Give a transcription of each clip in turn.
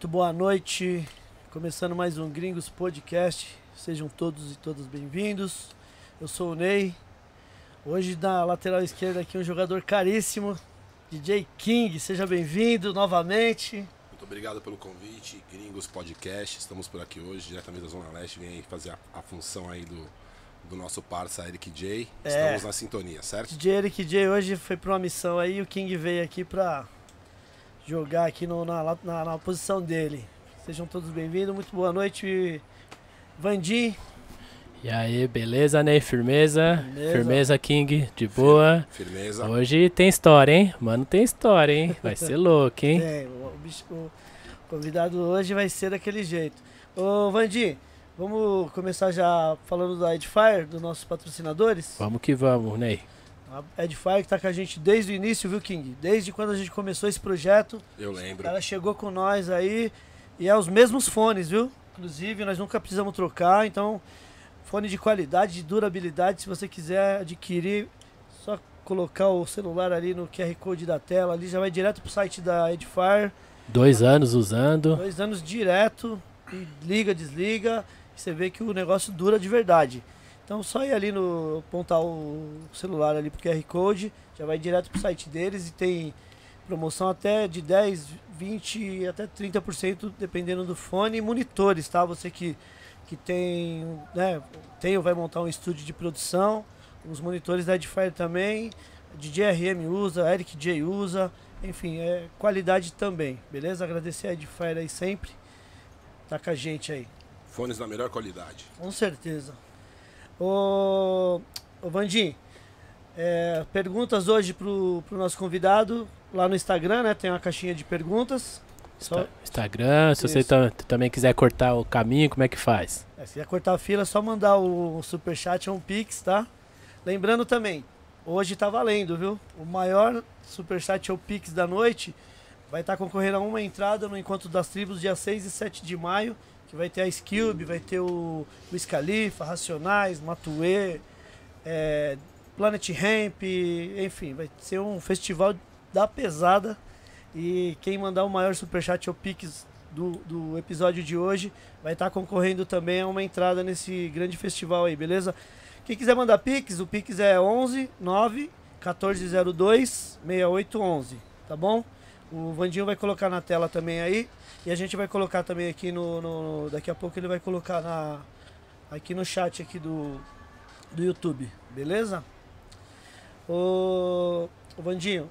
Muito boa noite. Começando mais um Gringos Podcast. Sejam todos e todas bem-vindos. Eu sou o Ney. Hoje na lateral esquerda aqui um jogador caríssimo, DJ King. Seja bem-vindo novamente. Muito obrigado pelo convite, Gringos Podcast. Estamos por aqui hoje, diretamente da Zona Leste. Vem aí fazer a, a função aí do, do nosso parça Eric J. É. Estamos na sintonia, certo? DJ Eric J hoje foi pra uma missão aí o King veio aqui pra jogar aqui no- na, na, na posição dele. Sejam todos bem-vindos. Muito boa noite, Vandim. E aí, beleza, Ney? Firmeza? Firmeza. Firmeza, King? De boa? Firmeza. Hoje tem história, hein? Mano, tem história, hein? Vai ser louco, hein? É, o, bicho- o convidado hoje vai ser daquele jeito. Ô, Vandim, vamos começar já falando da Edifier, dos nossos patrocinadores? Vamos que vamos, Ney. A Edifier que tá com a gente desde o início, viu, King? Desde quando a gente começou esse projeto. Eu lembro. cara chegou com nós aí e é os mesmos fones, viu? Inclusive, nós nunca precisamos trocar, então fone de qualidade, de durabilidade, se você quiser adquirir, só colocar o celular ali no QR Code da tela, ali já vai direto pro site da Edifier. Dois anos usando. Dois anos direto, e liga, desliga, e você vê que o negócio dura de verdade. Então só ir ali no apontar o celular ali pro QR Code, já vai direto pro site deles e tem promoção até de 10, 20 até 30% dependendo do fone e monitores, tá? Você que que tem, né, tem ou vai montar um estúdio de produção, os monitores da Edifier também, DJ RM usa, Eric J usa, enfim, é qualidade também, beleza? Agradecer a Edifier aí sempre. Tá com a gente aí. Fones da melhor qualidade. Com certeza. Ô, ô Vandim, é, perguntas hoje pro, pro nosso convidado lá no Instagram, né? Tem uma caixinha de perguntas. Só, Insta- Instagram, se você Isso. tam- também quiser cortar o caminho, como é que faz? é, se quiser cortar a fila, é só mandar o superchat ou um pix, tá? Lembrando também, hoje tá valendo, viu? O maior superchat ou pix da noite vai estar concorrendo a uma entrada no Encontro das Tribos, dia 6 e 7 de maio, que vai ter a Skilb, vai ter o Luiz Racionais, Matuê, é, Planet Ramp, enfim, vai ser um festival da pesada. E quem mandar o maior superchat ou pix do, do episódio de hoje vai estar concorrendo também a uma entrada nesse grande festival aí, beleza? Quem quiser mandar pix, o pix é 11 9 1402 6811, tá bom? O Vandinho vai colocar na tela também aí. E a gente vai colocar também aqui no, no- Daqui a pouco ele vai colocar na, aqui no chat aqui do, do YouTube, beleza? Ô, ô Vandinho,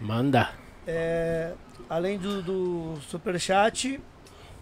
Manda. é, além do, do superchat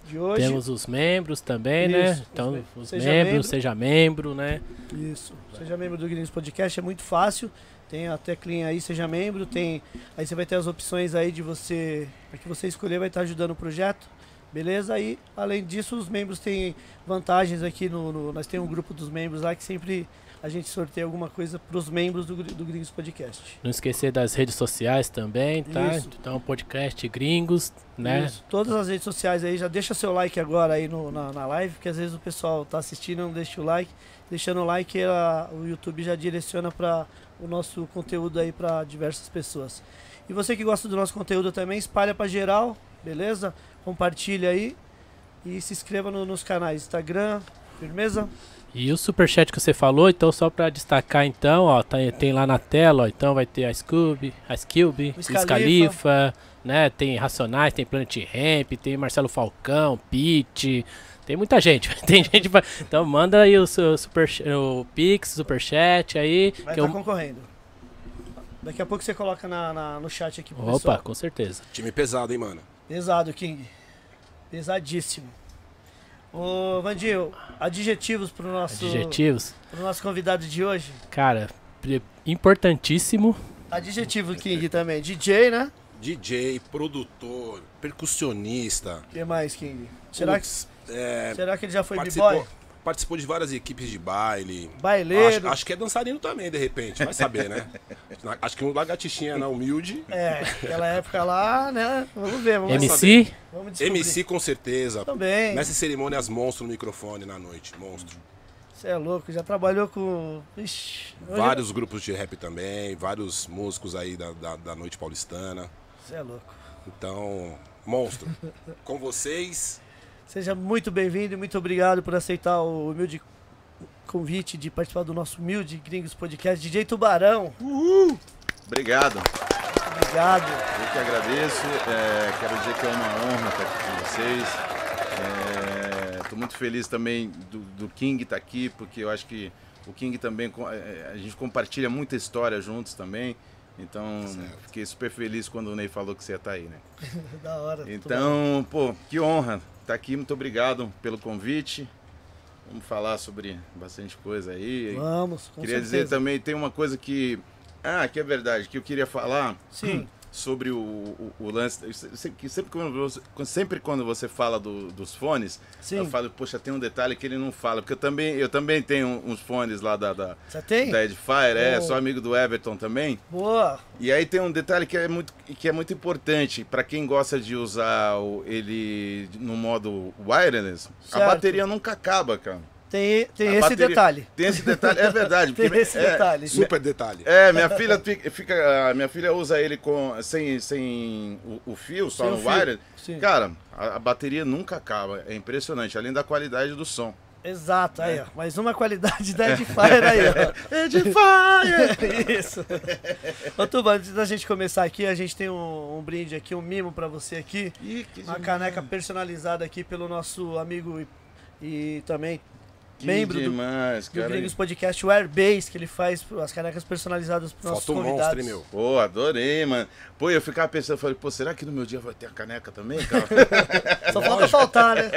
de hoje. Temos os membros também, Isso, né? Então, os seja membros, membro. seja membro, né? Isso. Seja membro do Gringos Podcast, é muito fácil. Tem a teclinha aí, seja membro, tem. Aí você vai ter as opções aí de você. A que você escolher vai estar ajudando o projeto. Beleza? Aí, além disso, os membros têm vantagens aqui no. no- nós temos um grupo dos membros lá que sempre a gente sorteia alguma coisa para os membros do, do Gringos Podcast. Não esquecer das redes sociais também, tá? Isso. Então, podcast Gringos, né? Isso. Todas as redes sociais aí, já deixa seu like agora aí no- na, na live, porque às vezes o pessoal tá assistindo e não deixa o like. Deixando o like, a- o YouTube já direciona para o nosso conteúdo aí para diversas pessoas. E você que gosta do nosso conteúdo também, espalha para geral, beleza? Compartilha aí e se inscreva no- nos canais Instagram, firmeza? E o superchat que você falou, então só pra destacar então, ó, tá- tem lá na tela, ó, então vai ter a Scooby, a Skilby, Wiz Khalifa, né, tem Racionais, tem Planet Ramp, tem Marcelo Falcão, Pete, tem muita gente, tem gente pra... Então manda aí o seu super, o Pix, superchat aí, Vai que estar eu... concorrendo. Daqui a pouco você coloca na, na- no chat aqui pro Opa, pessoal. com certeza. Time pesado, hein, mano? Pesado, King. Pesadíssimo. Ô, Vandinho, adjetivos pro nosso, Adjetivos, pro nosso convidado de hoje. cara, importantíssimo, Adjetivo, King, também. DJ, né? DJ, produtor, percussionista. O que mais, King? Será que, Putz, é, será que ele já foi b-boy? participou de várias equipes de baile. Baileiro? Acho, acho que é dançarino também, de repente. Vai saber, né? acho que um lagartixinha na humilde. É, aquela época lá, né? Vamos ver, vamos, MC, vamos descobrir. MC com certeza. Também. Mestre cerimônias monstro no microfone na noite. Monstro. Você é louco, já trabalhou com... Ixi, Vários grupos de rap também, vários músicos aí da, da, da noite paulistana. Você é louco. Então, Monstro. Com vocês. Seja muito bem-vindo e muito obrigado por aceitar o humilde convite de participar do nosso humilde Gringos Podcast. DJ Tubarão, Obrigado. obrigado. Eu que agradeço. É, quero dizer que é uma honra estar aqui com vocês. Estou muito feliz também do, do King estar aqui, porque eu acho que o King também, co- é, a gente compartilha muita história juntos também. Então, Certo. fiquei super feliz quando o Ney falou que você ia estar aí, né? Da hora. Então, pô, que honra estar aqui. Muito obrigado pelo convite. Vamos falar sobre bastante coisa aí. Vamos, com queria dizer certeza. também, tem uma coisa que. Ah, que é verdade, que eu queria falar Sim, sobre o, o, o lance. Sempre quando você, sempre quando você fala do- dos fones, sim. eu falo, poxa, tem um detalhe que ele não fala. Porque eu também, eu também tenho uns fones lá da, da, da Edifier, é, sou amigo do Everton também. Boa. E aí tem um detalhe que é muito, que é muito importante para quem gosta de usar o- ele no modo wireless. Certo. A bateria nunca acaba, cara. Tem, tem esse bateria- detalhe. Tem esse detalhe, é verdade. Tem esse é, detalhe. Super detalhe. É, minha filha fica, fica- a minha filha usa ele com sem, sem o, o fio, só Sem no. Sim. Cara, a, a bateria nunca acaba. É impressionante, além da qualidade do som. Exato, É. aí, ó. Mais uma qualidade da Edifier aí, ó. Edifier! Isso. Ô, Tuba, antes da gente começar aqui, a gente tem um, um brinde aqui, um mimo pra você aqui. Ih, que Uma demais. caneca personalizada aqui pelo nosso amigo e, e também Que membro do, demais, do cara. Gringos Podcast, o Airbase, que ele faz as canecas personalizadas pros nossos Falta convidados. monstro, meu? Pô, adorei, mano. Pô, eu ficava pensando, falei, pô, será que no meu dia vai ter a caneca também, cara? Só falta faltar, né?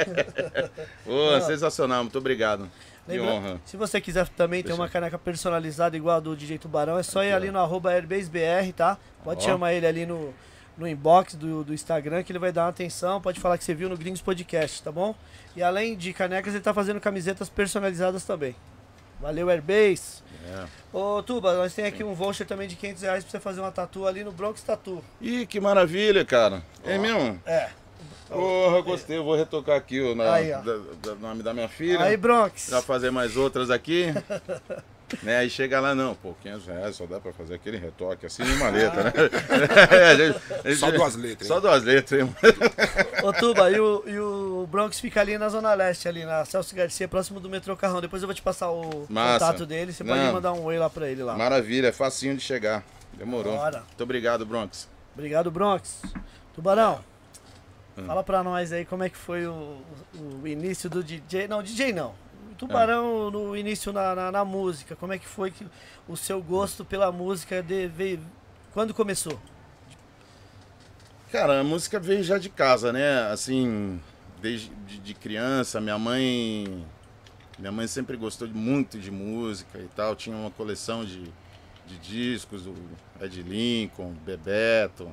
Pô, sensacional, muito obrigado. Lembra- honra. Se você quiser também ter uma caneca personalizada igual a do DJ Tubarão, é só ir ali ó. no arroba AirbaseBR, tá? Pode Ó. chamar ele ali no, no inbox do, do Instagram que ele vai dar uma atenção. Pode falar que você viu no Gringos Podcast, tá bom? E além de canecas, ele tá fazendo camisetas personalizadas também. Valeu, Airbase. É. Ô, Tuba, nós tem aqui um voucher também de 500 reais pra você fazer uma tatu ali no Bronx Tatu. Ih, que maravilha, cara. É mesmo? É. Porra, gostei. Eu vou retocar aqui o na- Aí, da- da- nome da minha filha. Aí, Bronx. Já fazer mais outras aqui. né? Aí chega lá, não, pô, 500 reais só dá pra fazer aquele retoque assim numa letra, né? É, gente- gente- Só duas letras, Só hein? duas letras, hein? Ô, Tuba, e o, e o Bronx fica ali na Zona Leste, ali na Celso Garcia, próximo do metrô Carrão. Depois eu vou te passar o Massa. contato dele. Você pode Não. mandar um oi lá pra ele lá. Maravilha, é facinho de chegar. Demorou. Bora. Muito obrigado, Bronx. Obrigado, Bronx. Tubarão, Hum. fala pra nós aí como é que foi o, o início do DJ. Não, DJ não. O Tubarão no início na, na, na música. Como é que foi que o seu gosto pela música de, veio, quando começou? Cara, a música veio já de casa, né? Assim, desde de, de criança, minha mãe. Minha mãe sempre gostou muito de música e tal. Tinha uma coleção de, de discos do Ed Lincoln, Bebeto.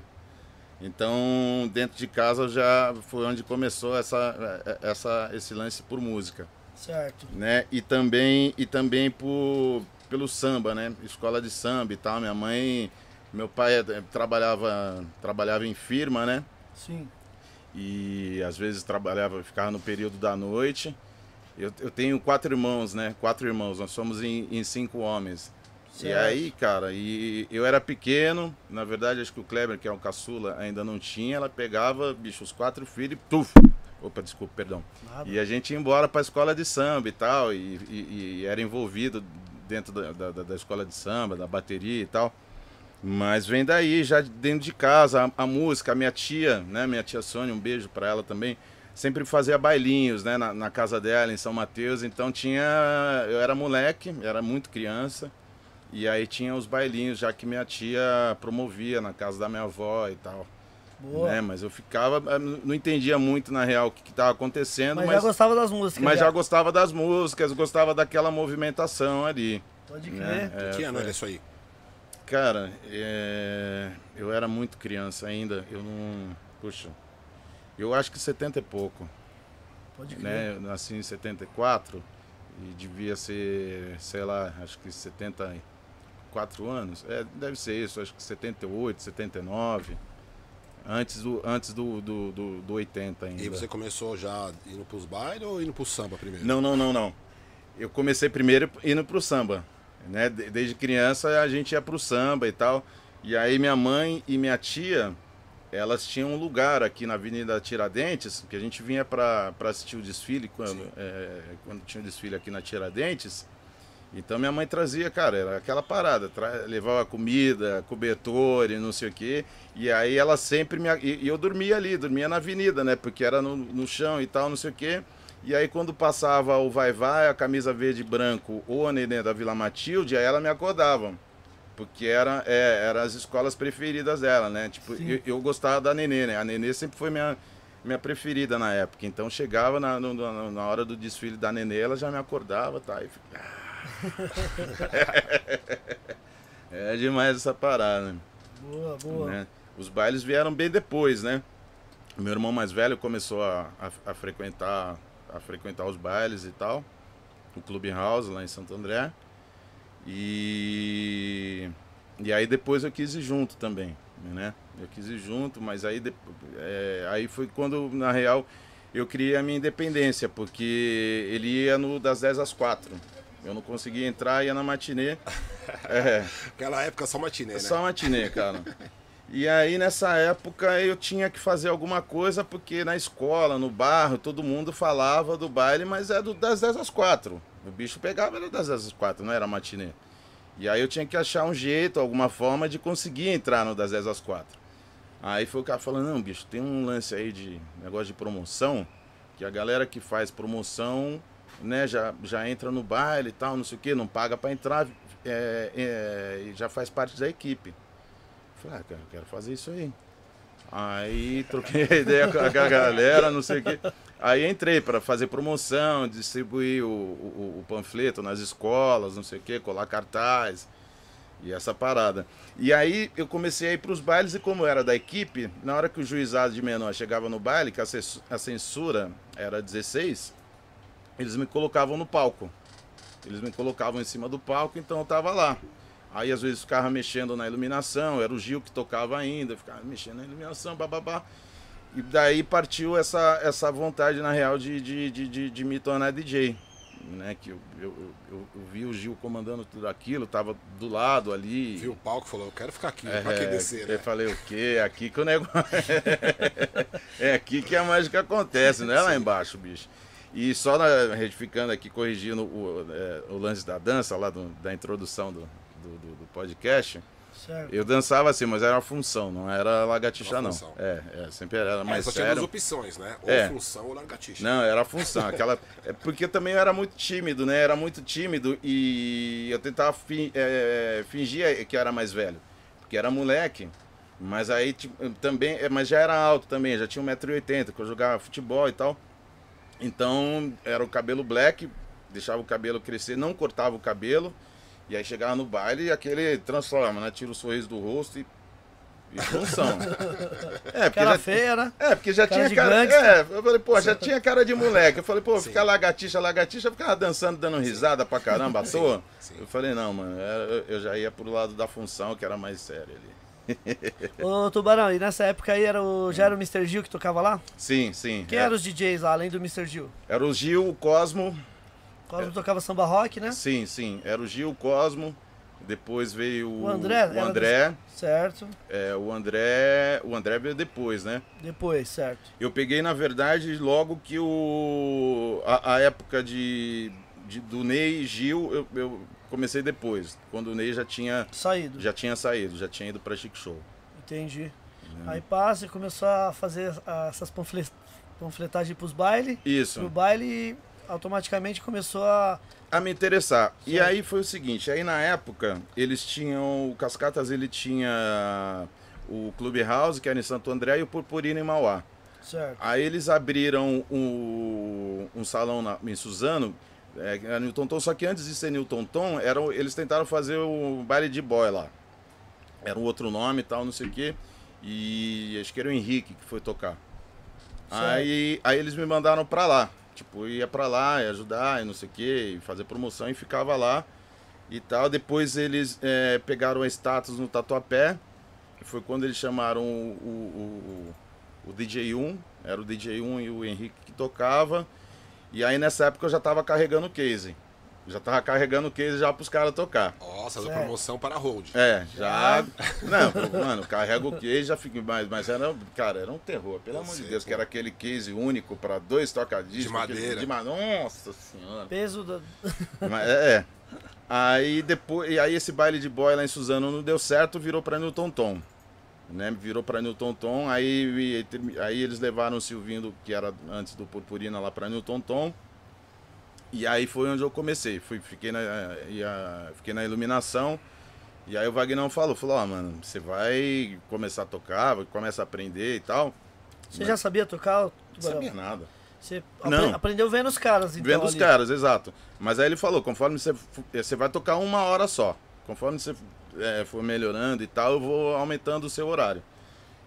Então, dentro de casa já foi onde começou essa, essa, esse lance por música, Certo. né? E também, e também por, pelo samba, né? Escola de samba e tal. Minha mãe, meu pai eh, trabalhava, trabalhava em firma, né? Sim. e às vezes trabalhava, ficava no período da noite. Eu, eu tenho quatro irmãos, né? Quatro irmãos, nós somos em, em cinco homens. E Certo. aí, cara, e eu era pequeno, na verdade acho que o Kleber, que é um caçula, ainda não tinha, ela pegava, bicho, os quatro filhos e tuf! Opa, desculpa, perdão. Nada. E a gente ia embora pra escola de samba e tal, e, e- e era envolvido dentro da, da- da- escola de samba, da bateria e tal. Mas vem daí, já dentro de casa, a, a música, a minha tia, né, minha tia Sônia, um beijo pra ela também, sempre fazia bailinhos, né, na, na casa dela, em São Mateus, então tinha, eu era moleque, era muito criança, e aí tinha os bailinhos, já que minha tia promovia na casa da minha avó e tal. Boa. Né? Mas eu ficava, eh, não entendia muito na real o que estava acontecendo, Mas, mas, já gostava das músicas. mas já gostava das músicas, gostava daquela movimentação ali. Pode crer. Né? É, que ano é. era isso aí? Cara, é, eu era muito criança ainda, eu não. Puxa, eu acho que 70 e pouco. Pode crer. Né? Eu nasci em 74 e devia ser, sei lá, acho que 74 anos. É, deve ser isso, acho que 78, 79. Antes do, antes do, do, do, do 80 ainda. E você começou já indo pros bailes ou indo pro samba primeiro? Não, não, não, não. Eu comecei primeiro indo pro samba. Né? De- Desde criança a gente ia pro samba e tal. E aí minha mãe e minha tia elas tinham um lugar aqui na Avenida Tiradentes, que a gente vinha para assistir o desfile quando, é, quando tinha o desfile aqui na Tiradentes. Então minha mãe trazia, cara, era aquela parada, tra- levava comida, cobertor e não sei o quê. E aí ela sempre me. E, eu dormia ali, dormia na avenida, né? Porque era no, no chão e tal, não sei o quê. E aí quando passava o Vai Vai, a camisa verde e branco ou a neném da Vila Matilde, aí ela me acordava. Porque era, é, eram as escolas preferidas dela, né? Tipo, eu, eu gostava da Nenê, né? A Nenê sempre foi minha, minha preferida na época. Então chegava na, no- na, hora do desfile da Nenê, ela já me acordava, tá? E fica- é demais essa parada? Boa, boa. né? Os bailes vieram bem depois, né? Meu irmão mais velho começou a, a, a frequentar a frequentar os bailes e tal, o Clube House lá em Santo André. E e aí depois eu quis ir junto também, né? Eu quis ir junto, mas aí é, aí foi quando na real eu criei a minha independência, porque ele ia no das 10 às 4. Eu não conseguia entrar, ia na matinê. É. Aquela época só matinê, né? Só matinê, cara. E aí nessa época eu tinha que fazer alguma coisa, porque na escola, no bairro, todo mundo falava do baile, mas é do, das 10 às 4. O bicho pegava era das 10 às 4, não era matinê. E aí eu tinha que achar um jeito, alguma forma de conseguir entrar no das 10 às 4. Aí foi o cara falando, não, bicho, tem um lance aí de negócio de promoção, que a galera que faz promoção, né, já, já entra no baile e tal, não sei o que, não paga pra entrar, é, é, e já faz parte da equipe. Falei, ah, cara, quero fazer isso aí. Aí troquei a ideia com a galera, não sei o quê. Aí entrei para fazer promoção, distribuir o, o, o panfleto nas escolas, não sei o quê, colar cartaz e essa parada. E aí eu comecei a ir para os bailes e como era da equipe, na hora que o juizado de menor chegava no baile, que a censura era 16, eles me colocavam no palco. Eles me colocavam em cima do palco, então eu tava lá. Aí às vezes ficava mexendo na iluminação, era o Gil que tocava ainda, ficava mexendo na iluminação, bababá. E daí partiu essa, essa vontade, na real, de, de, de, de, de me tornar DJ. Né? Que eu, eu, eu, eu vi o Gil comandando tudo aquilo, tava do lado ali. Viu o palco falou, eu quero ficar aqui, É, pra que descer, Eu né? falei, o quê? É aqui que o negócio. é aqui que a mágica acontece, não é lá embaixo, bicho. E só na- retificando aqui, corrigindo o, é, o lance da dança, lá do- da introdução do, do, do- do podcast, Certo. eu dançava assim, mas era uma função, não era lagartixa, não. função. É, é, sempre era Mas mais só tinha duas sério. opções, né? Ou É. função ou largatixa. Não, era a função. Aquela... É porque também eu era muito tímido, né? Era muito tímido e eu tentava fi- é, fingir que eu era mais velho. Porque era moleque. Mas aí tipo, também. é, Mas já era alto também, já tinha 1,80m, que eu jogava futebol e tal. Então era o cabelo black, deixava o cabelo crescer, não cortava o cabelo. E aí chegava no baile e aquele transforma, né? Tira o sorriso do rosto e. E função. É, porque Cara já, feia, né? é, porque já Cara tinha de cara. gangster. É, eu falei, pô, já tinha cara de moleque. Eu falei, pô, Sim. ficar lagartixa, lagartixa, ficava dançando, dando risada pra caramba à toa. sim. Eu falei, não, mano, eu já ia pro lado da função, que era mais sério ali. Ô, Tubarão, e nessa época aí era o, já era o Mr. Gil que tocava lá? Sim, sim. Quem é. eram os DJs lá, além do Mr. Gil? Era o Gil, o Cosmo. Cosmo tocava samba rock, né? Sim, sim. Era o Gil, o Cosmo. Depois veio o, André, O André, Certo. é, o André. O André veio depois, né? Depois, certo. Eu peguei, na verdade, logo que o. A, a época de, de- do Ney e Gil, eu, eu comecei depois. Quando o Ney já tinha, Saído. já tinha saído, já tinha ido pra Chic Show. Entendi. Uhum. Aí passa e começou a fazer essas panfle- panfletagens pros bailes. Isso. Pro baile e automaticamente começou a. a me interessar. E Certo. aí foi o seguinte, aí na época eles tinham, o Cascatas ele tinha o Clube House, que era em Santo André, e o Purpurina em Mauá. Certo. Aí eles abriram um, um salão na, em Suzano, é, Newton Tom, só que antes de ser Newton Tom, era, o- eles tentaram fazer o baile de boy lá. Era um outro nome e tal, não sei o quê. E acho que era o Henrique que foi tocar. Certo. Aí, aí eles me mandaram pra lá. Tipo, ia pra lá, ia ajudar e não sei o quê, fazer promoção e ficava lá e tal. Depois eles é, pegaram a status no Tatuapé. que Foi quando eles chamaram o, o, o, o DJ1, era o DJ1 e o Henrique que tocava. E aí nessa época eu já tava carregando o case. Já tava carregando o case já pros caras tocar. Nossa, da Certo. promoção para hold. É, já. Não, mano, carrega o case já fica mais. Mas era, cara, era um terror, pelo amor de Deus, pô. que era aquele case único pra dois tocadiscos. De madeira. De ma- Nossa senhora. Peso da. Mas, é, é. Aí depois. E aí esse baile de boy lá em Suzano não deu certo, virou pra Newton Tom. Né? Virou pra Newton Tom, aí, aí eles levaram o Silvinho, do- que era antes do Purpurina, lá pra Newton Tom. E aí foi onde eu comecei. Fui, fiquei, na, a- fiquei na iluminação. E aí o Vagnão falou, falou, ó, mano, você vai começar a tocar, vai começar a aprender e tal. Você já sabia tocar? Não sabia nada. Você Não. apre- aprendeu vendo os caras, então. Vendo os ali. caras, exato. Mas aí ele falou, conforme você, você vai tocar uma hora só. Conforme você eh, for melhorando e tal, eu vou aumentando o seu horário.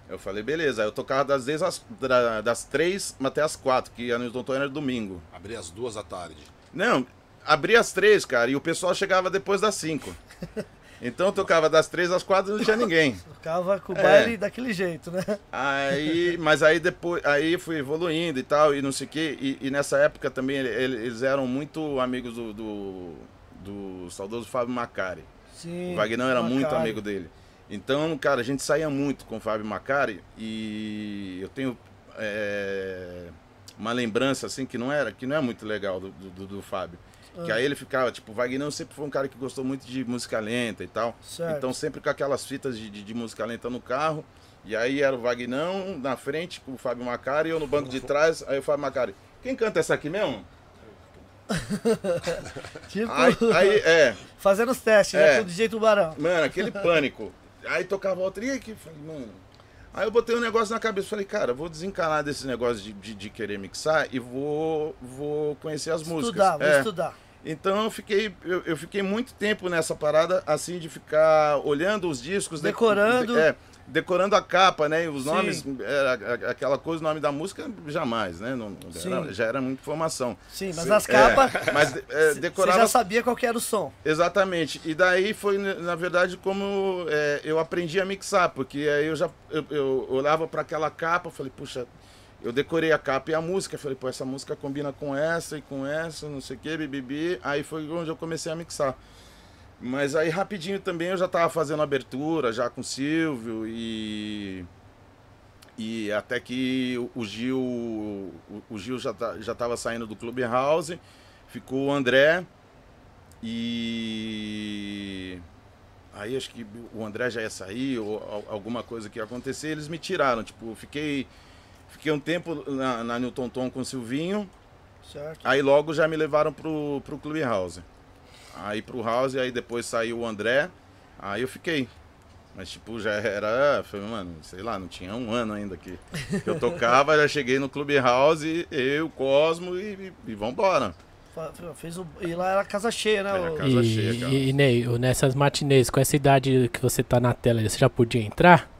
Eu falei, beleza. Aí eu tocava das, 10 às, da- das 3 até as 4, que a Newton Tom era domingo. Abri às duas da tarde. Não, abria às 3, cara, e o pessoal chegava depois das 5. Então eu tocava das 3 às 4 e não tinha ninguém. Tocava com o É. baile daquele jeito, né? Aí, mas aí depois, aí fui evoluindo e tal, e não sei o quê. E, e nessa época também ele- ele- eles eram muito amigos do, do, do saudoso Fábio Macari. Sim. O Vagnão era muito Macari. amigo dele. Então, cara, a gente saía muito com o Fábio Macari e eu tenho é, uma lembrança assim que não era, que não é muito legal do, do, do Fábio. Que Ah. aí ele ficava, tipo, o Vagnão sempre foi um cara que gostou muito de música lenta e tal. Certo. Então sempre com aquelas fitas de, de, de música lenta no carro. E aí era o Vagnão na frente com o Fábio Macari, eu no banco de trás, aí o Fábio Macari. Quem canta essa aqui mesmo? Tipo, Aí, aí é, fazendo os testes, É. né? Com o DJ Tubarão. mano, aquele pânico. Aí tocava outra, e aqui? Falei, mano. Aí eu botei um negócio na cabeça, falei, cara, vou desencanar desse negócio de, de, de querer mixar e vou, vou conhecer as músicas. Estudar, vou É. estudar. Então eu fiquei, eu, eu fiquei muito tempo nessa parada, assim, de ficar olhando os discos. de- Decorando. de- é, decorando a capa, né? E os Sim. nomes, era aquela coisa, o nome da música, jamais, né? Não, era- Sim. já era muita informação. Sim, mas as capas. É, mas é, Você decorava já sabia qual que era o som. Exatamente. E daí foi, na verdade, como é, eu aprendi a mixar, porque aí eu já eu, eu olhava para aquela capa, falei, puxa, eu decorei a capa e a música, falei, pô, essa música combina com essa e com essa, não sei o que, bibibi. Aí foi onde eu comecei a mixar. Mas aí rapidinho também eu já tava fazendo abertura, já com o Silvio e. E até que o- Gil. O, Gil já, tá, já tava saindo do Clubhouse, ficou o André. E. Aí acho que o André já ia sair, ou al- alguma coisa que ia acontecer, eles me tiraram. Tipo, fiquei. Fiquei um tempo na, na Newton Tom com o Silvinho. Certo. Aí logo já me levaram pro, pro Clubhouse. Aí pro House, aí depois saiu o André. Aí eu fiquei. Mas tipo, já era. Foi, mano, sei lá, não tinha um ano ainda que, que eu tocava, já cheguei no Clubhouse, eu, Cosmo e, e, e vambora. Fez o... E lá era casa cheia, né? Era casa E, cheia, cara. e, Ney, nessas matinês, com essa idade que você tá na tela, você já podia entrar?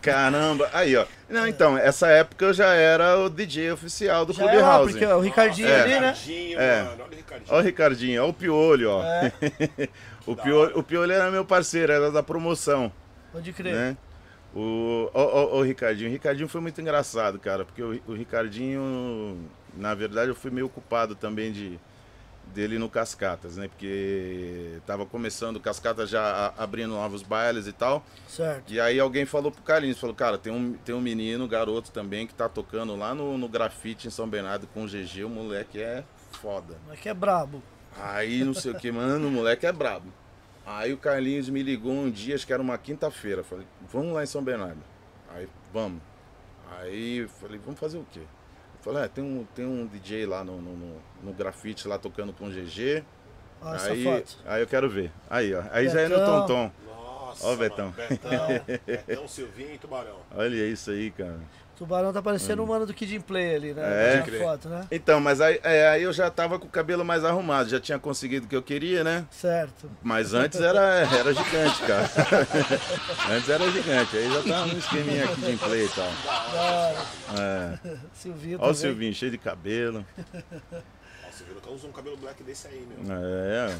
Caramba, aí ó. Não, então, essa época eu já era o DJ oficial do Já era lá, Clubhouse. porque o Ricardinho É. ali, né? Ricardinho, É. mano. Olha o Ricardinho. Ó o Ricardinho, ó o Piolho, ó. É, O Piolho, o Piolho era meu parceiro, era da promoção. pode crer. né? O, o, o, o Ricardinho. O Ricardinho foi muito engraçado, cara, porque o, o Ricardinho, na verdade, eu fui meio culpado também de dele no Cascatas, né? Porque tava começando o Cascatas já abrindo novos bailes e tal. Certo. E aí alguém falou pro Carlinhos, falou, cara, tem um, tem um menino, garoto também, que tá tocando lá no, no grafite em São Bernardo com o GG, o moleque é foda. Mas que é brabo. Aí não sei o que, mano, o moleque é brabo. Aí o Carlinhos me ligou um dia, acho que era uma quinta-feira. Falei, vamos lá em São Bernardo. Aí, vamos. Aí falei, vamos fazer o quê? Falei, é, tem um, tem um DJ lá no, no, no, no grafite lá tocando com GG. Olha essa Aí, foto. aí eu quero ver. Aí, ó. Aí já é no Betão. Tonton. Nossa, Ó o Betão. mano, Betão. Betão, Silvinho e Tubarão. Olha isso aí, cara. Tubarão tá parecendo o mano do Kid in Play ali, né? É. Foto, né? Então, mas aí, é, aí eu já tava com o cabelo mais arrumado, já tinha conseguido o que eu queria, né? Certo. Mas antes era, era gigante, cara. antes era gigante, aí já tava um esqueminha aqui de play e tal. Hora. É. Silvinho Olha o. Silvinho, cheio de cabelo. Nossa, o Virucão usa um cabelo black desse aí, meu. É.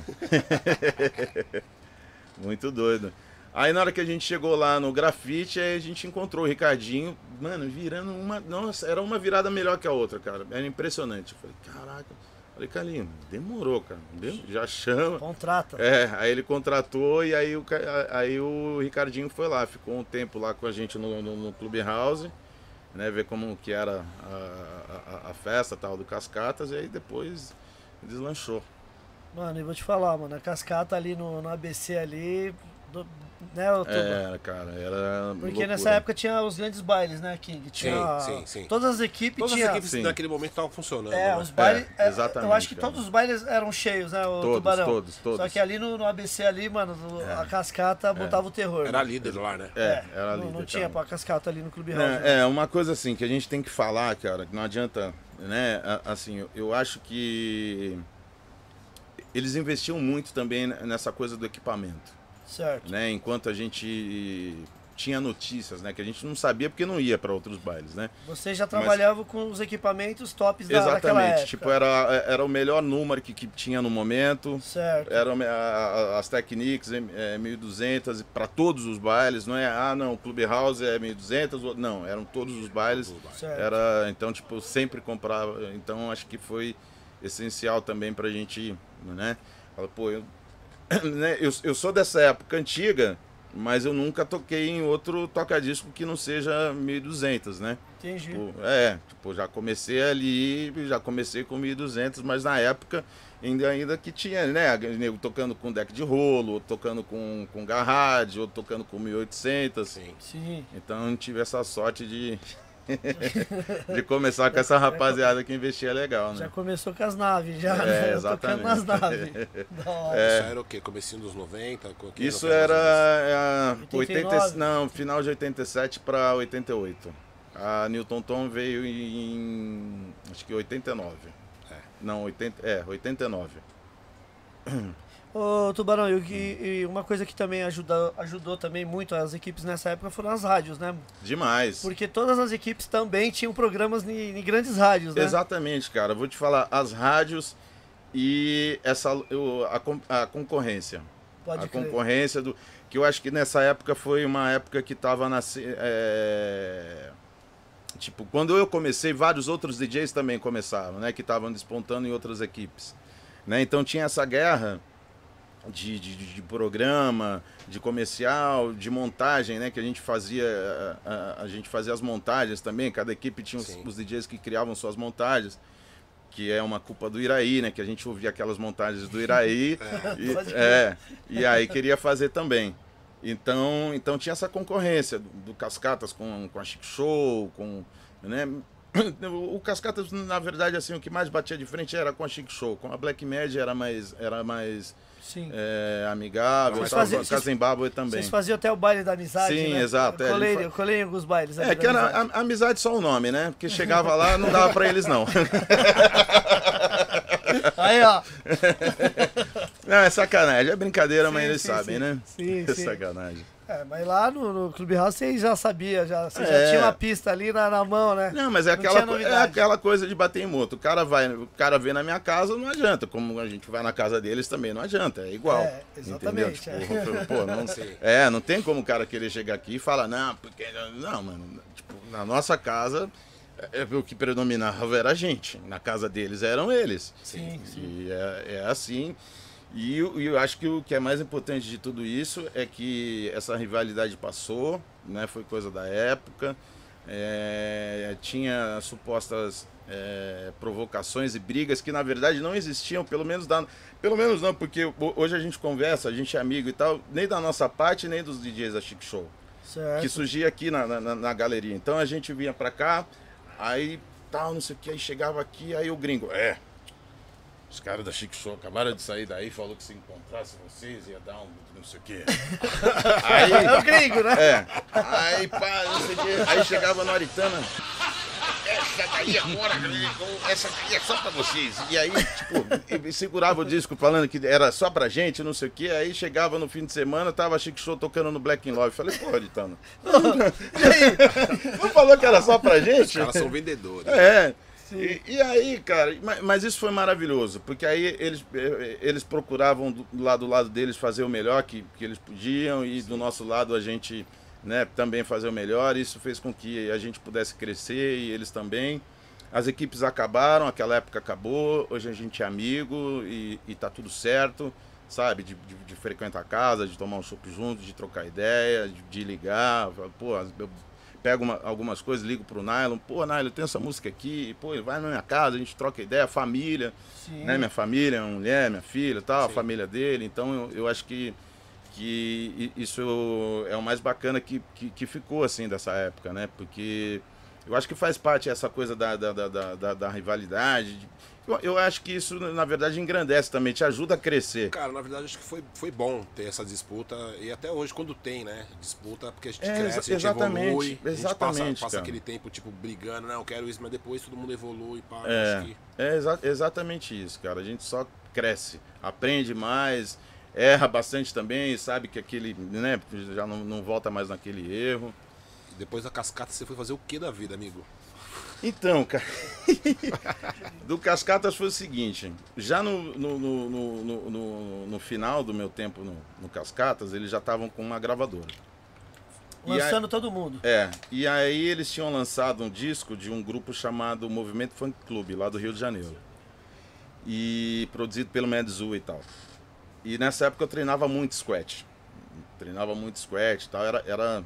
Muito doido. Aí na hora que a gente chegou lá no grafite, aí a gente encontrou o Ricardinho, mano, virando uma. Nossa, era uma virada melhor que a outra, cara. Era impressionante. Eu falei, caraca. Falei, Carlinhos, demorou, cara. Já chama. Contrata. É, aí ele contratou e aí o, aí o Ricardinho foi lá, ficou um tempo lá com a gente no, no, no Clubhouse, né, ver como que era a, a, a festa tal do Cascatas, e aí depois deslanchou. Mano, e vou te falar, mano, a cascata ali no, no ABC ali, do- né? É, cara, era Porque loucura. nessa época tinha os grandes bailes, né, King? Tinha, sim, sim. Todas as equipes Todas tinha... as equipes Sim. naquele momento estavam funcionando. É, né? os bailes. É, é, exatamente, eu acho que cara. todos os bailes eram cheios, né, o Todos, Tubarão? todos, todos. Só que ali no, no ABC ali, mano, o- a cascata botava o terror. Era líder lá, né? É, era não, líder, não tinha cara. pra cascata ali no Clube House. Né? é, uma coisa assim que a gente tem que falar, cara, que não adianta, né? Assim, eu- eu acho que eles investiam muito também nessa coisa do equipamento, Certo. né? Enquanto a gente tinha notícias, né? Que a gente não sabia porque não ia para outros bailes, né? Você já trabalhava com os equipamentos tops da, daquela Exatamente. época. Tipo, era, era o melhor número que, que tinha no momento. Certo. Eram a- a- as Technics é, 1200 para todos os bailes, não é? Ah, não, o Clubhouse é 1200, o- não, eram todos os bailes. certo. Era, então, tipo, sempre comprava. Então, acho que foi essencial também pra gente, né? Fala, pô, eu, né, eu, eu sou dessa época antiga, mas eu nunca toquei em outro toca-disco que não seja 1200, né? Entendi. Tipo, é, tipo, já comecei ali, já comecei com 1200, mas na época ainda, ainda que tinha, né? Nego tocando com deck de rolo, ou tocando com, com garrade, ou tocando com 1800. Sim. Sim. Então eu tive essa sorte de, de começar com essa rapaziada que investia legal, Já né? começou com as naves, já, É, né? Exatamente. nas naves. Hora. Isso era o quê? Comecinho dos 90? Com- que Isso era é, 80, 89? não, final de 87 para 88. A Newton Tom veio em acho que 89. É. Não, 80, é, 89. Ô, Tubarão, e, e uma coisa que também ajuda, ajudou também muito as equipes nessa época foram as rádios, né? Demais. Porque todas as equipes também tinham programas em, em grandes rádios, né? Exatamente, cara. Vou te falar, as rádios e essa eu- a, a concorrência. Pode a crer. concorrência do que eu acho que nessa época foi uma época que tava nasce, é, tipo quando eu comecei vários outros DJs também começaram né que estavam despontando em outras equipes né então tinha essa guerra de, de, de programa de comercial de montagem né que a gente fazia a, a- a gente fazia as montagens também cada equipe tinha os, os DJs que criavam suas montagens que é uma culpa do Iraí, né? Que a gente ouvia aquelas montagens do Iraí. e, crer. é, e aí queria fazer também. Então, então tinha essa concorrência do, do Cascatas com, com a Chic Show, com. Né? O Cascatas, na verdade, assim, o que mais batia de frente era com a Chic Show. Com a Black Media era mais, era mais Sim. é, amigável. Vocês faziam- Kazembabwe também. Vocês faziam até o baile da amizade, Sim, né? exato, é, Eu colei, fa- eu colei em alguns bailes. É, da que era amizade. amizade só o nome, né? Porque chegava lá, não dava pra eles, não. Aí, ó. Não, é sacanagem. É brincadeira, mas Sim, eles sim, sabem, sim. né? Sim, É sim. sacanagem. É, mas lá no, no Clubhouse você já sabia, já, você já É. tinha uma pista ali na, na mão, né? Não, mas é Não aquela, é aquela coisa de bater em moto. O cara vai, o cara vê na minha casa, não adianta. Como a gente vai na casa deles também não adianta. É igual. É, exatamente, Entendeu? Tipo, é. pô, não, Sim. é, não tem como o cara querer chegar aqui e falar, não, porque. Não, mano. Tipo, na nossa casa, é, o que predominava era a gente. Na casa deles eram eles. Sim, E é, é assim. E eu, e eu acho que o que é mais importante de tudo isso é que essa rivalidade passou, né? Foi coisa da época. É, tinha supostas é, provocações e brigas que na verdade não existiam, pelo menos da, pelo menos não, porque ho- hoje a gente conversa, a gente é amigo e tal, nem da nossa parte, nem dos DJs da Chic Show Certo. que surgia aqui na, na, na galeria. Então a gente vinha pra cá, aí tal, não sei o que, aí chegava aqui, aí o gringo, é. Os caras da Chic Show acabaram de sair daí, falou que se encontrasse vocês ia dar um não sei o quê. aí, É o gringo, né? é, aí pá, não sei o quê. Aí chegava no Aritana. Essa daí agora, essa daí é só pra vocês. E aí, tipo, segurava o disco falando que era só pra gente, não sei o quê. Aí chegava no fim de semana, tava Chic Show tocando no Black in Love. Falei, pô, Aritana. Não falou que era só pra Os gente? caras são vendedores. É. E, e aí, cara, ma- mas isso foi maravilhoso, porque aí eles, eh, eles procuravam do lá do lado deles fazer o melhor que, que eles podiam e do nosso lado a gente né, também fazer o melhor. Isso fez com que a gente pudesse crescer e eles também. As equipes acabaram, aquela época acabou, hoje a gente é amigo e, e tá tudo certo, sabe? De, de, de frequentar a casa, de tomar um chopp junto, de trocar ideia, de, de ligar. Pô, eu pego uma, algumas coisas, ligo pro Nylon, pô, Nylon, tem essa música aqui, pô, vai na minha casa, a gente troca ideia, família, Sim. né? Minha família, minha mulher, minha filha tal, a Sim. família dele. Então eu, eu acho que, que isso é o mais bacana que, que, que ficou assim dessa época, né? Porque eu acho que faz parte essa coisa da, da, da, da, da- da rivalidade. Eu, eu acho que isso, na verdade, engrandece também, te ajuda a crescer. Cara, na verdade acho que foi, foi bom ter essa disputa e até hoje quando tem, né? Disputa, porque a gente É, cresce, a gente exatamente, evolui, a gente passa, exatamente, passa aquele tempo, tipo, brigando, não, eu quero isso, mas depois todo mundo evolui, pá, É. que... É exa- exatamente isso, cara. A gente só cresce, aprende mais, erra bastante também, sabe que aquele, né, já não, não volta mais naquele erro. Depois da cascata você foi fazer o que da vida, amigo? Então, cara, do Cascatas foi o seguinte, já no, no, no, no, no- final do meu tempo no, Cascatas, eles já estavam com uma gravadora. E aí- Lançando todo mundo. É, e aí eles tinham lançado um disco de um grupo chamado Movimento Funk Club, lá do Rio de Janeiro. E produzido pelo Medzu e tal. E nessa época eu treinava muito squat. Treinava muito squat e tal. Era, era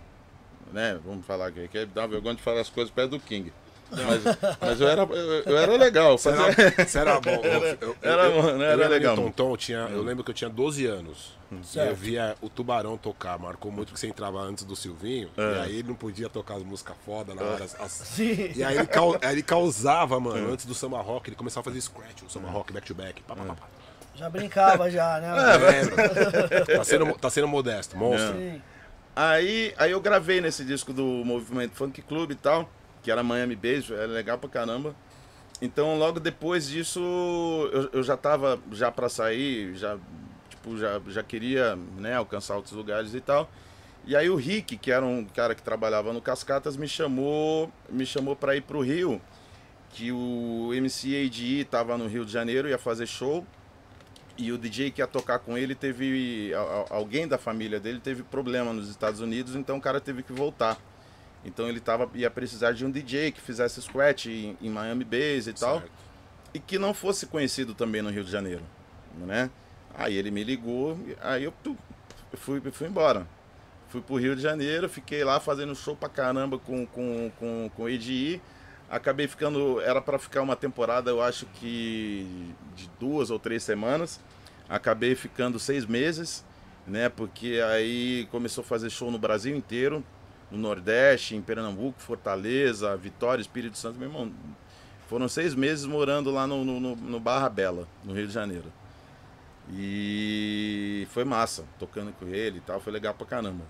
né, vamos falar aqui, que dá vergonha de falar as coisas perto do King. Mas, mas eu, era, eu, eu era legal. Você Fazia... era, você era bom. Eu- eu- era eu- bom, né? eu Era era legal. no Tonton, eu, tinha, eu lembro que eu tinha 12 anos. E eu Certo. via o Tubarão tocar, marcou muito que você entrava antes do Silvinho. É. E aí ele não podia tocar as músicas foda na hora. as-. E aí ele, cau- ele causava, mano, antes do samba rock, ele começava a fazer scratch, o samba rock, back to back. Pá, pá, pá, pá. Já brincava já, né? Lembra? tá, sendo, tá sendo modesto, monstro. Aí, aí eu gravei nesse disco do Movimento Funk Club e tal, que era Miami Bass, era legal pra caramba. Então logo depois disso eu, eu já tava já pra sair, já tipo já, já queria, né, alcançar outros lugares e tal. E aí o Rick, que era um cara que trabalhava no Cascatas, me chamou, me chamou para ir pro Rio, que o MC ADE tava no Rio de Janeiro, ia fazer show. E o DJ que ia tocar com ele teve. Alguém da família dele teve problema nos Estados Unidos, então o cara teve que voltar. Então ele tava, ia precisar de um DJ que fizesse squat em, em Miami Bass e tal. Certo. E que não fosse conhecido também no Rio de Janeiro. Né? Aí ele me ligou, aí eu, eu fui, fui embora. Fui pro Rio de Janeiro, fiquei lá fazendo show pra caramba com, com, com, com o EDI. Acabei ficando. Era pra ficar uma temporada, eu acho que de duas ou três semanas. Acabei ficando seis meses, né? Porque aí começou a fazer show no Brasil inteiro, no Nordeste, em Pernambuco, Fortaleza, Vitória, Espírito Santo, meu irmão. Foram seis meses morando lá no, no, no- Barra Bela, no Rio de Janeiro. E foi massa, tocando com ele e tal, foi legal pra caramba.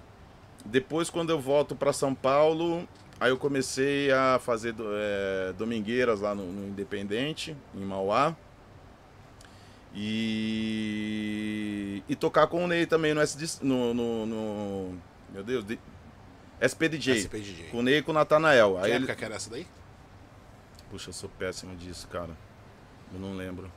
Depois, quando eu volto pra São Paulo, aí eu comecei a fazer é, domingueiras lá no, no Independente, em Mauá. E, e tocar com o Ney também no, SD, no, no, no- Meu Deus, de- SPDJ. SPDJ. Com o Ney e com o Natanael. Que Aí ele, época que era essa daí? Puxa, eu sou péssimo disso, cara. Eu não lembro.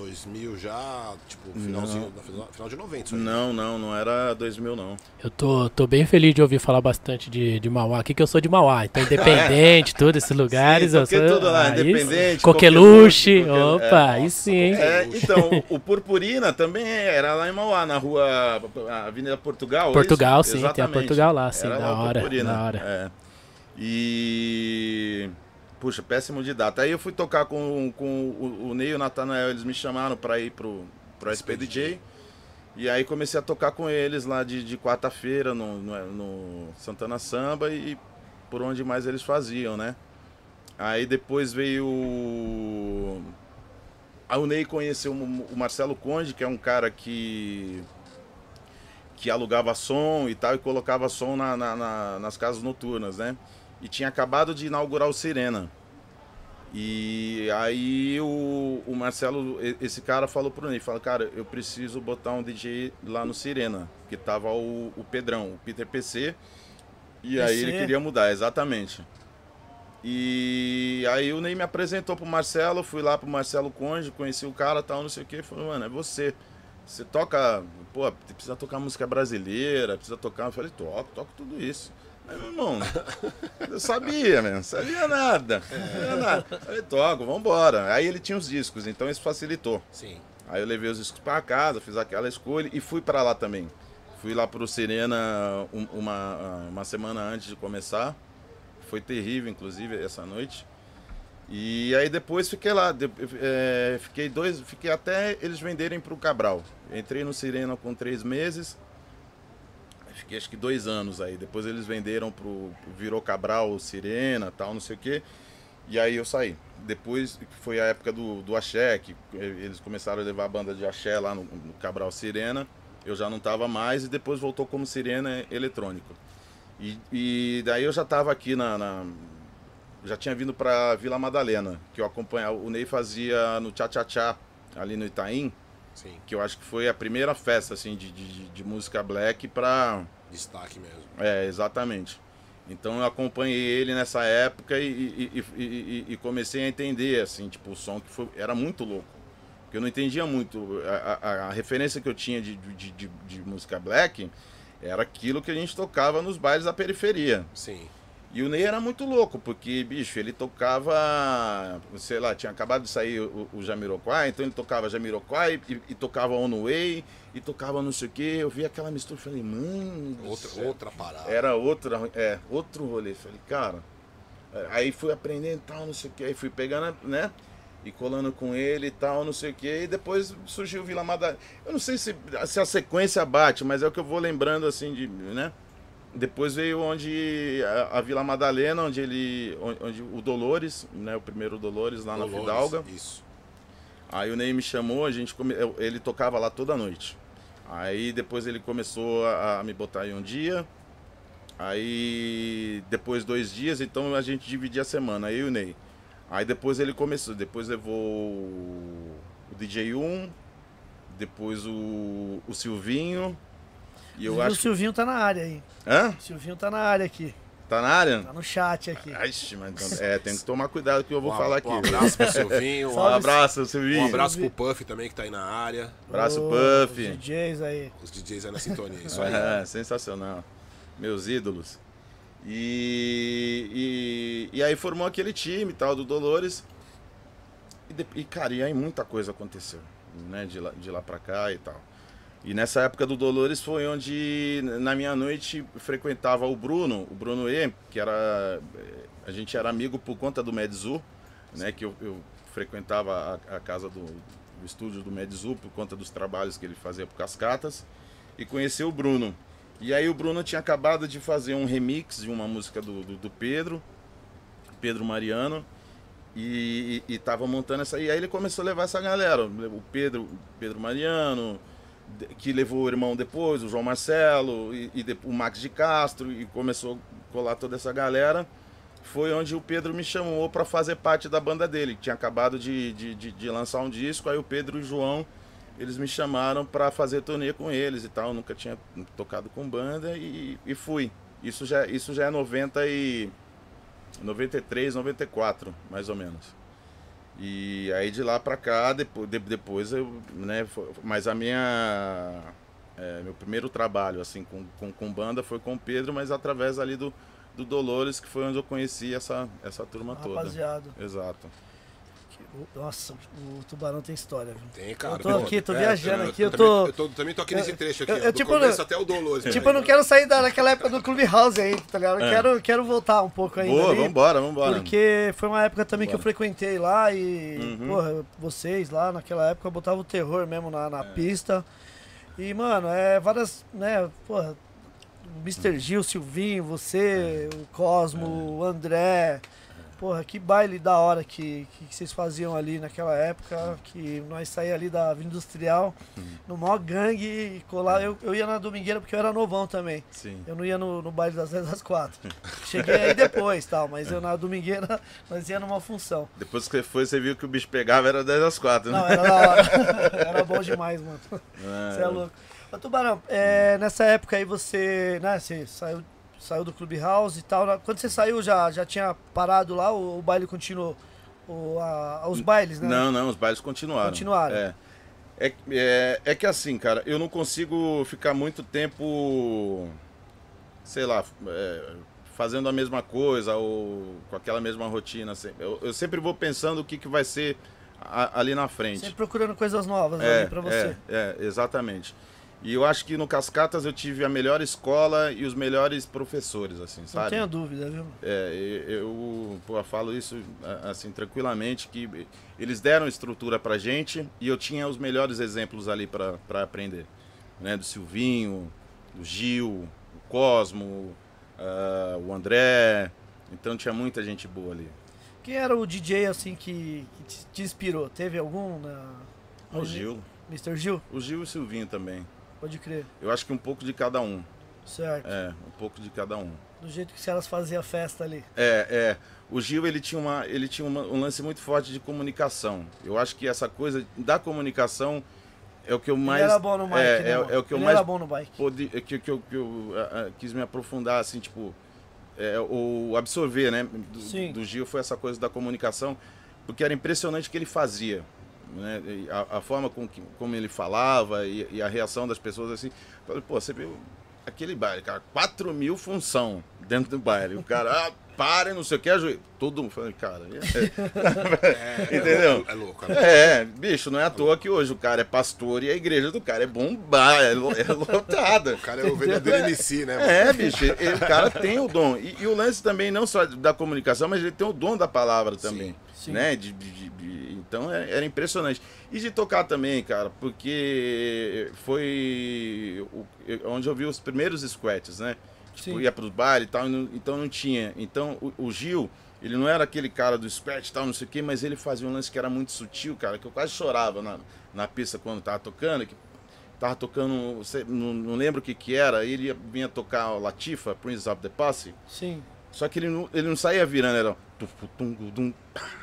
2000 já, tipo, finalzinho, final, final de 90. isso aí. Não, não, não era 2000, não. Eu tô, tô bem feliz de ouvir falar bastante de, de Mauá aqui, que eu sou de Mauá. Então, independente, todos esses lugares. eu toquei sou, tudo lá, aí, Independente, Coqueluche. Coqueluche, Opa, é. aí sim, hein? É, então, o Purpurina também era lá em Mauá, na rua a Avenida Portugal. é Portugal, isso? sim, tem a Exatamente. Portugal lá, sim, Era da lá hora, Purpurina, da hora. É. E. Puxa, péssimo de data. Aí eu fui tocar com, com o, o Ney e o Natanael, eles me chamaram pra ir pro, pro SPDJ. E aí comecei a tocar com eles lá de, de quarta-feira no, no, no Santana Samba e por onde mais eles faziam, né? Aí depois veio. o- Aí o Ney conheceu o o Marcelo Conde, que é um cara que. que alugava som e tal, e colocava som na- na- na- nas casas noturnas, né? E tinha acabado de inaugurar o Sirena. E aí o, o Marcelo, esse cara falou pro Ney, fala, cara, eu preciso botar um DJ lá no Sirena, que tava o, o Pedrão, o Peter PC. E aí ele PC? queria mudar, exatamente. E aí o Ney me apresentou pro Marcelo, fui lá pro Marcelo Conde, conheci o cara tal, não sei o que, falou, mano, é você. Você toca, pô, precisa tocar música brasileira, precisa tocar. Eu falei, toco, toco tudo isso. Aí, meu irmão, eu sabia, mano, sabia nada. Sabia nada. Falei, toco, vambora. Aí ele tinha os discos, então isso facilitou. Sim. Aí eu levei os discos para casa, fiz aquela escolha e fui para lá também. Fui lá pro Serena um- uma, uma semana antes de começar. Foi terrível, inclusive, essa noite. E aí depois fiquei lá, de- é, fiquei dois, fiquei até eles venderem pro Cabral. Entrei no Sirena com três meses, fiquei acho que dois anos aí. Depois eles venderam pro, virou Cabral, Sirena, tal, não sei o quê. E aí eu saí. Depois foi a época do, do Axé, que eles começaram a levar a banda de Axé lá no, no Cabral Sirena. Eu já não tava mais e depois voltou como Sirena eletrônico. E, e daí eu já tava aqui na, na- já tinha vindo para Vila Madalena, que eu acompanhava. O Ney fazia no Tchá Tchá Tchá, ali no Itaim, Sim. que eu acho que foi a primeira festa assim de, de, de música black pra. Destaque mesmo. É, exatamente. Então eu acompanhei ele nessa época e, e- e- e- comecei a entender, assim, tipo, o som que foi, era muito louco. Porque eu não entendia muito. A, a- a referência que eu tinha de, de, de- de música black era aquilo que a gente tocava nos bailes da periferia. Sim. E o Ney era muito louco, porque, bicho, ele tocava, sei lá, tinha acabado de sair o, o Jamiroquai, então ele tocava Jamiroquai e, e tocava On Way e tocava não sei o quê. Eu vi aquela mistura e falei, mano. Outra, céu." outra parada. Era outra, é, outro rolê. Falei, cara. é, Aí fui aprendendo e tal, não sei o que. Aí fui pegando, né? E colando com ele e tal, não sei o que. E depois surgiu Vila Madalena. Eu não sei se, se a sequência bate, mas é o que eu vou lembrando, assim, de, né? Depois veio onde a, a Vila Madalena, onde ele. Onde, o Dolores, né? O primeiro Dolores lá Dolores, na Fidalga. Isso. Aí o Ney me chamou, a gente come... ele tocava lá toda noite. Aí depois ele começou a, a me botar aí um dia. Aí depois dois dias, então a gente dividia a semana, aí e o Ney. Aí depois ele começou, depois levou o o DJ1, depois o, o Silvinho. E eu o acho que. Silvinho tá na área aí. Hã? O Silvinho tá na área aqui. Tá na área? Tá no chat aqui. Ixi, mas então- é, tem que tomar cuidado o que eu vou Um- falar aqui. Um abraço pro Silvinho. Um Um, abraço, Silvinho. um abraço pro Puff também, que tá aí na área. Abraço, Ô, Puff. os DJs aí. Os DJs aí na sintonia. Isso aí. É, sensacional. Meus ídolos. E, e, e aí formou aquele time e tal, do Dolores. E, de- e, cara, e aí muita coisa aconteceu, né? De lá, de lá pra cá e tal. E nessa época do Dolores foi onde, na minha noite, frequentava o Bruno, o Bruno E, que era. eh, A gente era amigo por conta do Medzu, né? Que eu, eu frequentava a, a casa do, estúdio do Medzu por conta dos trabalhos que ele fazia por Cascatas. E conheci o Bruno. E aí o Bruno tinha acabado de fazer um remix de uma música do, do, do Pedro, Pedro Mariano. E, e, e montando essa. E aí ele começou a levar essa galera. O Pedro, Pedro Mariano, que levou o irmão depois, o João Marcelo, e, e de- o Max de Castro, e começou a colar toda essa galera. Foi onde o Pedro me chamou para fazer parte da banda dele, tinha acabado de, de, de, de lançar um disco. Aí o Pedro e o João, eles me chamaram para fazer turnê com eles e tal. Eu nunca tinha tocado com banda e, e fui. Isso já, isso já é 90 e 93, 94, mais ou menos. E aí de lá pra cá, depois, de- depois eu, né, foi- mas a minha, é, meu primeiro trabalho, assim, com, com, com banda foi com o Pedro, mas através ali do, do Dolores, que foi onde eu conheci essa, essa turma toda. Rapaziada. Exato. Nossa, o Tubarão tem história, viu? Tem, cara. Eu tô aqui, tô É, viajando aqui, eu também- tô- Eu tô, também tô aqui nesse eu- trecho aqui, eu- eu do tipo, começo até o Dolores. Tipo, eu não quero sair da- daquela época do Clubhouse ainda, tá ligado? Eu É. quero, quero voltar um pouco ainda. Boa, ali, vambora, vambora. Porque foi uma época também que eu Vambora. frequentei lá e, Uhum. porra, vocês lá naquela época botavam o terror mesmo na, É. na pista. E, mano, é várias, né, porra, o Mr. Gil, o Silvinho, você, É. o Cosmo, o André. Porra, que baile da hora que, que, vocês faziam ali naquela época, que nós saía ali da Avenida Industrial, Uhum. no maior gangue e colar. Eu, eu ia na Domingueira porque eu era novão também. Sim. Eu não ia no, no baile das 10 às 4. Cheguei aí depois, tal, mas eu na domingueira nós ia numa função. Depois que você foi, você viu que o bicho pegava, era 10 às 4, né? Não, era da hora. era bom demais, mano. Você é louco. Ô, Tubarão, é, nessa época aí você, né, você saiu, saiu do Clubhouse e tal. né? Quando você saiu, já, já tinha parado lá ou o baile continuou? O, a, os bailes, né? Não, não, os bailes continuaram. Continuaram. É. É, é, é que assim, cara, eu não consigo ficar muito tempo, sei lá, é, fazendo a mesma coisa ou com aquela mesma rotina. assim. Eu, eu sempre vou pensando o que, que vai ser a- ali na frente. Sempre procurando coisas novas É, ali pra você. é, é, exatamente. E eu acho que no Cascatas eu tive a melhor escola e os melhores professores, assim, Não sabe? tenha dúvida, viu? É, eu pô, falo isso assim tranquilamente que eles deram estrutura pra gente e eu tinha os melhores exemplos ali pra pra aprender, né? Do Silvinho, do Gil, o Cosmo, ah, o André, então tinha muita gente boa ali. Quem era o DJ assim que, que te, te inspirou? Teve algum na. O Gil, Mr. Gil? o Gil e o Silvinho também. Pode crer. Eu acho que um pouco de cada um, Certo. é, um pouco de cada um. Do jeito que caras faziam a festa ali. É, é. O Gil ele tinha, uma, ele tinha uma- um lance muito forte de comunicação. Eu acho que essa coisa da comunicação é o que eu mais. ele era bom no mic, é, né, é, é o que eu ele mais era bom no bike. pude- é que, que eu, que eu ah, ah, quis me aprofundar, assim, tipo, é, o absorver, né? Do, Sim. do Gil foi essa coisa da comunicação, porque era impressionante o que ele fazia. Né? A, a forma com que, como ele falava e, e a reação das pessoas, assim. Pô, você viu aquele baile, cara, 4 mil função dentro do baile. O cara, para, não sei o que, ajoelha. Todo mundo falando, cara, É, Entendeu? É louco, é louco. é, bicho, não é à toa que hoje o cara é pastor e a igreja do cara é bombar, é, é lotada. O cara é o verdadeiro MC, né? mano? É, bicho, ele- o cara tem o dom. E, e o lance também, não só da comunicação, mas ele tem o dom da palavra também. Sim. Né? De, de- de- então é- era impressionante. E de tocar também, cara, porque foi onde eu vi os primeiros squats, né? Tipo, ia pros bailes e tal, então não tinha. Então o, o Gil, ele não era aquele cara do squat e tal, não sei o quê, mas ele fazia um lance que era muito sutil, cara, que eu quase chorava na, na pista quando tava tocando, que tava tocando, não, não lembro o que que era, ele ia, vinha tocar o Latifa, Prince of the Posse, Sim. só que ele não, ele não saía virando, era tufutungodum. Sim.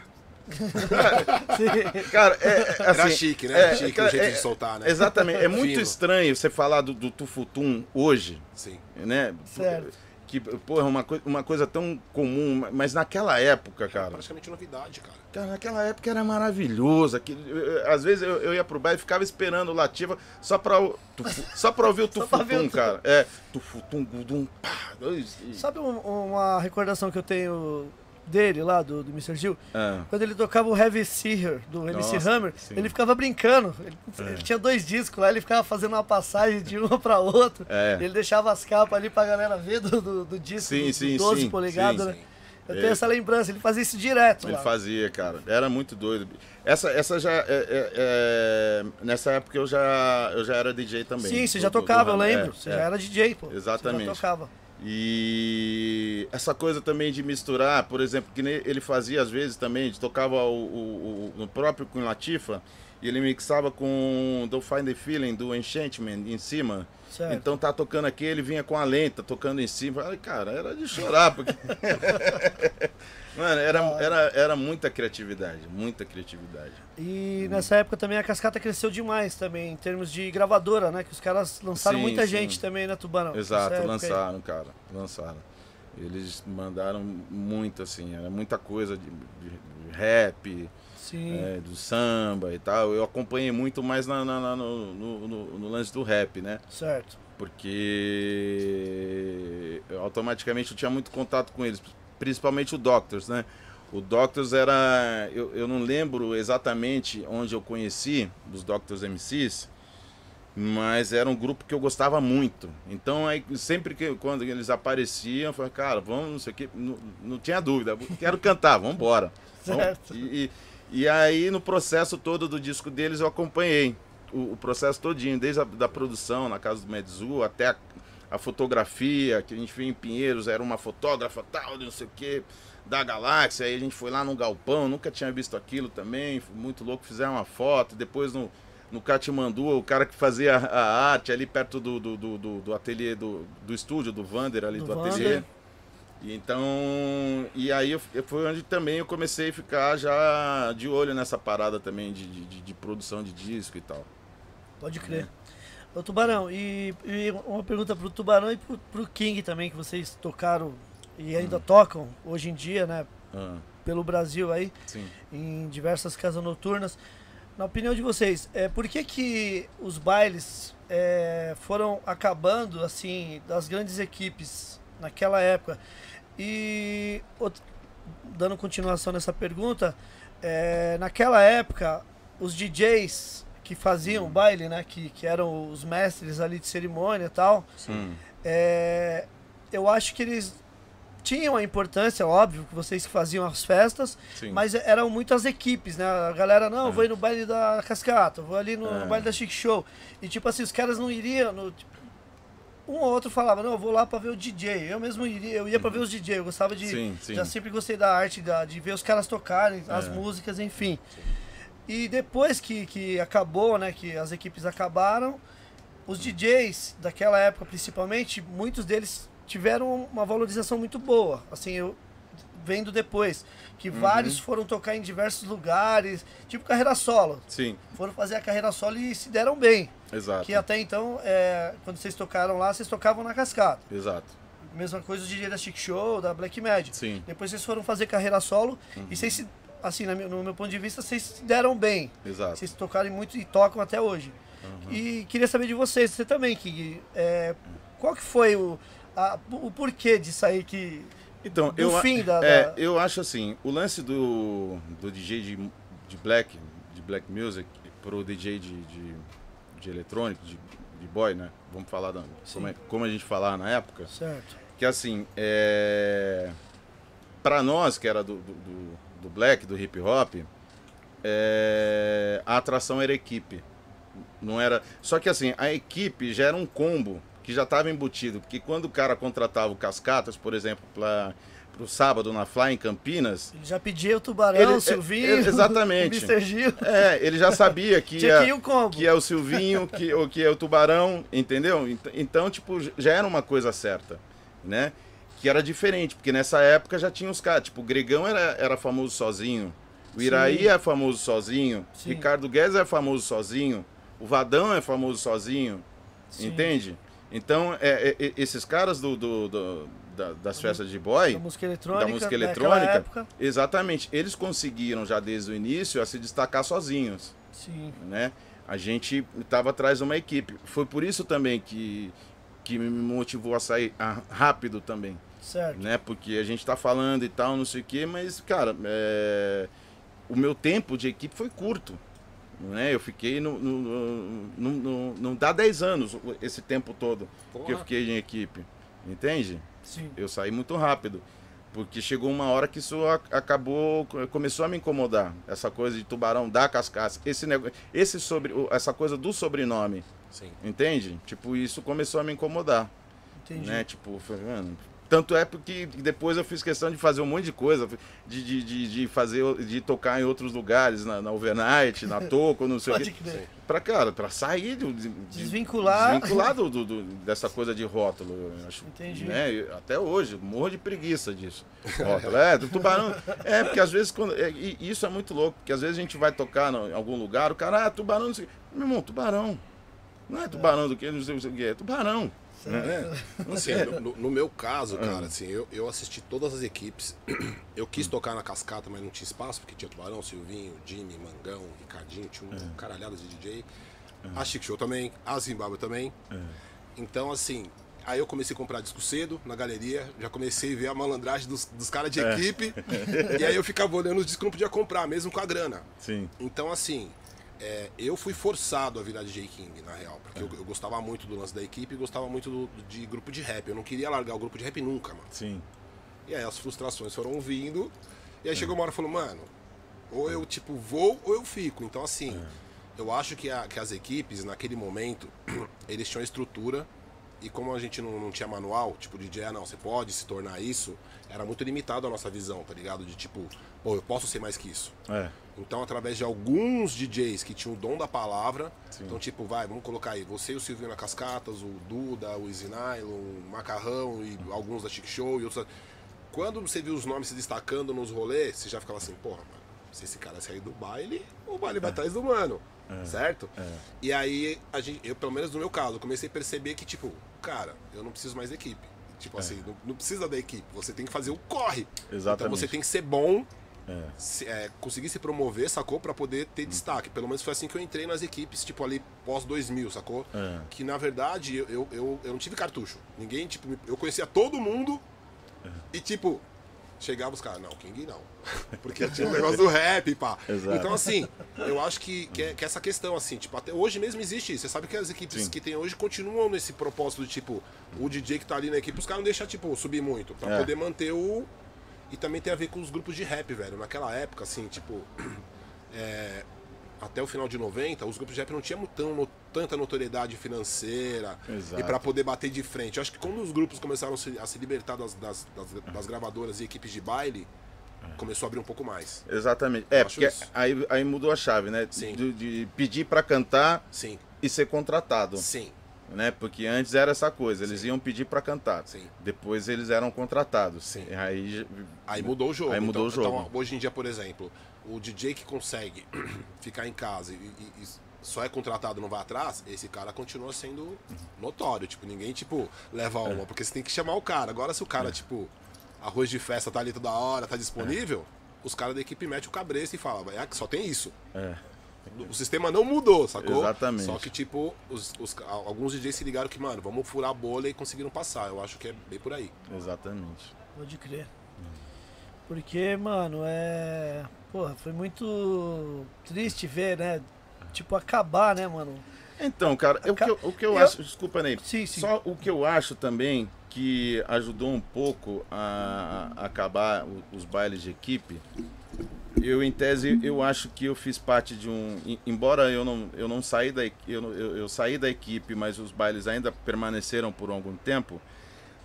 Cara, é, é, Era assim, chique, né? é, chique cara, o jeito é- de soltar, né? Exatamente, é muito Fino. estranho você falar do, do tufutum hoje, Sim. né? Certo. Que, porra, uma, coi- uma coisa tão comum, mas naquela época, cara, Praticamente novidade, cara. Cara, naquela época era maravilhoso. Aquilo, eu- eu- às vezes eu, eu ia pro baile e ficava esperando o Lativa só pra, o- tufu- só pra ouvir o tufutum, tu- cara. É, tufutum, gudum, pá. dois, e- Sabe um- uma recordação que eu tenho dele lá, do, do Mr. Gil? Ah, Quando ele tocava o Heavy Seer do MC Nossa, Hammer, sim. ele ficava brincando. Ele, É. ele tinha dois discos lá, ele ficava fazendo uma passagem de uma pra outra. É. Ele deixava as capas ali pra galera ver do, do, do disco Sim, do, sim, 12 sim, polegadas, né? Eu É. tenho essa lembrança, ele fazia isso direto ele lá. fazia, cara. Era muito doido. Essa, essa já. é- é- é- nessa época eu já, eu já era DJ também. Sim, você já tocava, eu lembro. é, você é. já era DJ, pô. Exatamente. Você já tocava. E essa coisa também de misturar, por exemplo, que ele fazia às vezes também, tocava o, o, o- próprio com Latifa, e ele mixava com Do Find the Feeling, do Enchantment, em cima. Certo. Então tá tocando aqui, ele vinha com a lenta, tocando em cima. Ai, cara, era de chorar, porque. Mano, era, era, era muita criatividade, muita criatividade. E nessa época também a Cascata cresceu demais também, em termos de gravadora, né? Que os caras lançaram Sim, muita sim. gente também, né, Tubarão? Exato, época aí. lançaram, cara, lançaram. Eles mandaram muito, assim, era muita coisa de, de- rap, Sim. é, do samba e tal. Eu acompanhei muito mais na, na- na- no, no- no- no lance do rap, né? Certo. Porque eu, automaticamente eu tinha muito contato com eles, principalmente o Doctors, né? O Doctors era. Eu, eu não lembro exatamente onde eu conheci os Doctors MCs, mas era um grupo que eu gostava muito. Então, aí, sempre que quando eles apareciam, eu falei, cara, vamos, não sei o quê. Não, não tinha dúvida, quero cantar, vamos embora. Certo. E, e, e aí, no processo todo do disco deles, eu acompanhei o, o processo todinho, desde a da produção na casa do Medzu até a, a fotografia, que a gente viu em Pinheiros, era uma fotógrafa tal, não sei o que, da galáxia, aí a gente foi lá no galpão, nunca tinha visto aquilo também, muito louco, fizeram uma foto, depois no, no Katmandu, o cara que fazia a, arte ali perto do, do, do, do, do ateliê, do, do estúdio, do Vander ali, Do do, Vander. ateliê. E Então, e aí eu, foi onde também eu comecei a ficar já de olho nessa parada também de, de, de- de produção de disco e tal. Pode crer. Ô Tubarão, e, e uma pergunta pro Tubarão e pro, pro King também, que vocês tocaram e Hum. ainda tocam hoje em dia, né? Ah, Pelo Brasil aí, sim. em diversas casas noturnas. Na opinião de vocês, é, por que que os bailes é, foram acabando, assim, das grandes equipes naquela época? E out- dando continuação nessa pergunta, é, naquela época, os DJs que faziam o baile, né? Que, que eram os mestres ali de cerimônia e tal, Hum, é, eu acho que eles tinham a importância, óbvio, que vocês que faziam as festas, sim. mas eram muitas equipes, né? A galera, não, eu vou ir no baile da Cascata, vou ali no É. baile da Chic Show. E tipo assim, os caras não iriam. no- tipo, um ou outro falava, não, eu vou lá pra ver o DJ. Eu mesmo iria, eu ia pra ver os DJ, eu gostava de. Sim, sim. Já sempre gostei da arte, da- de ver os caras tocarem, as É. músicas, enfim. E depois que, que acabou, né, que as equipes acabaram, os DJs daquela época principalmente, muitos deles tiveram uma valorização muito boa. Assim, eu vendo depois que Uhum. vários foram tocar em diversos lugares, tipo carreira solo. Sim, Foram fazer a carreira solo e se deram bem. exato. Que até então, é, quando vocês tocaram lá, vocês tocavam na cascata. Exato. Mesma coisa o DJ da Chic Show, da Black Magic. Sim. Depois vocês foram fazer carreira solo e vocês, se, assim, no meu ponto de vista, vocês se deram bem. Exato. Vocês tocaram muito e tocam até hoje. E queria saber de vocês, você também, King. É, qual que foi o, a- o porquê disso aí que. Então, do eu, fim da- é, da- eu acho assim, o lance do, do DJ de, de black, de black music, pro DJ de, de, de eletrônico, de, de boy, né? Vamos falar da, como, é- como a gente falava na época. Certo. Que assim, é... para nós que era do, do, do- do black, do hip hop, é, a atração era equipe. Não era. Só que assim, a equipe já era um combo que já estava embutido. Porque quando o cara contratava o Cascatas, por exemplo, para o sábado na Fly em Campinas, Ele já pedia o Tubarão, Ele- o Silvinho. é- exatamente. o Mr. Gil. é, ele já sabia que que ia, o combo. que é o Silvinho, que, ou que é o Tubarão, entendeu? Ent- Então, tipo, já era uma coisa certa, né? Que era diferente, porque nessa época já tinha os caras, tipo, o Gregão era, era famoso sozinho, o Iraí Sim. é famoso sozinho, Sim. Ricardo Guedes é famoso sozinho, o Vadão é famoso sozinho, Sim. entende? Então, é, é, é, esses caras do, do- do- da- das festas de boy, Da música eletrônica. da música eletrônica, exatamente, eles conseguiram já desde o início a se destacar sozinhos Sim. né? A gente estava atrás de uma equipe. Foi por isso também que, que me motivou a sair ah, rápido também, Certo. né? Porque a gente está falando e tal, não sei o quê, mas, cara, é, o meu tempo de equipe foi curto. Né? Eu fiquei no, no, no- no- no- não dá 10 anos esse tempo todo que eu Porra. fiquei em equipe. Entende? Sim. Eu saí muito rápido. Porque chegou uma hora que isso acabou, começou a me incomodar. Essa coisa de tubarão da cascata, esse negócio, esse sobre, essa coisa do sobrenome, Sim. entende? Tipo, isso começou a me incomodar, Entendi. né? Tipo, eu falei, mano, tanto é porque depois eu fiz questão de fazer um monte de coisa, de, de, de, de fazer, de tocar em outros lugares, na, na overnight, na toco, não sei o quê. Pra, cara, pra sair de, de- Desvincular. desvincular do, do- do- dessa coisa de rótulo, eu acho. Entendi. Né? Eu- Até hoje, morro de preguiça disso. Rótulo. É, do tubarão. É, porque às vezes, quando, é, e isso é muito louco, porque às vezes a gente vai tocar no- em algum lugar, o cara, ah, tubarão, não sei o quê. Meu irmão, tubarão. Não é tubarão do que, não sei o que, é tubarão. Né? Não Assim, sei. no, no- meu caso, cara, assim, eu, eu assisti todas as equipes. Eu quis tocar na cascata, mas não tinha espaço, porque tinha Tubarão, Silvinho, Jimmy, Mangão, Ricardinho, tinha um caralhada de DJ. A Chic Show também, a Zimbábue também. Então, assim, aí eu comecei a comprar disco cedo na galeria, já comecei a ver a malandragem dos, dos caras de equipe. e aí eu ficava olhando os discos que não podia comprar, mesmo com a grana. Sim. Então, assim, é, eu fui forçado a virar DJ King, na real. Porque eu, eu gostava muito do lance da equipe e gostava muito do- de grupo de rap. Eu não queria largar o grupo de rap nunca, mano. Sim. E aí as frustrações foram vindo. E aí chegou uma hora e falou, mano, ou eu, tipo, vou ou eu fico. Então, assim, eu acho que, a- que as equipes, naquele momento, eles tinham estrutura. E como a gente não, não tinha manual, tipo, DJ, ah, não, você pode se tornar isso, era muito limitado a nossa visão, tá ligado? De tipo, pô, eu posso ser mais que isso. É. Então, através de alguns DJs que tinham o dom da palavra, Sim. então, tipo, vai, vamos colocar aí, você e o Silvinho na Cascatas, o Duda, o Easy Nylon, o Macarrão e alguns da Chic Show e outros. Quando você viu os nomes se destacando nos rolês, você já ficava assim, porra, mano, se esse cara sair do baile, o baile vai atrás do mano. Certo? E aí, a gente, eu, pelo menos no meu caso, comecei a perceber que, tipo, cara, eu não preciso mais da equipe. Tipo assim, não, não precisa da equipe, você tem que fazer o corre. Exatamente. Então você tem que ser bom É. se- é, conseguir se promover, sacou? Pra poder ter destaque. Pelo menos foi assim que eu entrei nas equipes, tipo ali pós 2000, sacou? É. Que na verdade eu, eu, eu, eu não tive cartucho. Ninguém, tipo, eu conhecia todo mundo E tipo, chegava os caras, não, King não. Porque tinha o negócio do rap, pá. Exato. Então, assim, eu acho que, que, é, que essa questão, assim, tipo, até hoje mesmo existe isso. Você sabe que as equipes Sim. que tem hoje continuam nesse propósito de, tipo, o DJ que tá ali na equipe, os caras não deixam, tipo, subir muito. Pra É. poder manter o. E também tem a ver com os grupos de rap, velho. Naquela época, assim, tipo. é, até o final de 90, os grupos de rap não tinham tão, no- tanta notoriedade financeira Exato. e pra poder bater de frente. Eu acho que quando os grupos começaram a se, a se libertar das, das, das- das gravadoras e equipes de baile, começou a abrir um pouco mais. Exatamente. É, acho porque isso. aí, aí mudou a chave, né? Sim. De, de pedir pra cantar Sim, e ser contratado, sim, né? Porque antes era essa coisa, eles iam pedir pra cantar. sim. Depois eles eram contratados. Sim. Aí Aí mudou o jogo. Aí mudou então, o jogo. então, hoje em dia, por exemplo, o DJ que consegue ficar em casa e, e- e só é contratado não vai atrás, esse cara continua sendo notório. Tipo, ninguém, tipo, leva uma, porque você tem que chamar o cara. Agora, se o cara, tipo, arroz de festa tá ali toda hora, tá disponível, os caras da equipe metem o cabresto e falam, é só tem isso. É. O sistema não mudou, sacou? Exatamente. Só que, tipo, os, os- alguns DJs se ligaram que, mano, vamos furar a bolha e conseguiram passar. Eu acho que é bem por aí. Exatamente. Pode crer. Porque, mano, é. Porra, foi muito triste ver, né? Tipo, acabar, né, mano? Então, cara, o que eu, o que eu Eu- acho. Desculpa, Ney. Sim, sim. Só o que eu acho também que ajudou um pouco a, a acabar os bailes de equipe. Eu, em tese, eu acho que eu fiz parte de um. em- Embora eu não, eu não saí da eu, eu, eu saí da equipe, mas os bailes ainda permaneceram por algum tempo.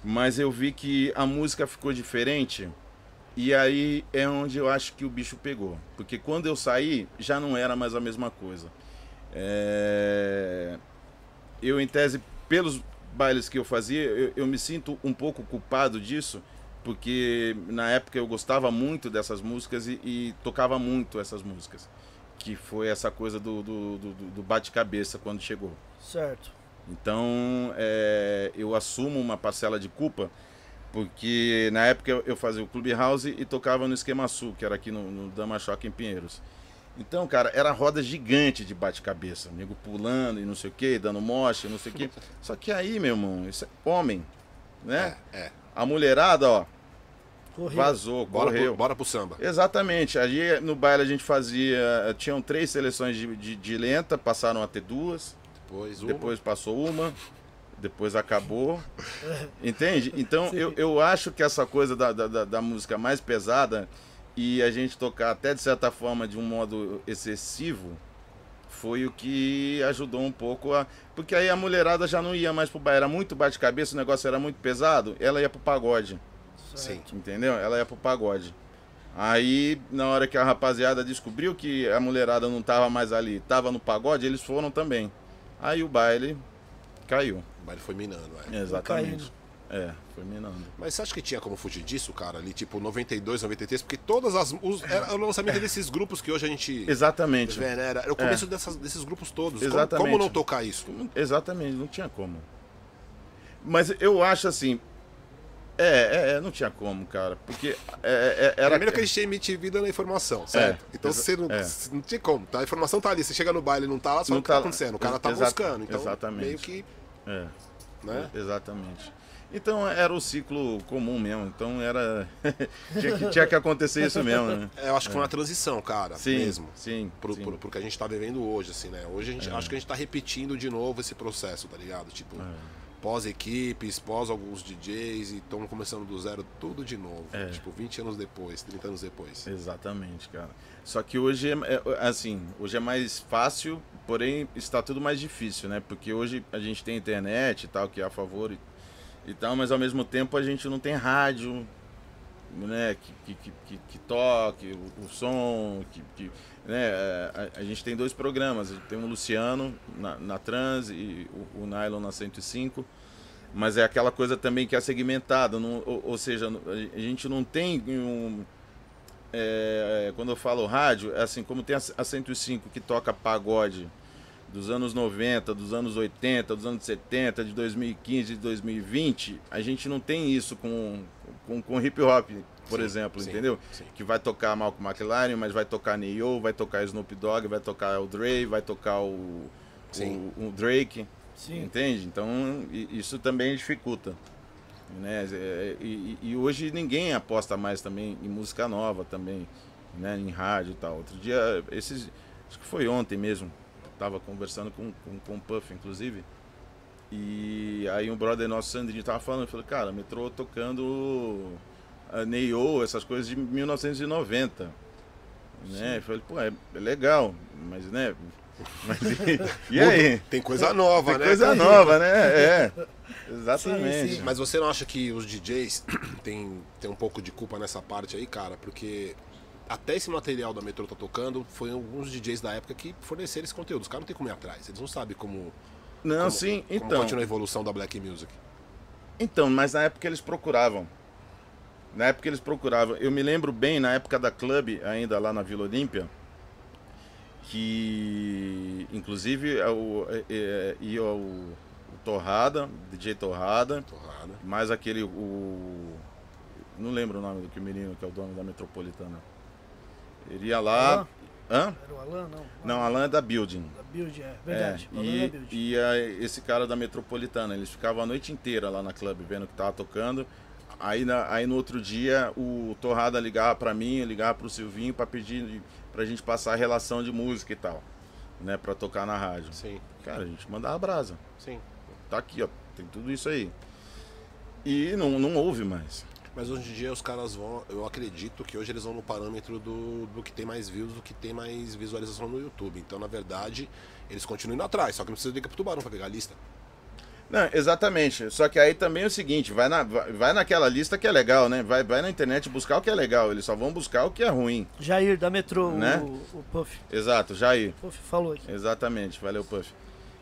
Mas eu vi que a música ficou diferente. E aí é onde eu acho que o bicho pegou. Porque quando eu saí, já não era mais a mesma coisa. É, Eu, em tese, pelos bailes que eu fazia, eu, eu me sinto um pouco culpado disso, porque na época eu gostava muito dessas músicas e, e tocava muito essas músicas. Que foi essa coisa do, do, do- do bate-cabeça quando chegou. Certo. Então, é, eu assumo uma parcela de culpa, porque na época eu, fazia o Clubhouse e tocava no Esquema Sul, que era aqui no, no Dama Choque em Pinheiros. Então, cara, era roda gigante de bate-cabeça, nego pulando e não sei o que, dando mocha, não sei o que. Só que aí, meu irmão, isso é homem, né? É, é. A mulherada, ó, Correu. vazou, Bora correu. pro, bora pro samba. Exatamente. Ali no baile a gente fazia. Tinham três seleções de, de, de lenta, passaram a ter duas. Depois uma. Depois passou uma, depois acabou. Entende? Então Sim. eu, eu acho que essa coisa da, da, da- da música mais pesada e a gente tocar até de certa forma de um modo excessivo foi o que ajudou um pouco a. Porque aí a mulherada já não ia mais pro baile. Era muito bate-cabeça, o negócio era muito pesado, ela ia pro pagode. Sim. Entendeu? Ela ia pro pagode. Aí, na hora que a rapaziada descobriu que a mulherada não tava mais ali, tava no pagode, eles foram também. Aí o baile caiu. O baile foi minando, é. Exatamente. É, foi minando. Mas você acha que tinha como fugir disso, cara? Ali, tipo, 92, 93? Porque todas as. Os, era o lançamento desses grupos que hoje a gente Exatamente. né? Era, o começo dessas, desses grupos todos. Como- Exatamente. Como, não tocar isso? Exatamente, não tinha como. Mas eu acho assim. É, é, é, não tinha como, cara. Porque é, é, era. Primeiro que a gente tinha MTV dando a informação, certo? então você não, é. não tinha como. Tá? A informação tá ali. Você chega no baile e não tá lá, só Não o que tá tá- acontecendo. O cara tá buscando. Então, exatamente. meio que. É. Né? Exatamente. Então era o ciclo comum mesmo. Então era. tinha, que, tinha que acontecer isso mesmo, né? É, Eu acho que foi uma transição, cara. Sim, Mesmo. sim. Pro, sim. pro, pro que a gente tá vivendo hoje, assim, né? Hoje a gente acho que a gente tá repetindo de novo esse processo, tá ligado? Tipo, pós-equipes, pós alguns DJs e estamos começando do zero tudo de novo. É. Tipo, 20 anos depois, 30 anos depois. Exatamente, cara. Só que hoje é, é, assim, hoje é mais fácil, porém está tudo mais difícil, né? Porque hoje a gente tem internet e tal, que é a favor e, e tal, mas ao mesmo tempo a gente não tem rádio, né? Que, que, que, que, que toque o, o som, que, que, né? A, a gente tem dois programas, a gente tem o Luciano na, na Trans e o, o Nylon na 105. Mas é aquela coisa também que é segmentada, ou, ou seja, a gente não tem um, é, quando eu falo rádio, é assim, como tem a 105 que toca pagode dos anos 90, dos anos 80, dos anos 70, de 2015, de 2020, a gente não tem isso com, com, com hip hop, por Sim, exemplo, sim, entendeu? sim. Que vai tocar Malcolm McLaren, mas vai tocar Neo, vai tocar Snoop Dogg, vai tocar o Dre, vai tocar o, Sim. o, o Drake, Sim. entende? Então isso também dificulta. Né? É, E, e hoje ninguém aposta mais também em música nova também, né? Em rádio e tal. Outro dia, esses, acho que foi ontem mesmo, tava conversando com, com, com o Puff, inclusive. E aí um brother nosso, Sandrinho, tava falando, falou, cara, metrô tocando a Neyo, essas coisas de 1990. Né? Eu falei, pô, é, é legal, mas né. Mas, e, e aí? Tem coisa nova, Tem né? coisa nova, né? É. Exatamente. Sim, sim. Mas você não acha que os DJs tem, tem um pouco de culpa nessa parte aí, cara? Porque até esse material da Metrô tá tocando, foi alguns DJs da época que forneceram esse conteúdo. Os caras não tem como ir atrás, eles não sabem como, Não, como, sim, como então. continua a evolução da Black Music. Então, mas na época eles procuravam. Na época eles procuravam. Eu me lembro bem, na época da clube, ainda lá na Vila Olímpia, que inclusive é o, é, é, ia o, o Torrada, DJ Torrada, Torrada. mais aquele. O, não lembro o nome do que menino que é o dono da metropolitana. Ele ia lá. Alan? Hã? Era o Alan, não? Não, Alan é da Building. Da Build, é. Verdade. É, e, da Build. e a- esse cara da Metropolitana, eles ficavam a noite inteira lá na clube vendo o que tava tocando. Aí, na- aí no outro dia o Torrada ligava pra mim, eu ligava pro Silvinho pra pedir pra gente passar a relação de música e tal, né, pra tocar na rádio. Sim, Cara, a gente mandava brasa. sim. Tá aqui, ó, tem tudo isso aí. E não, não houve mais. Mas hoje em dia os caras vão, eu acredito que hoje eles vão no parâmetro do, do que tem mais views, do que tem mais visualização no YouTube. Então, na verdade, eles continuam indo atrás, só que não precisa ligar pro tubarão pra pegar a lista. Não, exatamente. Só que aí também é o seguinte, vai, na, vai, vai naquela lista que é legal, né? Vai, vai na internet buscar o que é legal. Eles só vão buscar o que é ruim. Jair, da Metrô, Né? o, o Puff. Exato, Jair. Puff falou aqui. Exatamente, valeu, Puff.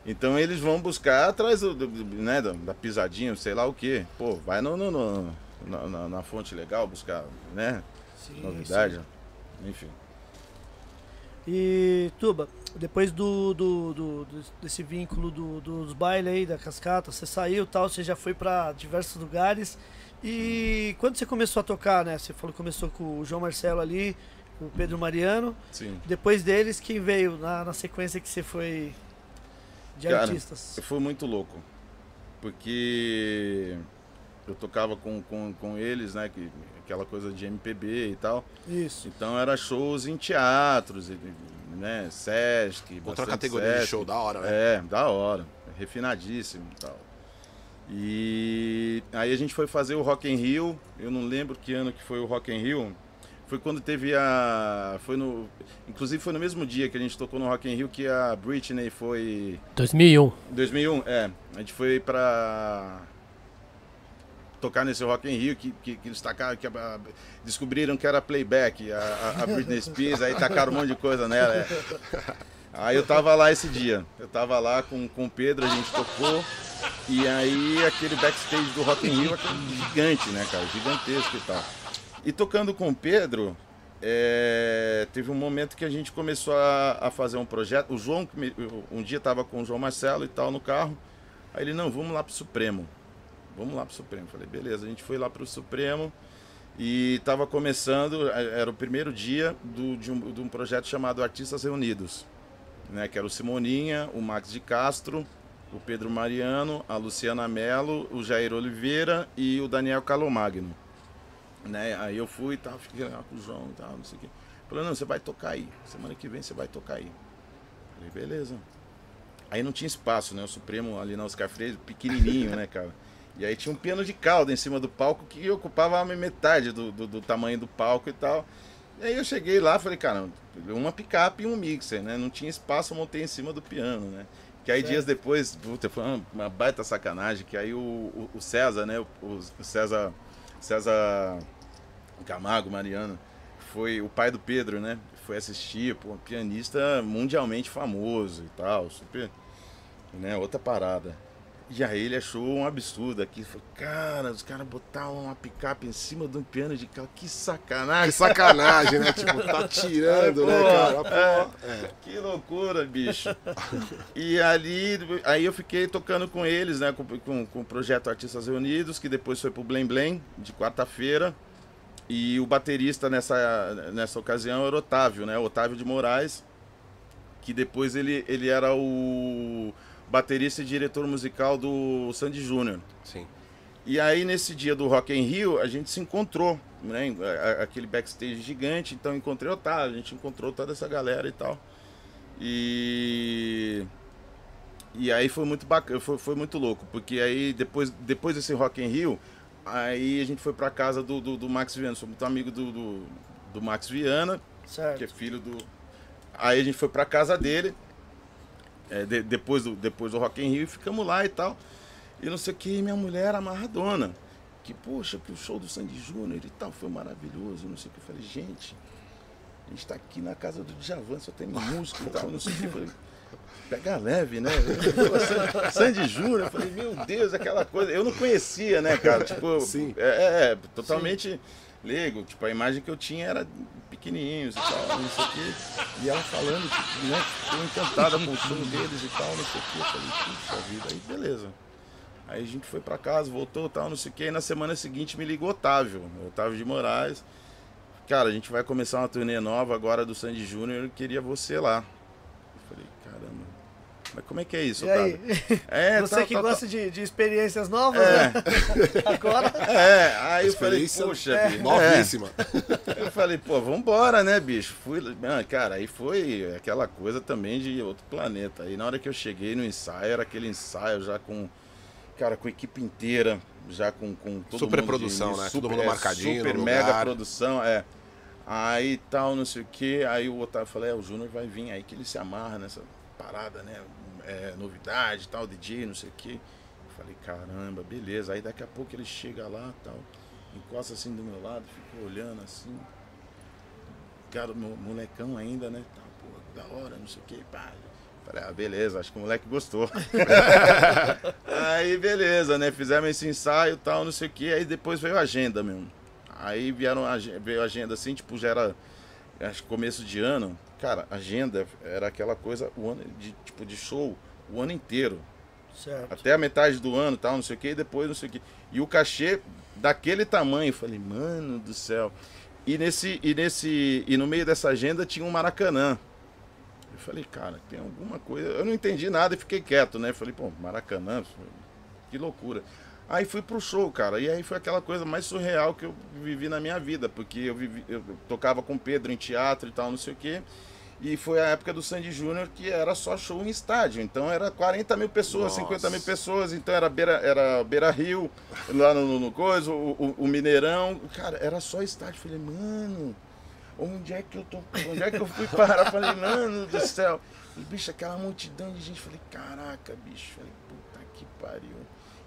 Então eles vão buscar atrás do, do- do- né, da, pisadinha, sei lá o que. Pô, vai no, no- no- na, na- na fonte legal buscar, né? Sim, Novidade. sim. Enfim. E, Tuba, depois do, do, do- desse vínculo do- dos bailes aí, da cascata, você saiu e tal, você já foi pra diversos lugares. E quando você começou a tocar, né? Você falou que começou com o João Marcelo ali, com o Pedro Mariano. Sim. Depois deles, quem veio na, na sequência que você foi de Cara, artistas? Foi muito louco. Porque eu tocava com, com, com eles, né? Que, aquela coisa de MPB e tal. Isso. Então era shows em teatros, né? Sesc. Outra categoria de Sesc. show, da hora, né? É, da hora. Refinadíssimo e tal. E aí a gente foi fazer o Rock in Rio. Eu não lembro que ano que foi o Rock in Rio. Foi quando teve a. Foi no. Inclusive foi no mesmo dia que a gente tocou no Rock in Rio que a Britney foi. 2001. 2001, é. A gente foi pra tocar nesse Rock in Rio que, que, que eles tacaram, que a- descobriram que era playback, a, a- Britney Spears, aí tacaram um monte de coisa nela. é. Aí eu tava lá esse dia. Eu tava lá com, com o Pedro, a gente tocou. E aí aquele backstage do Rock in Rio gigante, né, cara? Gigantesco e tal. E tocando com o Pedro, é, teve um momento que a gente começou a, a fazer um projeto. O João, um dia tava com o João Marcelo e tal no carro. Aí ele, não, vamos lá pro Supremo. Vamos lá pro Supremo. Falei, beleza, a gente foi lá pro Supremo e tava começando, era o primeiro dia do, de, um, de um projeto chamado Artistas Reunidos. Né, que era o Simoninha, o Max de Castro, o Pedro Mariano, a Luciana Mello, o Jair Oliveira e o Daniel Calomagno. Né? Aí eu fui e tal, fiquei lá com o João e tal, não sei o quê. Falei, não, você vai tocar aí. Semana que vem você vai tocar aí. Falei, beleza. Aí não tinha espaço, né? O Supremo ali na Oscar Freire, pequenininho, né, cara? E aí tinha um piano de cauda em cima do palco que ocupava a metade do, do, do tamanho do palco e tal. E aí eu cheguei lá, falei, cara, uma picape e um mixer, né? Não tinha espaço, eu montei em cima do piano, né? Que aí Certo. dias depois, puta, foi uma, uma baita sacanagem, que aí o, o, o César, né? O, o César, César Camargo, Mariano, foi o pai do Pedro, né? Foi assistir, pô, um pianista mundialmente famoso e tal, super, né? Outra parada. E aí ele achou um absurdo aqui. Falou, cara, os caras botaram uma picape em cima de um piano de carro. Que Que sacanagem. sacanagem, né? Tipo, tá tirando, né, Pô, cara? Pô, é. Que loucura, bicho. e ali, aí eu fiquei tocando com eles, né? Com, com, com o projeto Artistas Reunidos, que depois foi pro Blém Blém, de quarta-feira. E o baterista nessa, nessa ocasião era Otávio, né? Otávio de Moraes, que depois ele, ele era o baterista e diretor musical do Sandy Júnior. Sim. E aí, nesse dia do Rock in Rio, a gente se encontrou, né? Aquele backstage gigante, então encontrei o Otávio, a gente encontrou toda essa galera e tal. E. E aí foi muito bacana, foi, foi muito louco, porque aí depois, depois desse Rock in Rio, aí a gente foi pra casa do, do, do Max Viana, sou muito amigo do, do, do Max Viana, que é Certo. filho do. Aí a gente foi pra casa dele, é, de- depois, do, depois do Rock in Rio, e ficamos lá e tal. E não sei o que, minha mulher era amarradona. Que, poxa, que o show do Sandy Júnior e tal foi maravilhoso, não sei o que. Eu falei, gente, a gente tá aqui na casa do Djavan, só tem música e tal, não sei o que. Eu falei, pega leve, né? Sandy- Júnior, eu falei, meu Deus, aquela coisa. Eu não conhecia, né, cara? Tipo, Sim. é, é, totalmente leigo. Tipo, a imagem que eu tinha era pequenininhos e tal, não sei o quê. E ela falando, tipo, né, ficou encantada com o show deles e tal, não sei o quê. Eu falei, puxa vida, aí beleza. Aí a gente foi pra casa, voltou tal, não sei o quê. E na semana seguinte me ligou Otávio, Otávio de Moraes. Cara, a gente vai começar uma turnê nova agora do Sandy Júnior, queria você lá. Mas como é que é isso, E aí? Otávio? É, Você tal, que tal, gosta de, de experiências novas, É. né? Agora. É, aí eu falei, poxa, bicho. Novíssima. É. Eu falei, pô, vambora, né, bicho? Fui, ah, cara, aí foi aquela coisa também de outro planeta. Aí na hora que eu cheguei no ensaio, era aquele ensaio já com, cara, com a equipe inteira, já com, com todo Super mundo produção, né? Todo mundo é, marcadinho Super no mega lugar. produção, é. Aí tal, não sei o que. Aí o Otávio falou, é, o Júnior vai vir aí que ele se amarra nessa parada, né? É, novidade, tal, DJ, não sei o que. Eu falei, caramba, beleza. Aí daqui a pouco ele chega lá, tal, encosta assim do meu lado, fica olhando assim. Cara, mo- molecão ainda, né? Tá, pô, da hora, não sei o que, pá. Falei, ah, beleza, acho que o moleque gostou. aí, beleza, né? Fizemos esse ensaio tal, não sei o que. Aí depois veio a agenda mesmo. Aí vieram veio a agenda assim, tipo, já era acho começo de ano. Cara, agenda era aquela coisa, o ano de, tipo, de show o ano inteiro. Certo. Até a metade do ano, tal, não sei o que, e depois não sei o que. E o cachê daquele tamanho, eu falei, mano do céu. E nesse e nesse e no meio dessa agenda tinha um Maracanã. Eu falei, cara, tem alguma coisa. Eu não entendi nada e fiquei quieto, né? Falei, pô, Maracanã, que loucura. Aí fui pro show, cara. E aí foi aquela coisa mais surreal que eu vivi na minha vida, porque eu, vivi, eu tocava com Pedro em teatro e tal, não sei o quê. E foi a época do Sandy Júnior que era só show em estádio. Então era 40 mil pessoas, Nossa. 50 mil pessoas. Então era Beira, era Beira Rio, lá no, no, no coisa, o, o- o Mineirão. Cara, era só estádio. Falei, mano, onde é que eu tô? Onde é que eu fui parar? Falei, mano do céu. E, bicho, aquela multidão de gente. Falei, caraca, bicho. Falei, puta que pariu.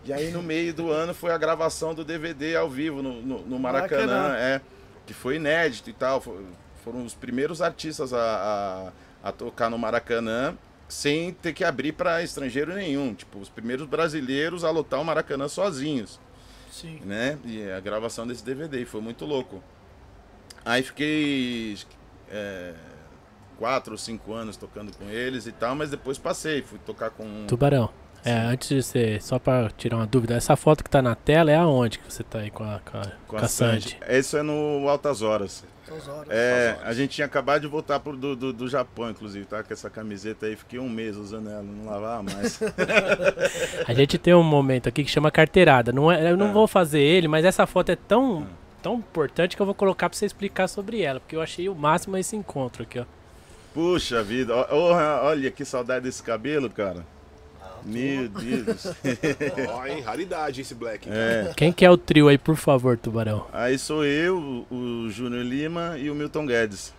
E aí no meio do ano foi a gravação do DVD ao vivo no, no, no Maracanã, Maracanã. é. Que foi inédito e tal. fo- Foram os primeiros artistas a, a, a tocar no Maracanã sem ter que abrir para estrangeiro nenhum. Tipo, os primeiros brasileiros a lotar o Maracanã sozinhos Sim. né? E a gravação desse DVD foi muito louco. Aí fiquei é, quatro ou cinco anos tocando com eles e tal, mas depois passei, fui tocar com. Tubarão. É, antes de você, só pra tirar uma dúvida, essa foto que tá na tela é aonde que você tá aí com a, com a, com a Sandy? Isso é no Altas Horas. Duas horas. É, Altas Horas. a gente tinha acabado de voltar pro, do, do, do Japão, inclusive, tá? Com essa camiseta aí, fiquei um mês usando ela, não lavava mais. A gente tem um momento aqui que chama carteirada. Não é, eu não Ah. vou fazer ele, mas essa foto é tão, tão importante que eu vou colocar pra você explicar sobre ela, porque eu achei o máximo esse encontro aqui, ó. Puxa vida, olha que saudade desse cabelo, cara. Meu Deus. Ó, hein? Raridade esse Black. É. Quem que é o trio aí, por favor, Tubarão? Aí sou eu, o Júnior Lima e o Milton Guedes.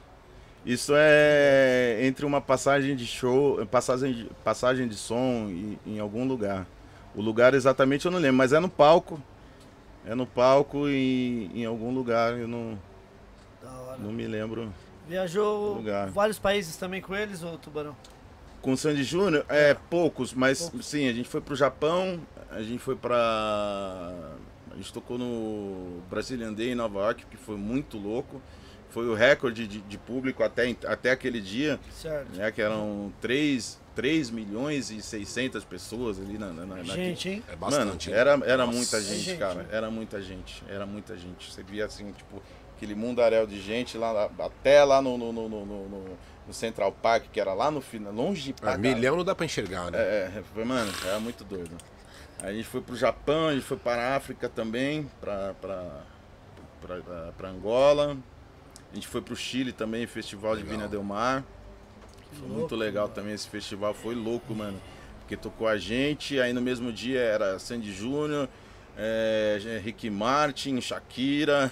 Isso é entre uma passagem de show, passagem de, passagem de som em, em algum lugar. O lugar exatamente eu não lembro, mas é no palco. É no palco em, em algum lugar, eu não, Da hora. não me lembro. Viajou Lugar. vários países também com eles, ô Tubarão? Com o Sandy Júnior, é poucos, mas sim, a gente foi pro Japão, a gente foi pra. A gente tocou no Brazilian Day em Nova York, que foi muito louco. Foi o recorde de, de público até, até aquele dia, Certo. né? Que eram 3, 3 milhões e 600 pessoas ali na, na, na- Gente, hein? É Mano, bastante. hein? era, era Nossa. muita gente, gente, cara. Era muita gente. Era muita gente. Você via assim, tipo, aquele mundaréu de gente lá, lá- até lá no, no, no, no- no- Central Park, que era lá no final, longe pra Ah, caralho. milhão não dá pra enxergar, né? É, é, foi, mano, era muito doido. A gente foi pro Japão, a gente foi para a África também, pra, pra, pra, pra- pra Angola. A gente foi pro Chile também, Festival de Legal. Vina Del Mar. Foi louco, muito legal também esse festival, foi louco, mano. Porque tocou a gente, aí no mesmo dia era Sandy Júnior, é, Rick Martin, Shakira.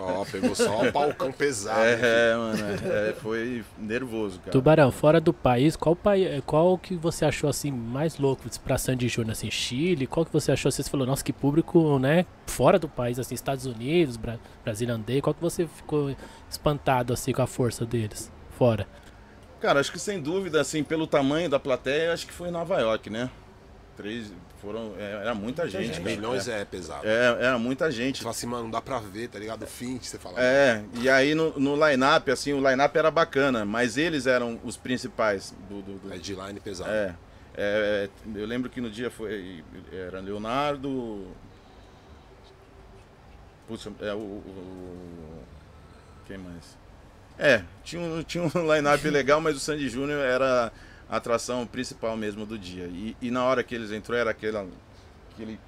Ó, pegou só o palcão pesado. filho? É, mano, é, foi nervoso, cara. Tubarão, fora do país, qual país, qual que você achou assim mais louco pra Sandy Júnior, assim, Chile? Qual que você achou? Você falou, nossa, que público, né? Fora do país, assim, Estados Unidos, Bra Brasilandês, qual que você ficou espantado assim com a força deles? Fora. Cara, acho que sem dúvida, assim, pelo tamanho da plateia, acho que foi em Nova York, né? Três, foram, é, era muita gente. gente. Milhões é, pesado. É, era muita Você gente. fala assim, mano, não dá pra ver, tá ligado? O fim, você fala. É, e aí no, no line-up, assim, o line-up era bacana, mas eles eram os principais do. do, do- É de line pesado. é, é, eu lembro que no dia foi. Era Leonardo. Puxa, é o. o- quem mais? É, tinha um, tinha um line-up legal, mas o Sandy Júnior era a atração principal mesmo do dia. E, e na hora que eles entrou era aquela, aquele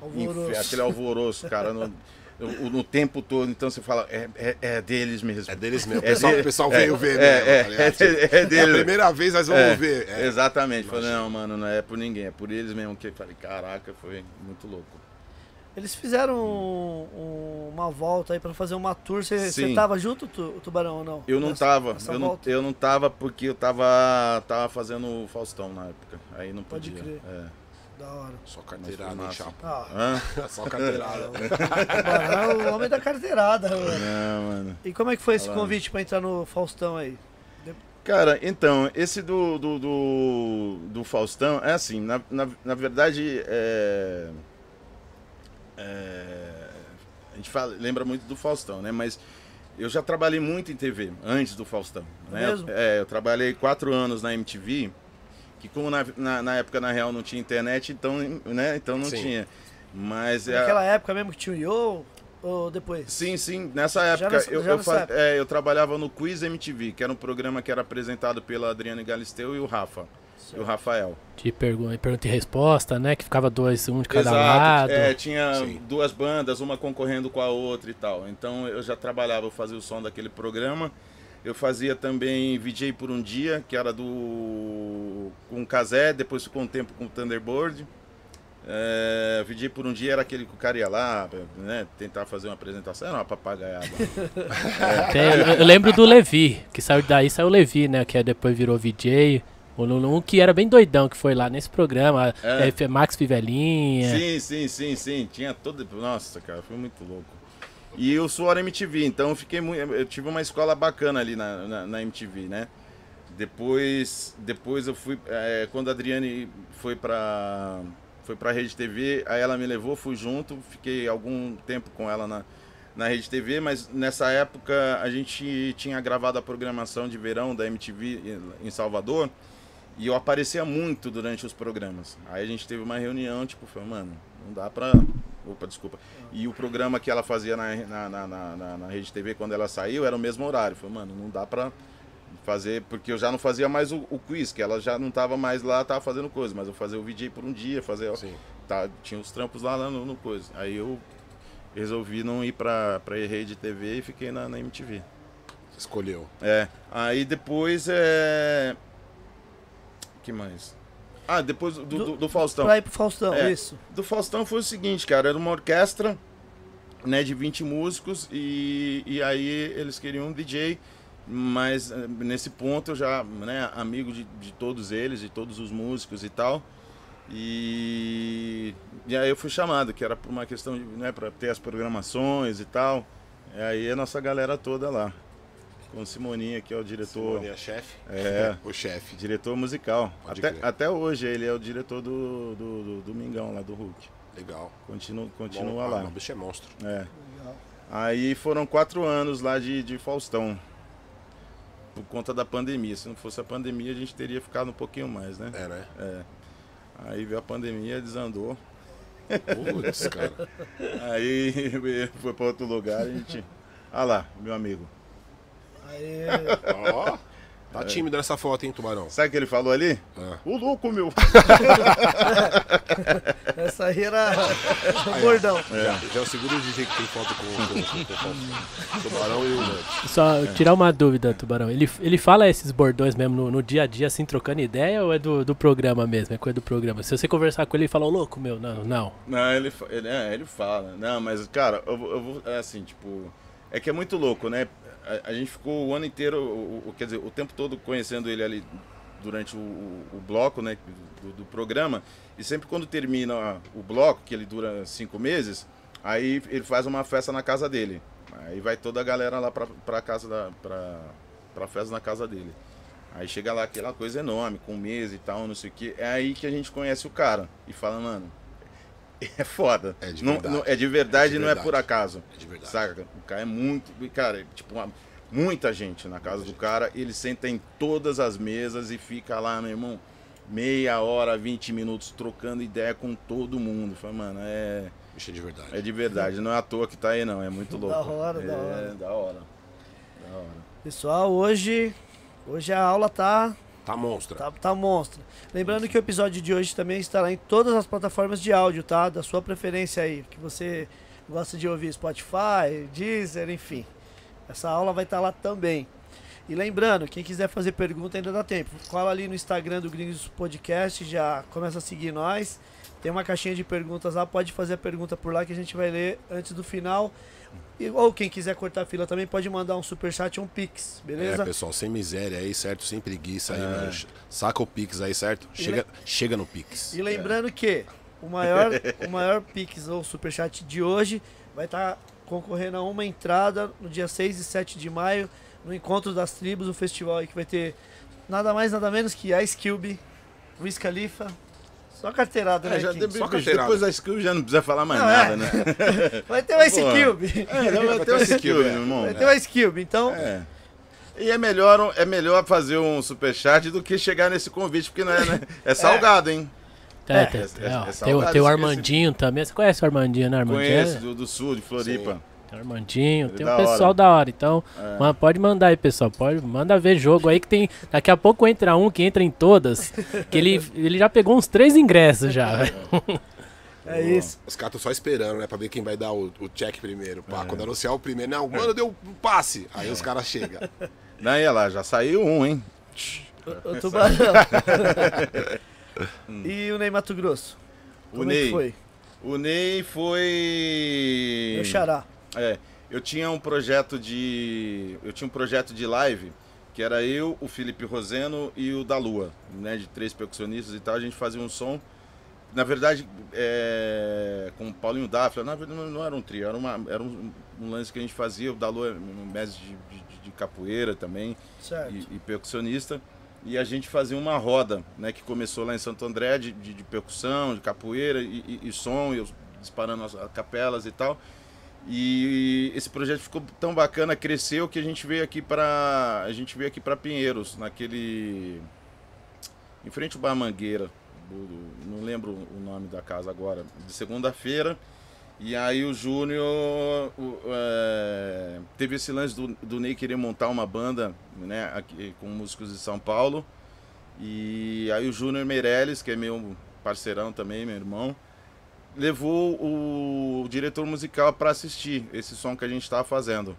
Alvoroço. Infe- aquele alvoroço, cara, no, no- no tempo todo. Então você fala, é, é, é deles mesmo. É deles mesmo. O É pessoal, o pessoal é, veio ver é, mesmo, é, ligado? é, é É a dele. primeira vez, mas vamos É, ver. É. Exatamente. Falei, não, mano, não é por ninguém, é por eles mesmo. Que eu falei, caraca, foi muito louco. Eles fizeram um- um- uma volta aí pra fazer uma tour. Você você tava junto, tu, o Tubarão, ou não? Eu não Nessa- tava, nessa eu não, eu não tava porque eu tava, tava fazendo o Faustão na época. Aí não Pode podia. crer. É. Da hora. Só carteirada, hein, chapa? Ah, Hã? Só carteirada. o Tubarão é o homem da carteirada, mano. Não, mano. E como é que foi esse Falando. convite pra entrar no Faustão aí? Cara, então, esse do, do, do, do Faustão, é assim, na, na, na verdade, é, é, a gente fala, lembra muito do Faustão, né? Mas eu já trabalhei muito em TV, antes do Faustão. Né? Mesmo? É, eu trabalhei quatro anos na MTV, que como na, na, na época, na real, não tinha internet, então, né? então não Sim. tinha. Mas é, Naquela época mesmo que tinha o Yo ou depois? Sim, sim. Nessa época, nessa- eu, eu, fa- época. é, eu trabalhava no Quiz MTV, que era um programa que era apresentado pela Adriane Galisteu e o Rafa. E o Rafael. De pergu pergunta e resposta, né? Que ficava dois, um de cada lado. É, tinha Sim. duas bandas, uma concorrendo com a outra e tal. Então eu já trabalhava, eu fazia o som daquele programa. Eu fazia também VJ por um dia, que era do com o Kazé, depois ficou um tempo com o Thunderbird. É, VJ por um dia era aquele que o cara ia lá, né, tentar fazer uma apresentação, era uma papagaiada. Tem- eu, eu lembro do Levi, que saiu daí, saiu o Levi, né? Que aí depois virou VJ. O Lulu, que era bem doidão, que foi lá nesse programa. É. é, Max Fivelinha. Sim, sim, sim, sim. Tinha todo. Nossa, cara, foi muito louco. E eu sou hora MTV, então eu fiquei muito. Eu tive uma escola bacana ali na, na, na MTV, né? Depois, depois eu fui. é, quando a Adriane foi pra. Foi pra Rede TV, aí ela me levou, fui junto, fiquei algum tempo com ela na, na Rede TV, mas nessa época a gente tinha gravado a programação de verão da MTV em Salvador. E eu aparecia muito durante os programas. Aí a gente teve uma reunião, tipo, falou, mano, não dá pra. Opa, desculpa. E o programa que ela fazia na, na, na, na, na- Rede TV quando ela saiu era o mesmo horário. Falei, mano, não dá pra fazer, porque eu já não fazia mais o, o quiz, que ela já não tava mais lá, tava fazendo coisa, mas eu fazia o VJ por um dia, fazer. Sim. Tá, tinha os trampos lá, lá no, no coisa. Aí eu resolvi não ir pra, pra Rede TV e fiquei na, na MTV. Escolheu. É. Aí depois é. Que mais? Ah, depois do, do, do Faustão. Pra ir pro Faustão, É. isso. Do Faustão foi o seguinte, cara, era uma orquestra, né, de 20 músicos e, e aí eles queriam um DJ, mas eh, nesse ponto eu já, né, amigo de, de todos eles, de todos os músicos e tal. E, e aí eu fui chamado, que era por uma questão de, né, para ter as programações e tal. E aí a nossa galera toda lá. Com o Simoninha, que é o diretor. Simone é chefe? É. O chefe. Diretor musical. Pode Até, crer. até hoje ele é o diretor do, do, do Domingão lá do Hulk. Legal. Continua, continua Bom, lá. ah, O bicho é monstro. É. Legal. Aí foram quatro anos lá de, de Faustão. Por conta da pandemia. Se não fosse a pandemia, a gente teria ficado um pouquinho mais, né? É, né? É. Aí veio a pandemia, desandou. Putz, cara. Aí foi para outro lugar, a gente. Ah lá, meu amigo. Aí, Ó. É. Tá tímido nessa foto, hein, Tubarão? Sabe o que ele falou ali? Ah. O louco, meu. essa aí era o bordão. Já, já é o segundo DJ que tem foto com, com, com, com o Tubarão e o Nut. Só tirar uma dúvida, Tubarão. Ele, ele fala esses bordões mesmo no, no dia a dia, assim, trocando ideia, ou é do, do programa mesmo? É coisa do programa? Se você conversar com ele e falar, "Ô, louco, meu, não, não. Não, ele, ele, é, ele fala. Não, mas, cara, eu, vou- eu vou. É assim, tipo. É que é muito louco, né? A, gente ficou o ano inteiro, o, o- quer dizer, o tempo todo conhecendo ele ali durante o, o- bloco, né? Do, do programa. E sempre quando termina o bloco, que ele dura cinco meses, aí ele faz uma festa na casa dele. Aí vai toda a galera lá pra, pra casa da. Pra, pra festa na casa dele. Aí chega lá aquela coisa enorme, com mesa e tal, não sei o que. É aí que a gente conhece o cara. E fala, mano, é foda. É de Não- verdade. não- é de verdade, É de não é por acaso. É de verdade. Saca? O cara é muito. Cara, é tipo, uma- muita gente na casa do cara. Ele senta em todas as mesas e fica lá, meu irmão, meia hora, 20 minutos trocando ideia com todo mundo. Fala, mano, é, Bicho é de verdade. é de verdade. Não é à toa que tá aí, não. É muito louco. Da hora, é, da hora. Da hora. Da hora. Pessoal, hoje, hoje a aula tá, Tá monstra. tá, tá monstra. Lembrando que o episódio de hoje também estará em todas as plataformas de áudio, tá? Da sua preferência aí, que você gosta de ouvir Spotify, Deezer, enfim. Essa aula vai estar lá também. E lembrando, quem quiser fazer pergunta ainda dá tempo. Cola ali no Instagram do Gringos Podcast, já começa a seguir nós. Tem uma caixinha de perguntas lá, pode fazer a pergunta por lá que a gente vai ler antes do final. E, ou quem quiser cortar a fila também pode mandar um superchat ou um pix, beleza? É, pessoal, sem miséria aí, certo? Sem preguiça aí, É. mano. Saca o Pix aí, certo? Chega, chega no Pix. E lembrando que o maior, o maior Pix ou Superchat de hoje vai estar concorrendo a uma entrada no dia 6 e 7 de maio no Encontro das Tribos, o festival aí que vai ter nada mais, nada menos que Ice Cube, Wiz Khalifa. Só carteirada, É, né, já, King? de- Só bicho, carteirada. depois da skill já não precisa falar mais Não, é. nada, né? Vai ter o Ice Pô. Cube. É, não, vai ter o skill, meu irmão. Vai ter o Ice Cube. Então, É. E é melhor, é melhor fazer um superchat do que chegar nesse convite, porque não é, né? É salgado, hein? É, É. tem, É- é- é tem tem o Armandinho também. Você conhece o Armandinho, né, Armandinho? Conheço, É, do, do sul, de Floripa. Tem o Armandinho, tem da um pessoal hora. da hora. Então, É. mano, pode mandar aí, pessoal. Pode, manda ver jogo aí que tem. Daqui a pouco entra um que entra em todas. Que ele, ele já pegou uns três ingressos já, velho. é isso. Os caras estão só esperando, né? Pra ver quem vai dar o, o check primeiro. É. Pá, Quando anunciar o primeiro, não, mano, deu um passe. Aí os caras chegam. Daí, lá, já saiu um, hein? O, o Tubarão. e o Ney Mato Grosso? O Como é que Ney. foi? O Ney foi. Meu xará. É, eu tinha um projeto de. Eu tinha um projeto de live que era eu, o Felipe Roseno e o da Lua, né? De três percussionistas e tal. A gente fazia um som. Na verdade, é, com o Paulinho Dafla, na verdade não, era um trio, era, uma, era um, um lance que a gente fazia. O da Lua é um mestre de, de- de capoeira também Certo. e, e percussionista. E a gente fazia uma roda, né? Que começou lá em Santo André de, de- de percussão, de capoeira e, e- e som, e eu disparando as, as capelas e tal. E esse projeto ficou tão bacana, cresceu que a gente veio aqui para a gente veio aqui para Pinheiros, naquele em frente ao Bar Mangueira, não lembro o nome da casa agora, de segunda-feira. E aí o Júnior é, teve esse lance do, do Ney querer montar uma banda, né, aqui, com músicos de São Paulo. E aí o Júnior Meirelles, que é meu parceirão também, meu irmão, levou o diretor musical para assistir esse som que a gente estava fazendo.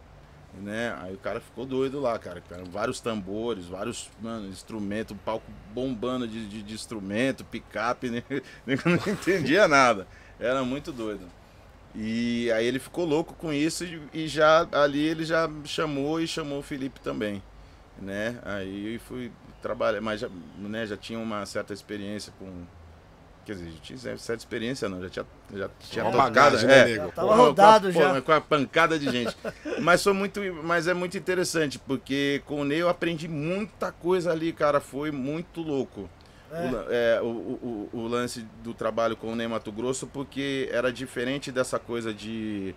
Né? Aí o cara ficou doido lá, cara. Vários tambores, vários mano, instrumentos, o palco bombando de, de, de instrumento, picape, né? Não entendia nada. Era muito doido. E aí ele ficou louco com isso e, já ali ele já chamou e chamou o Felipe também, né? Aí fui trabalhar, mas já, né, já tinha uma certa experiência com quer dizer, já tinha certa experiência não, já tinha já tinha Uma tocado, bagagem, né, é, nego? Já tava com a- rodado com a- já. pô, Com a pancada de gente. mas foi muito, mas é muito interessante porque com o Ney eu aprendi muita coisa ali, cara, foi muito louco. É. O, é, o, o, o- lance do trabalho com o Ney Mato Grosso, porque era diferente dessa coisa de.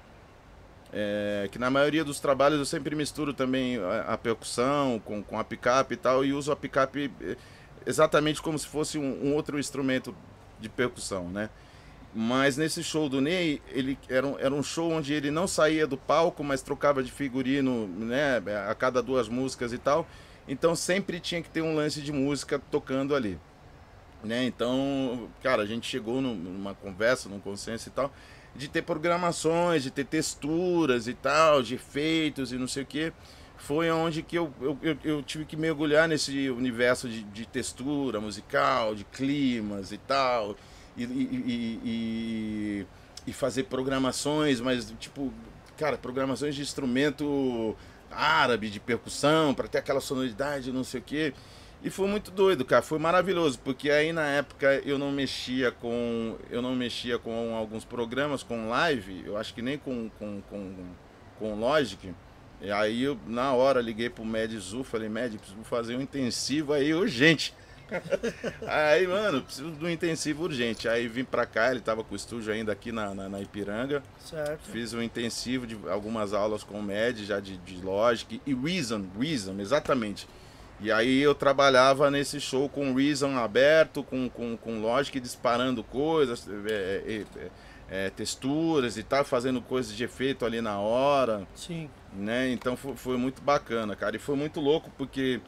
é, que na maioria dos trabalhos eu sempre misturo também a, a percussão com, com a picape e tal, e uso a picape eh, exatamente como se fosse um, um outro instrumento de percussão, né? Mas nesse show do Ney, ele era um, era um show onde ele não saía do palco, mas trocava de figurino, né, a cada duas músicas e tal. Então sempre tinha que ter um lance de música tocando ali Né? Então, cara, a gente chegou num- numa conversa, num consenso e tal, de ter programações, de ter texturas e tal, de efeitos e não sei o que. Foi onde que eu, eu, eu, eu tive que mergulhar nesse universo de, de textura musical, de climas e tal, e, e, e, e- fazer programações, mas tipo, cara, programações de instrumento árabe, de percussão, para ter aquela sonoridade, não sei o que. E foi muito doido, cara. Foi maravilhoso, porque aí na época eu não mexia com. Eu não mexia com alguns programas, com live, eu acho que nem com, com, com, com Logic. E aí eu, na hora, liguei pro Medzu, falei, Med, preciso fazer um intensivo aí urgente. aí, mano, preciso de um intensivo urgente. Aí vim pra cá, ele tava com o estúdio ainda aqui na, na, na Ipiranga. Certo. Fiz um intensivo de algumas aulas com o Med, já de, de Logic e Reason, Reason, exatamente. E aí eu trabalhava nesse show com Reason aberto, com, com, com Logic disparando coisas, é, é, é, é, texturas e tal, fazendo coisas de efeito ali na hora, Sim. Né? Então foi, foi muito bacana, cara. E foi muito louco porque.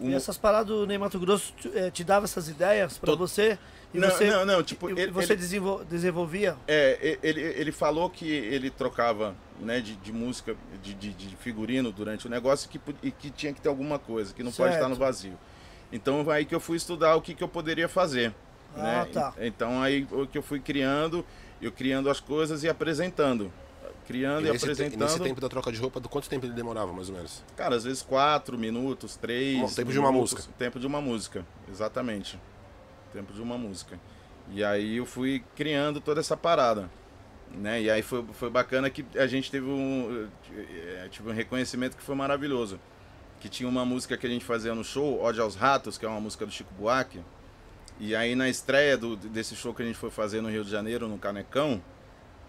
E essas paradas do Ney Mato Grosso te, eh, te dava essas ideias pra Tô- você? E Não, você, não, não, tipo, ele- você ele- desenvol- desenvolvia? É, ele, ele falou que ele trocava né, de, de música, de, de, de figurino durante o negócio e que, e que tinha que ter alguma coisa, que não pode estar no Certo. vazio. Então aí que eu fui estudar o que, que eu poderia fazer. Ah, né? tá. Então aí o que eu fui criando, eu criando as coisas e apresentando. Criando E te- apresentando. nesse tempo da troca de roupa, do quanto tempo ele demorava, mais ou menos? Cara, às vezes quatro minutos, três. Bom, tempo de uma minutos, música. Tempo de uma música, exatamente. Tempo de uma música. E aí eu fui criando toda essa parada. Né? E aí foi, foi bacana que a gente teve um, tive um reconhecimento que foi maravilhoso. Que tinha uma música que a gente fazia no show, Ode aos Ratos, que é uma música do Chico Buarque. E aí na estreia do, desse show que a gente foi fazer no Rio de Janeiro, no Canecão,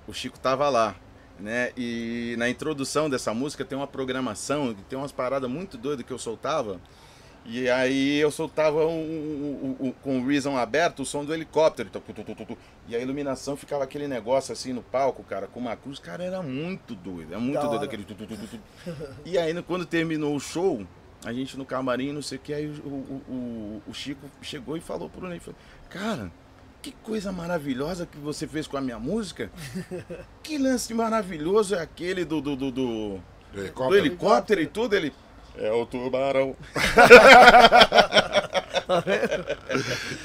o Chico tava lá. Né? E na introdução dessa música tem uma programação, tem umas paradas muito doidas que eu soltava. E aí eu soltava um, um- um- um- com o Reason aberto o som do helicóptero. Então. E a iluminação ficava aquele negócio assim no palco, cara, com uma cruz. Cara, era muito doido. É muito Da doido hora. aquele. E aí, quando terminou o show, a gente no camarim, não sei o que, aí o, o, o- o Chico chegou e falou pro Ney, falou, cara, que coisa maravilhosa que você fez com a minha música. Que lance maravilhoso é aquele do, do, do, do, Do do helicóptero? helicóptero e tudo. Ele, é o tubarão.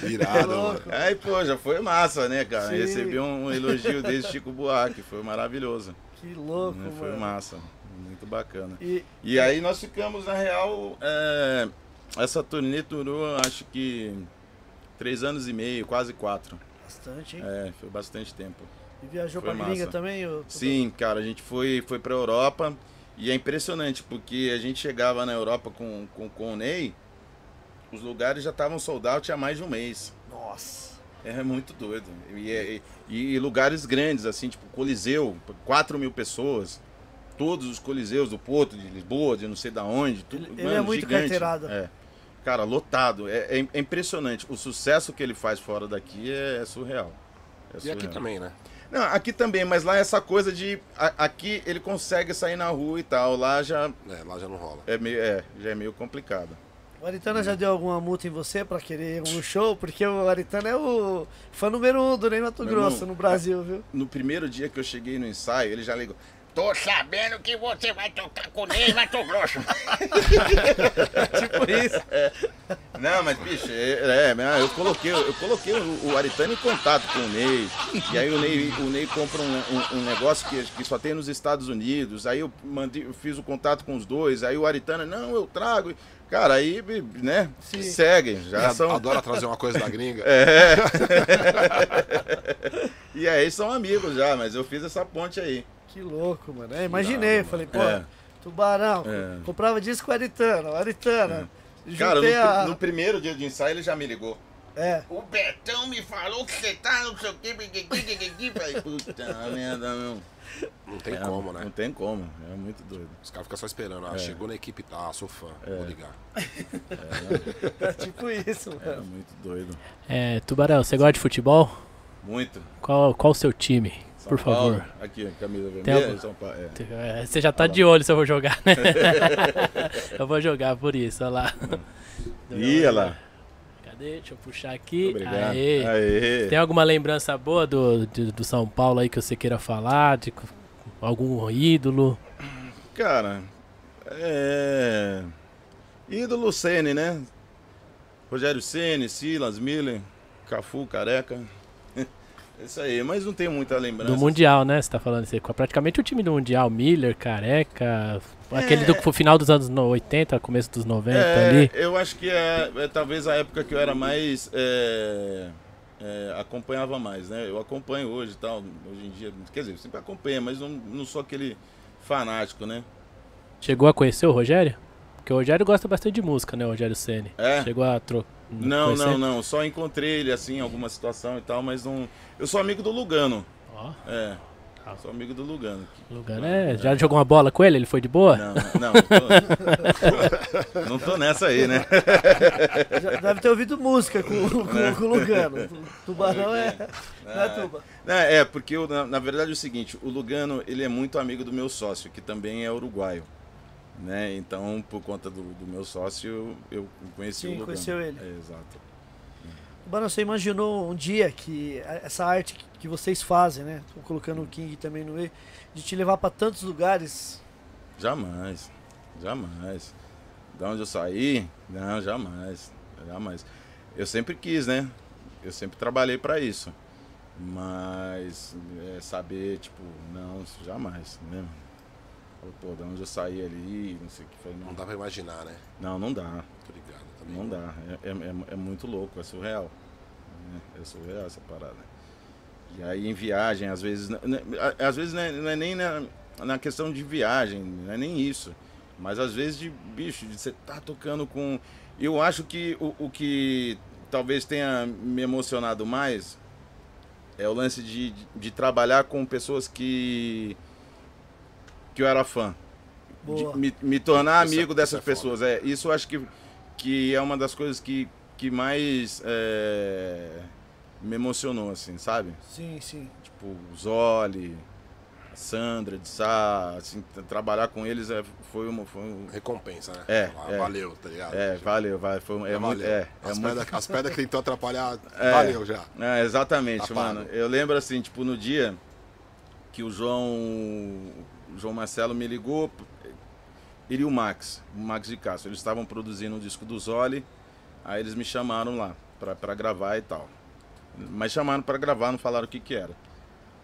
Virado, mano. Aí, pô, já foi massa, né, cara? Sim. Recebi um elogio desse Chico Buarque, foi maravilhoso. Que louco, né? Foi mano. massa, muito bacana. E, E aí nós ficamos, na real, é, essa turnê durou, acho que, três anos e meio, quase quatro. bastante, hein? É, foi bastante tempo. E viajou foi pra gringa também? ô- Sim, cara, a gente foi, foi pra Europa e é impressionante, porque a gente chegava na Europa com, com, com o Ney, os lugares já estavam sold out há mais de um mês. Nossa. É muito doido. E, é- e- e lugares grandes, assim, tipo Coliseu, 4 mil pessoas. Todos os coliseus do Porto, de Lisboa, de não sei da onde. Tudo, Ele- ele é muito carteirado. É. Cara, lotado. É, é- é impressionante. O sucesso que ele faz fora daqui é, surreal. É E aqui surreal. também, né? Não, aqui também, mas lá é essa coisa de. a- aqui ele consegue sair na rua e tal. Lá já É, lá já não rola. é meio, é, já é meio complicado. O Aritana já deu alguma multa em você pra querer um show? Porque o Aritana é o fã número um do Ney Mato Grosso irmão, no Brasil, viu? No primeiro dia que eu cheguei no ensaio, ele já ligou. Tô sabendo que você vai tocar com o Ney Mato Grosso. tipo isso. Não, mas bicho, é, é, eu coloquei, eu coloquei o, o Aritano em contato com o Ney. E aí o Ney, o Ney compra um, um- um negócio que, que só tem nos Estados Unidos. Aí eu, mandei, eu fiz o contato com os dois. Aí o Aritana, não, eu trago. Cara, aí, né, Sim. seguem. Já são. Adora trazer uma coisa da gringa. E aí são amigos já, mas eu fiz essa ponte aí. Que louco, mano. É, imaginei, Irado, falei, pô, É. Tubarão, É. comprava disco com o Aritana, o Aritana. Cara, no, a... no primeiro dia de ensaio ele já me ligou. É, O Betão me falou que você tá não sei o que, Falei, puta merda, meu. Não tem É, como, Não né? tem como, é muito doido. Os caras ficam só esperando. Ah, chegou na equipe, tá, ah, sou fã, É. vou ligar. é tipo isso, É mano. muito doido. É, Tubarão, você gosta de futebol? Muito. Qual, qual o seu time, por Paulo, favor? Aqui, camisa vermelha, algum- São Paulo. É. É, Você já tá de olho se eu vou jogar, né? eu vou jogar por isso, olha lá. Ih, olha lá. Cadê? Deixa eu puxar aqui. Obrigado. Aê. Aê. Tem alguma lembrança boa do, do, do São Paulo aí que você queira falar? De algum ídolo? Cara, é. Ídolo Sene, né? Rogério Ceni, Silas, Miller, Cafu, Careca. Isso aí, mas não tenho muita lembrança. Do Mundial, né? Você tá falando isso aí. Praticamente o time do Mundial, Miller, Careca, aquele do pro final dos anos no- 80, começo dos 90 É, ali. eu acho que é, é talvez a época que eu era mais. é, é, acompanhava mais, né? Eu acompanho hoje e tal, hoje em dia. Quer dizer, sempre acompanho, mas não, não sou aquele fanático, né? Chegou a conhecer o Rogério? Porque o Rogério gosta bastante de música, né? O Rogério Ceni. É. Chegou a tro... Não, não, não. Só encontrei ele assim em alguma situação e tal, mas não. Eu sou amigo do Lugano. Ó, É. Ah. Sou amigo do Lugano. Lugano é. Já jogou uma bola com ele? Ele foi de boa? Não, não, não tô, não tô nessa aí, né? Já deve ter ouvido música com, com, com o Lugano. Tubarão é. Não é tuba. É, é, porque eu, na, na verdade é o seguinte, o Lugano ele é muito amigo do meu sócio, que também é uruguaio. Né? Então, por conta do, do meu sócio, eu conheci Sim, o Lugano. conheceu ele. É, exato. Tubarão, você imaginou um dia que essa arte que- vocês fazem, né? Tô colocando o King também no meio, de te levar pra tantos lugares. Jamais. Jamais. Da onde eu saí? Não, jamais. Jamais. Eu sempre quis, né? Eu sempre trabalhei pra isso. Mas é, saber, tipo, não, jamais, né? Falei, Pô, da onde eu saí ali, não sei o que foi. Não Não, dá pra imaginar, né? não, não dá. Tô ligado também. Não dá. É, é, é- é muito louco, é surreal. né? É surreal essa parada. E aí em viagem, às vezes. né, né, Às vezes não é, não é nem na, na questão de viagem, não é nem isso. Mas às vezes de bicho, de você tá tocando com. Eu acho que o, o que talvez tenha me emocionado mais é o lance de, de, de trabalhar com pessoas que. Que eu era fã me, me tornar Isso é- amigo dessas é foda. pessoas. É, isso eu acho que, que é uma das coisas que, que mais é, me emocionou, assim, sabe? Sim, sim. Tipo, o Zoli, a Sandra de Sá, assim, tra- trabalhar com eles é, foi uma. Foi um, Recompensa, né? É, Falar, é. Valeu, tá ligado? é, valeu, vai, foi, é, muito, é, é as, muito- pedras, as pedras que tentou atrapalhar, É. valeu já. É, exatamente, Tá mano. pago. Eu lembro assim, tipo, no dia que o João. João Marcelo me ligou. Ele e o Max, o Max de Castro, eles estavam produzindo um disco do Zoli. Aí eles me chamaram lá pra, pra gravar e tal. Mas chamaram pra gravar, não falaram o que que era.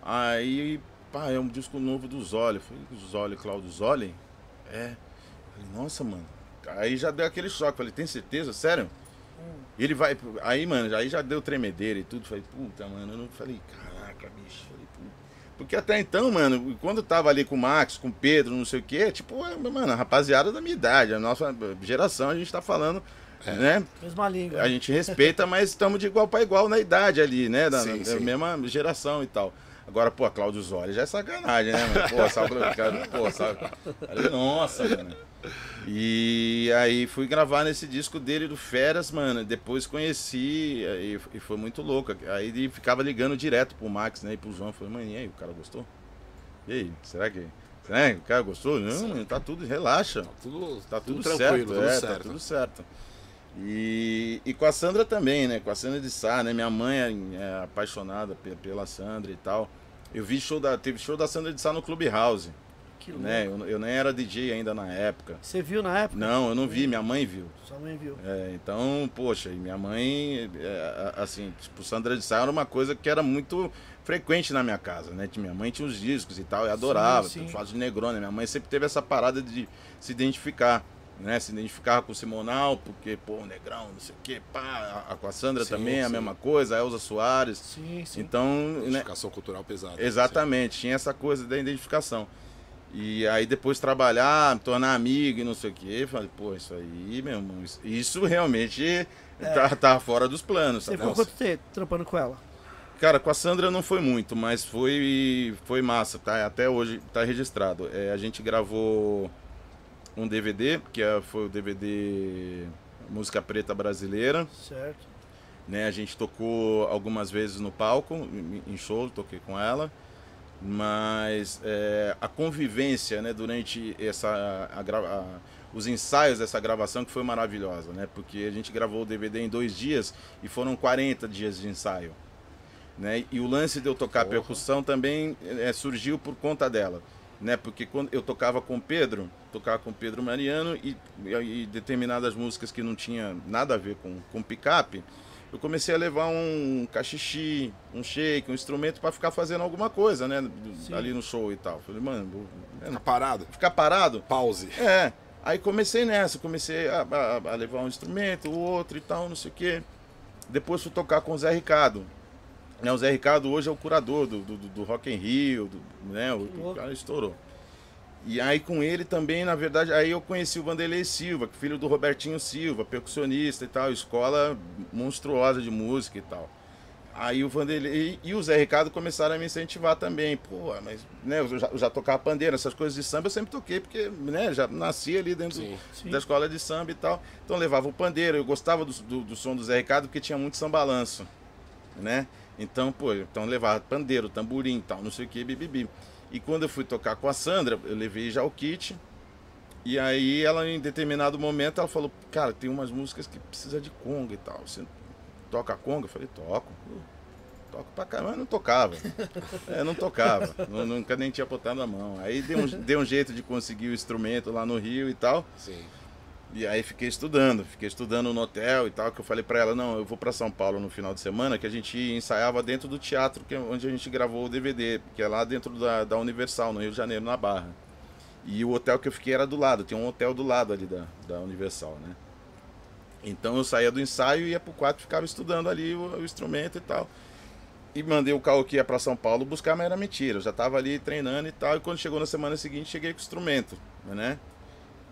Aí, pá, é um disco novo do Zoli. Eu falei, Zoli, Claudio Zoli? É. Falei, nossa, mano. Aí já deu aquele choque. Falei, tem certeza? Sério? E ele vai. Aí, mano, aí já deu tremedeira e tudo. Falei, puta, mano. Eu não falei, caraca, bicho. Porque até então, mano, quando eu tava ali com o Max, com o Pedro, não sei o quê, tipo, é, mano, a rapaziada da minha idade, a nossa geração, a gente tá falando, né? Mesma língua. A gente respeita, mas estamos de igual para igual na idade ali, né? Da, Sim, da sim. mesma geração e tal. Agora, pô, Cláudio Zoli já é sacanagem, né, mano? Pô, sabe, cara, pô, sabe? Falei, Nossa, mano. E aí fui gravar nesse disco dele do Feras, mano. Depois conheci e, e foi muito louco. Aí ele ficava ligando direto pro Max, né? E pro João. Falei, mano, e aí, o cara gostou? E aí, será que. Será que o cara gostou? Não, mano, tá tudo, relaxa. Tudo, Tá tudo, tranquilo, certo, tudo é, certo. tá tudo certo. E, e com a Sandra também, né? Com a Sandra de Sá, né? Minha mãe é, é apaixonada pe- pela Sandra e tal. Eu vi show da, teve show da Sandra de Sá no Clubhouse, Que louco. né? Eu, eu nem era DJ ainda na época. Você viu na época? Não, eu não vi, minha mãe viu. Sua mãe viu. É, então, poxa, e minha mãe, é, assim, tipo, Sandra de Sá era uma coisa que era muito frequente na minha casa, né? Minha mãe tinha os discos e tal, eu adorava, sim. fato de Negrona. Minha mãe sempre teve essa parada de se identificar, né? Se identificar com o Simonal, porque, pô, o Negrão, não sei o quê, pá. A, com a Sandra Sim, também, a sim. mesma coisa, a Elza Soares. Sim, sim. Então, né? Identificação cultural pesada. Exatamente, tinha essa coisa da identificação. E aí depois trabalhar, me tornar amigo e não sei o quê, falei, pô, isso aí, meu irmão, isso, isso realmente tá, tá fora dos planos. Você ficou quanto tempo trampando com ela? Cara, com a Sandra não foi muito, mas foi, foi massa, tá? Até hoje tá registrado. É, a gente gravou um DVD, que é- foi o DVD Música Preta Brasileira, Certo. né? A gente tocou algumas vezes no palco, em show, toquei com ela. Mas é, a convivência, né, durante essa a a- os ensaios dessa gravação que foi maravilhosa, né? Porque a gente gravou o DVD em dois dias e foram 40 dias de ensaio. Né? E o lance de eu tocar Porra. percussão também é, surgiu por conta dela. Né? Porque quando eu tocava com o Pedro, tocava com o Pedro Mariano e, e determinadas músicas que não tinha nada a ver com, com picape, eu comecei a levar um cachixi, um shake, um instrumento para ficar fazendo alguma coisa, né? Ali no show e tal. Falei, mano, vou- é, Fica parado. ficar parado? Pause. É. Aí comecei nessa, comecei a, a- a levar um instrumento, o outro e tal, não sei o quê. Depois fui tocar com o Zé Ricardo. Né, o Zé Ricardo hoje é o curador do, do, do Rock in Rio, do, né? O, o cara estourou. E aí com ele também, na verdade, aí eu conheci o Vanderlei Silva, filho do Robertinho Silva, percussionista e tal, escola monstruosa de música e tal. Aí o Vanderlei e o Zé Ricardo começaram a me incentivar também. Pô, mas né, eu já, eu já tocava pandeira, essas coisas de samba eu sempre toquei, porque né, já nasci ali dentro Sim. Sim. da escola de samba e tal. Então eu levava o pandeiro, eu gostava do, do, do som do Zé Ricardo porque tinha muito sambalanço, né? Então, pô, então levava pandeiro, tamborim e tal, não sei o que, bibibi. E quando eu fui tocar com a Sandra, eu levei já o kit. E aí ela, em determinado momento, ela falou, cara, tem umas músicas que precisa de conga e tal. Você toca conga? Eu falei, toco. Toco pra caramba, mas não tocava. É, não tocava. Nu- Nunca nem tinha botado a mão. Aí deu um, deu um jeito de conseguir o instrumento lá no Rio e tal. Sim. E aí fiquei estudando, fiquei estudando no hotel e tal, que eu falei pra ela, não, eu vou pra São Paulo no final de semana, que a gente ensaiava dentro do teatro, que é onde a gente gravou o DVD, que é lá dentro da, da Universal, no Rio de Janeiro, na Barra. E o hotel que eu fiquei era do lado, tinha um hotel do lado ali da, da Universal, né? Então eu saía do ensaio ia pro quarto ficava estudando ali o, o instrumento e tal. E mandei o carro que ia pra São Paulo buscar, mas era mentira. Eu já tava ali treinando e tal. E quando chegou na semana seguinte, cheguei com o instrumento, né?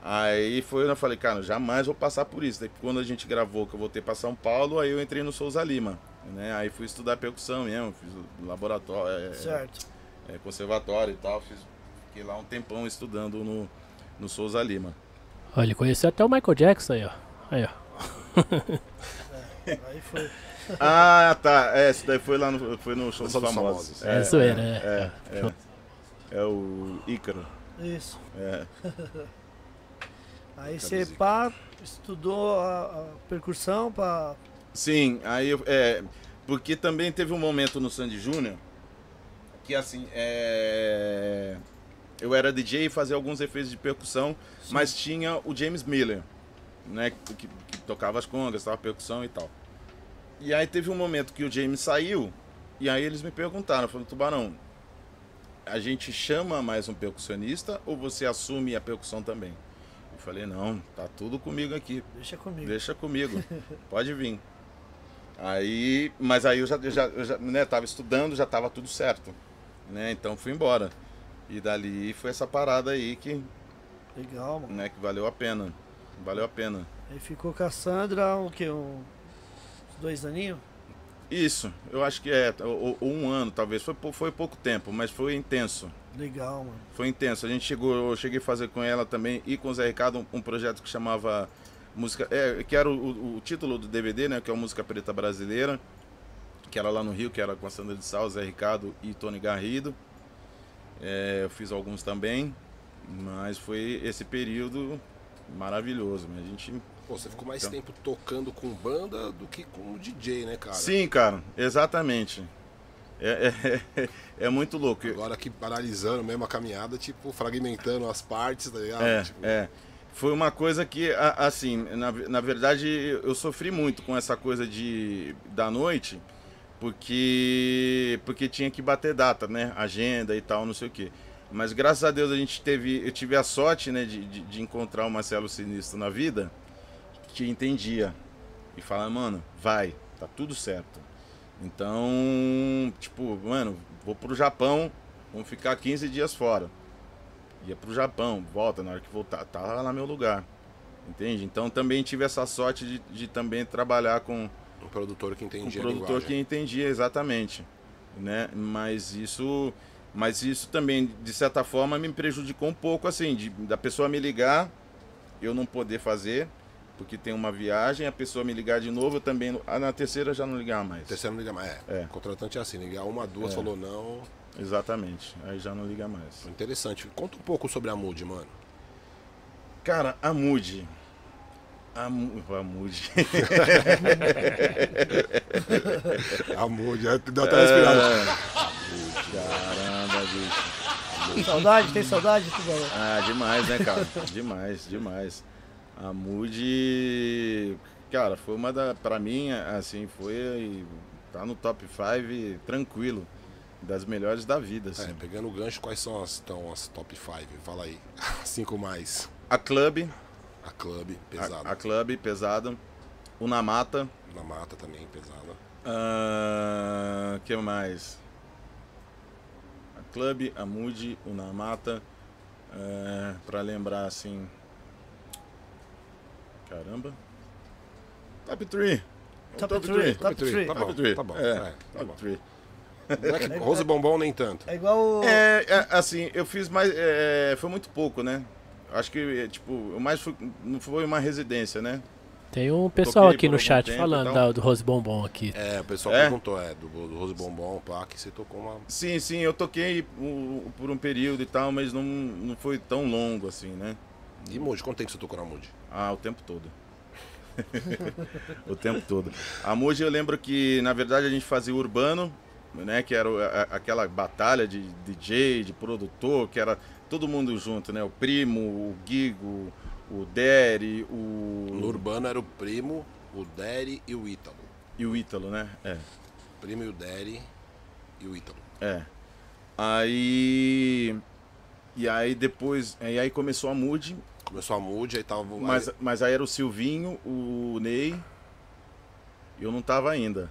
Aí foi, eu falei, cara, jamais vou passar por isso. Daí quando a gente gravou, que eu voltei pra São Paulo, aí eu entrei no Souza Lima, né? Aí fui estudar percussão mesmo, fiz laboratório, é, Certo. é, conservatório e tal. Fiz, fiquei lá um tempão estudando no, no Souza Lima. Olha, ele conheceu até o Michael Jackson aí, ó. Aí, ó. Aí foi. Ah, tá. É, esse daí foi lá no, foi no Show dos Famosos. Famosos. É, zoeira, é. É, é, é o Ícaro. Isso. É. Aí você pá, estudou a, a percussão pra. Sim, aí eu, é, porque também teve um momento no Sandy Júnior que assim, é, eu era DJ e fazia alguns efeitos de percussão, mas tinha o James Miller, né, que, que tocava as congas, tava percussão e tal. E aí teve um momento que o James saiu e aí eles me perguntaram, falaram, Tubarão, a gente chama mais um percussionista ou você assume a percussão também? Falei, não, tá tudo comigo aqui. Deixa comigo. Deixa comigo, pode vir. Aí, mas aí eu já, eu já, eu já né, tava estudando, já tava tudo certo, né? Então fui embora. E dali foi essa parada aí que, Legal, mano. né, que valeu a pena. Valeu a pena. Aí ficou com a Sandra, o que? Um, uns dois aninhos? Isso, eu acho que é, ou, ou um ano talvez, foi, foi pouco tempo, mas foi intenso. Legal, mano. Foi intenso. A gente chegou, eu cheguei a fazer com ela também e com o Zé Ricardo um, um projeto que chamava música, é, que era o, o- o título do DVD, né, que é o Música Preta Brasileira, que era lá no Rio, que era com a Sandra de Sal, Zé Ricardo e Tony Garrido. É, eu fiz alguns também, mas foi esse período maravilhoso. né? A gente Pô, você ficou mais Então. tempo tocando com banda do que com DJ, né, cara? Sim, cara, exatamente. É, é, é muito louco. Agora aqui paralisando mesmo a caminhada, tipo, fragmentando as partes, tá ligado? É, Tipo, é. Foi uma coisa que, assim, na, na verdade, eu sofri muito com essa coisa de da noite, porque porque tinha que bater data, né? Agenda e tal, não sei o quê. Mas graças a Deus a gente teve, eu tive a sorte, né, de, de, de encontrar o Marcelo Sinistro na vida, que entendia e fala, mano, vai, tá tudo certo. Então, tipo, mano, vou pro Japão, vamos ficar 15 dias fora ia pro Japão, volta na hora que voltar, tá lá no meu lugar. Entende? Então também tive essa sorte de, de também trabalhar com um produtor que um entendia a produtor que entendia exatamente, né? Mas isso, mas isso também de certa forma me prejudicou um pouco assim, de, da pessoa me ligar, eu não poder fazer porque tem uma viagem, a pessoa me ligar de novo, eu também ah, na terceira já não ligar mais. Terceiro não liga mais. É. É. Contratante é assim, ligar uma, duas, É. falou não. Exatamente. Aí já não liga mais. Interessante. Conta um pouco sobre a Mood, mano. Cara, a Moody. A, Mu- a Moody. Amor, já deu até respirada. Caramba, bicho. Saudade? Tem saudade, Tubarão? Ah, demais, né, cara? demais, demais. A Moody, cara, foi uma da. Pra mim, assim, foi. Tá no top 5 tranquilo. Das melhores da vida, assim. É, pegando o gancho, quais são as, então, as top 5? Fala aí. Cinco mais. A Club, A Club, a, pesada. a Club, pesada. O Namata. Na mata também, pesada. Ah, que mais? A Club, a Moody, o Namata. É, pra lembrar assim. Caramba. Top 3. Top three, top three. Tá bom, Top 3. tá bom. É, é, tá top bom. 3. Não é que Rose Bombom nem tanto. É igual o... É, é, assim, eu fiz mais. é, foi muito pouco, né? Acho que, é, tipo, o mais foi, não foi uma residência, né? Tem um pessoal aqui no chat tempo falando e tal. da- do Rose Bombom aqui. É, o pessoal É? perguntou, é, do, do Rose Bombom, pá, que você tocou uma. Sim, sim, eu toquei por um período e tal, mas não, não foi tão longo assim, né? E Moody, quanto tempo você tocou na Moody? Ah, o tempo todo. o tempo todo. A Moji eu lembro que, na verdade, a gente fazia urbano, né? Que era a- aquela batalha de DJ, de produtor, que era todo mundo junto, né? O Primo, o Gigo, o Derry, o... No Urbano era o Primo, o Derry e o Ítalo. E o Ítalo, né? É. O Primo e o Derry e o Ítalo. É. Aí... E aí depois... E aí começou a Moody, Começou a Moody, aí tava. mas, mas aí era o Silvinho, o Ney... Eu não tava ainda.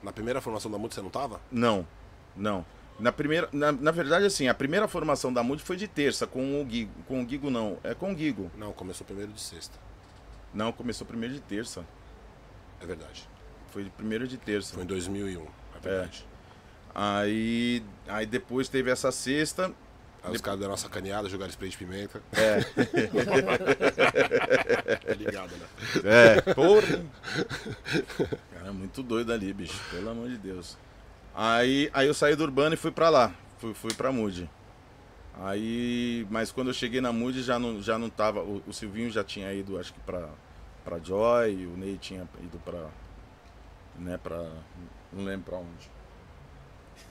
Na primeira formação da Moody você não tava? Não, não. Na primeira, na, na verdade, assim, a primeira formação da Moody foi de terça, com o Gigo. Com o Gigo não, é com o Gigo. Não, começou primeiro de sexta. Não, começou primeiro de terça. É verdade. Foi de primeiro de terça. Foi em 2001, é verdade. Aí, aí depois teve essa sexta. Aí os caras deram uma sacaneada, jogaram spray de pimenta. É, Tá ligado, né? é, porra. Cara, muito doido ali, bicho, pelo amor de Deus. Aí, aí eu saí do Urbano e fui pra lá, fui, fui pra Moody. Aí, mas quando eu cheguei na Moody já não, já não tava, o, o Silvinho já tinha ido, acho que pra, pra Joy, o Ney tinha ido pra, né, pra, não lembro pra onde.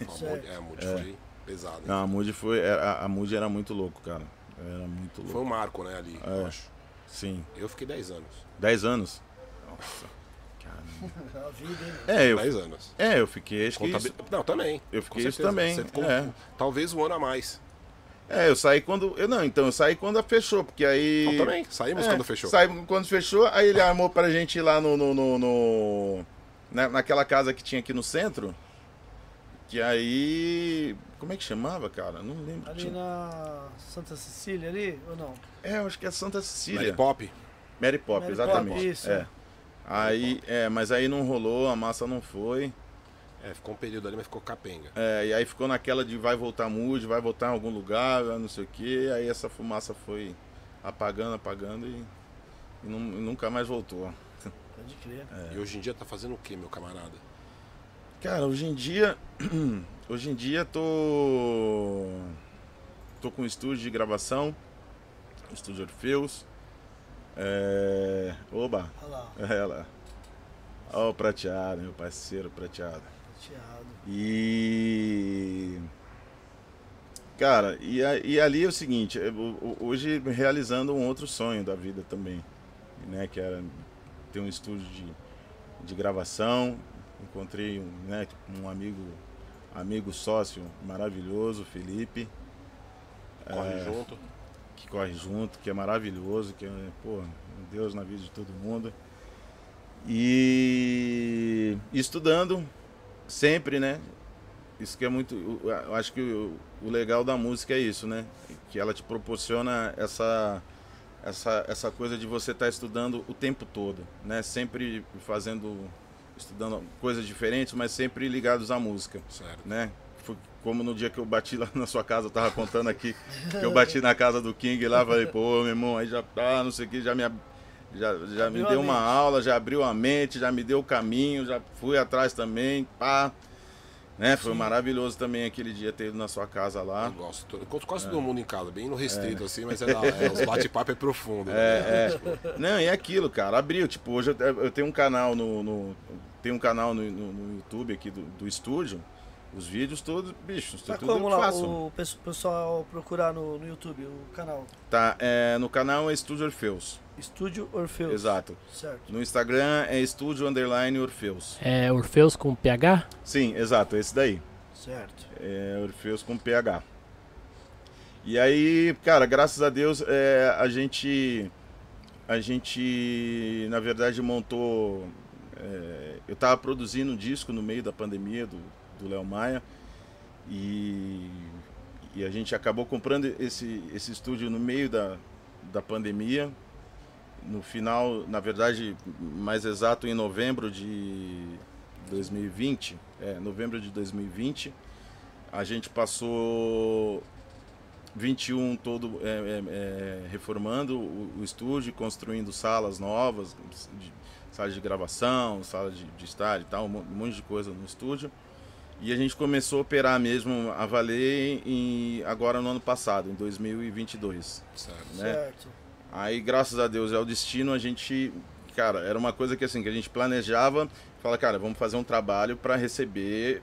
A Moody, é, a Moody foi pesada. hein? Não, a Moody foi, era- a Moody era muito louco, cara, era muito Foi louco. um marco, né, ali, eu É. acho. Sim, Eu fiquei 10 anos. 10 anos. Nossa, cara. A vida, hein? É, eu, 10 anos. é, eu fiquei, acho que Contabi- isso- Não, também. Eu fiquei isso também, Você ficou é. talvez um ano a mais. É, eu saí quando. Eu não, então eu saí quando fechou, porque aí. Então, também. Saímos É, quando fechou. Saímos quando fechou, aí ele armou pra gente ir lá no. no, no- no- na, naquela casa que tinha aqui no centro. Que aí. Como é que chamava, cara? Não lembro. Ali Tinha- na Santa Cecília ali, ou não? É, eu acho que é Santa Cecília. Mary Pop. Mary Pop, Mary exatamente. Pop, isso. É. Aí, é, mas aí não rolou, a massa não foi. É, ficou um período ali, mas ficou capenga. É, e aí ficou naquela de vai voltar mood, vai voltar em algum lugar, não sei o que. Aí essa fumaça foi apagando, apagando e, e nu- e nunca mais voltou. Pode crer. É. E hoje em dia tá fazendo o que, meu camarada? Cara, hoje em dia. Hoje em dia tô. Tô com um estúdio de gravação. Estúdio Orfeus. É. Oba! Olha lá, É lá. Ó o prateado, meu parceiro prateado. prateado. E. Cara, e, e ali é o seguinte, eu- hoje realizando um outro sonho da vida também, né? Que era ter um estúdio de, de gravação. Encontrei um, né, um amigo, amigo sócio maravilhoso, Felipe, Corre É. junto. que corre junto, que é maravilhoso, que é, pô, um Deus na vida de todo mundo. E estudando sempre, né? Isso que é muito. Eu acho que o, o legal da música é isso, né? Que ela te proporciona essa, essa, essa coisa de você estar estudando o tempo todo, né? Sempre fazendo. Estudando coisas diferentes, mas sempre ligados à música Certo. né? Foi como no dia que eu bati lá na sua casa, eu tava contando aqui, que eu bati na casa do King lá, falei, pô, meu irmão, aí já tá, não sei o que, já me, já, já me Abriu deu uma aula, já abriu a mente, já me deu o caminho, já fui atrás também, pá. Né? Foi maravilhoso também aquele dia ter ido na sua casa lá. Eu gosto. Eu encontro quase todo mundo em casa, bem no restrito, assim, mas é da é, os bate-papo é profundo. né? É, é. Não, e é aquilo, cara. Abriu. Tipo, hoje eu, eu tenho um canal no. no tenho um canal no, no- no YouTube aqui do, do estúdio. Os vídeos todos, bicho, Tá tudo como eu lá faço. o pesso- pessoal procurar no, no YouTube, o canal? Tá, é, no canal é Estúdio Orfeus. Estúdio Orfeus. Exato. Certo. No Instagram é Estúdio Underline Orfeus. É Orfeus com PH? Sim, exato, esse daí. Certo. É Orfeus com PH. E aí, cara, graças a Deus, é, a gente. A gente, na verdade, montou. É, eu tava produzindo um disco no meio da pandemia do do Léo Maia. E, e a gente acabou comprando esse, esse estúdio no meio da, da pandemia. No final, na verdade, mais exato em novembro de 2020, é, novembro de 2020, a gente passou 21 todo é, é, é, reformando o, o estúdio, construindo salas novas, de, salas de gravação, salas de, de estar e tal, um mon- monte de coisa no estúdio. E a gente começou a operar mesmo a valer em, agora no ano passado, em 2022 Certo. né? Certo. Aí, graças a Deus, é o destino, a gente, cara, era uma coisa que assim, que a gente planejava, fala, cara, vamos fazer um trabalho para receber